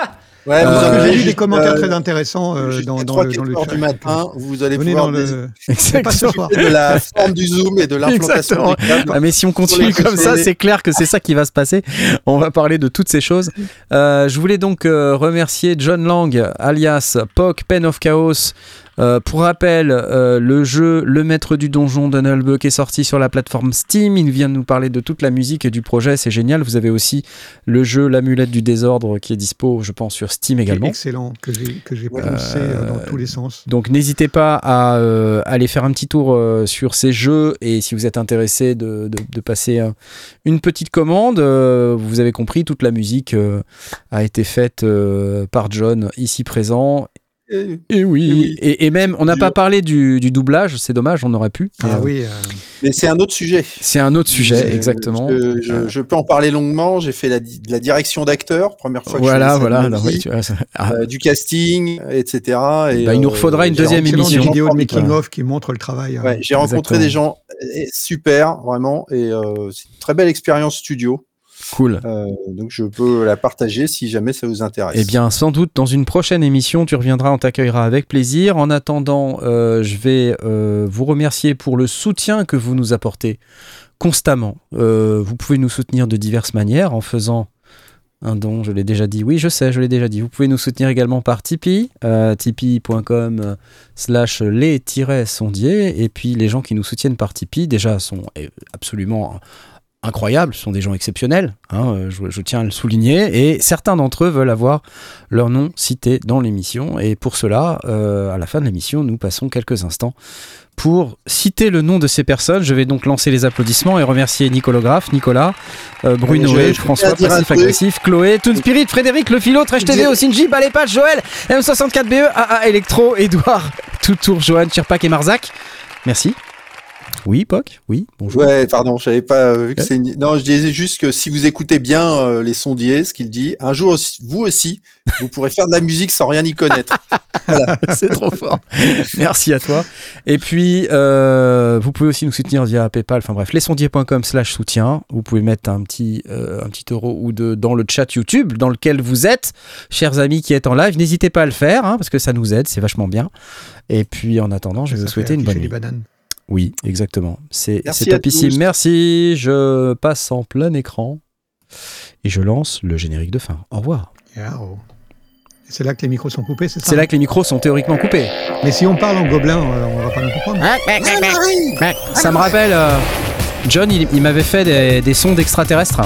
Ouais, Euh, J'ai lu des commentaires très intéressants euh, dans, dans 3, le, dans le 4 heures chat. du matin, vous allez Venez pouvoir dans le. De la forme du zoom et de l'implantation. Ah, mais si on continue comme ça, c'est clair que c'est ça qui va se passer. On va parler de toutes ces choses. Euh, je voulais donc euh, remercier John Lang, alias POC, Pen of Chaos, Euh, pour rappel, euh, le jeu Le Maître du Donjon d'Unelbuck est sorti sur la plateforme Steam. Il vient de nous parler de toute la musique et du projet, c'est génial. Vous avez aussi le jeu L'Amulette du Désordre qui est dispo, je pense, sur Steam également. Excellent, que j'ai que j'ai poussé euh, dans tous les sens. Donc n'hésitez pas à euh, aller faire un petit tour euh, sur ces jeux et si vous êtes intéressé de, de- de passer euh, une petite commande, euh, vous avez compris, toute la musique euh, a été faite euh, par John ici présent. Et- Et oui, Et oui. Et, et même, on n'a pas parlé du, du doublage, c'est dommage, on aurait pu. Ah Euh, oui, euh, Mais c'est un autre sujet. C'est un autre sujet, exactement. Je, je- je peux en parler longuement. J'ai fait la, la direction d'acteur, première fois que Voilà, je voilà. alors, oui, tu vois, ça- ah, Euh, du casting, etc. Et, Bah, il nous euh, refaudra une deuxième émission. excellente vidéo de Voilà. making of qui montre le travail. euh, Ouais, j'ai rencontré Exactement. des gens eh, super, vraiment, et euh, c'est une très belle expérience studio. Cool. Euh, donc je peux la partager si jamais ça vous intéresse. Eh bien, sans doute, dans une prochaine émission, tu reviendras, on t'accueillera avec plaisir. En attendant, euh, je vais euh, vous remercier pour le soutien que vous nous apportez constamment. Vous pouvez nous soutenir de diverses manières en faisant un don, je l'ai déjà dit. Oui, je sais, je l'ai déjà dit. Vous pouvez nous soutenir également par Tipeee, euh, tipeee.com slash les-sondiers. Et puis, les gens qui nous soutiennent par Tipeee, déjà, sont euh, absolument incroyables, ce sont des gens exceptionnels, hein, euh, je, je tiens à le souligner, et certains d'entre eux veulent avoir leur nom cité dans l'émission, et pour cela, euh, à la fin de l'émission, nous passons quelques instants pour citer le nom de ces personnes. Je vais donc lancer les applaudissements et remercier Nicolas Graff, Nicolas, euh, Bruno, François, Passif. Agressif, Chloé, Toon Spirit, Frédéric, Le Philo, Trash TV, Osinji, Balépage, Joël, M64BE, AA Electro, Edouard, Toutour, Johan, Chirpac et Marzac. Merci. Oui, Poc Oui, bonjour. Ouais, pardon, je n'avais pas euh, vu que Ouais. c'est une... Non, je disais juste que si vous écoutez bien euh, les sondiers, ce qu'il dit, un jour, aussi- vous aussi, vous pourrez faire de la musique sans rien y connaître. c'est trop fort. Merci à toi. Et puis, euh, vous pouvez aussi nous soutenir via PayPal. Enfin bref, lesondiers.com slash soutien. Vous pouvez mettre un petit, euh, un petit euro ou deux dans le chat YouTube dans lequel vous êtes, chers amis qui êtes en live. N'hésitez pas à le faire hein, parce que ça nous aide, c'est vachement bien. Et puis, en attendant, je vais ça vous souhaiter une bonne les nuit. bananes. Oui, exactement. C'est à topissime. tous. Merci. Je passe en plein écran et je lance le générique de fin. Au revoir. Oh. C'est là que les micros sont coupés, c'est ça? C'est là que les micros sont théoriquement coupés. Mais si on parle en gobelin, euh, on va pas nous comprendre. Ça me rappelle, euh, John, il, il m'avait fait des, des sons d'extraterrestres.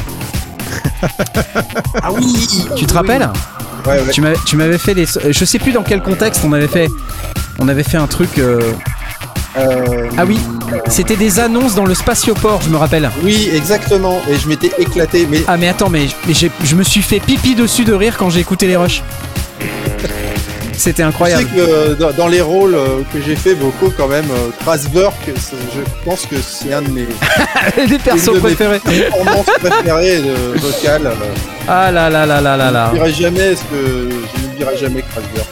ah oui Tu te rappelles? Ouais, ouais. Tu m'avais- Tu m'avais fait des. Je sais plus dans quel contexte on avait fait. On avait fait un truc. euh, Euh, Ah oui, c'était des annonces dans le spatioport, je me rappelle. Oui, exactement. Et je m'étais éclaté. Mais Ah mais attends, mais, je me suis fait pipi dessus de rire quand j'ai écouté les rushs. C'était tu sais incroyable. que euh, dans, les rôles euh, que j'ai fait vocaux, quand même, euh, Krasberg, c'est- je pense que c'est un de mes Des persos de mes préférés. performances préférées de vocales. Ah là là là là là Je là. n'oublierai jamais ce que je n'oublierai jamais Krasberg.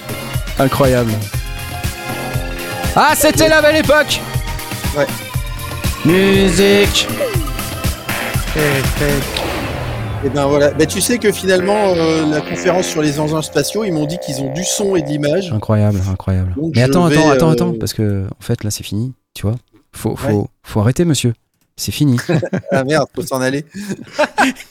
Incroyable. Ah, c'était la belle époque Ouais. Musique Et ben voilà. Bah, tu sais que finalement, euh, la conférence sur les engins spatiaux, ils m'ont dit qu'ils ont du son et de l'image. Incroyable, incroyable. Donc, Mais attends, vais, attends, attends, euh, attends, parce que en fait là c'est fini, tu vois. Faut, faut, Ouais. faut arrêter, monsieur. C'est fini. Ah merde, faut s'en aller.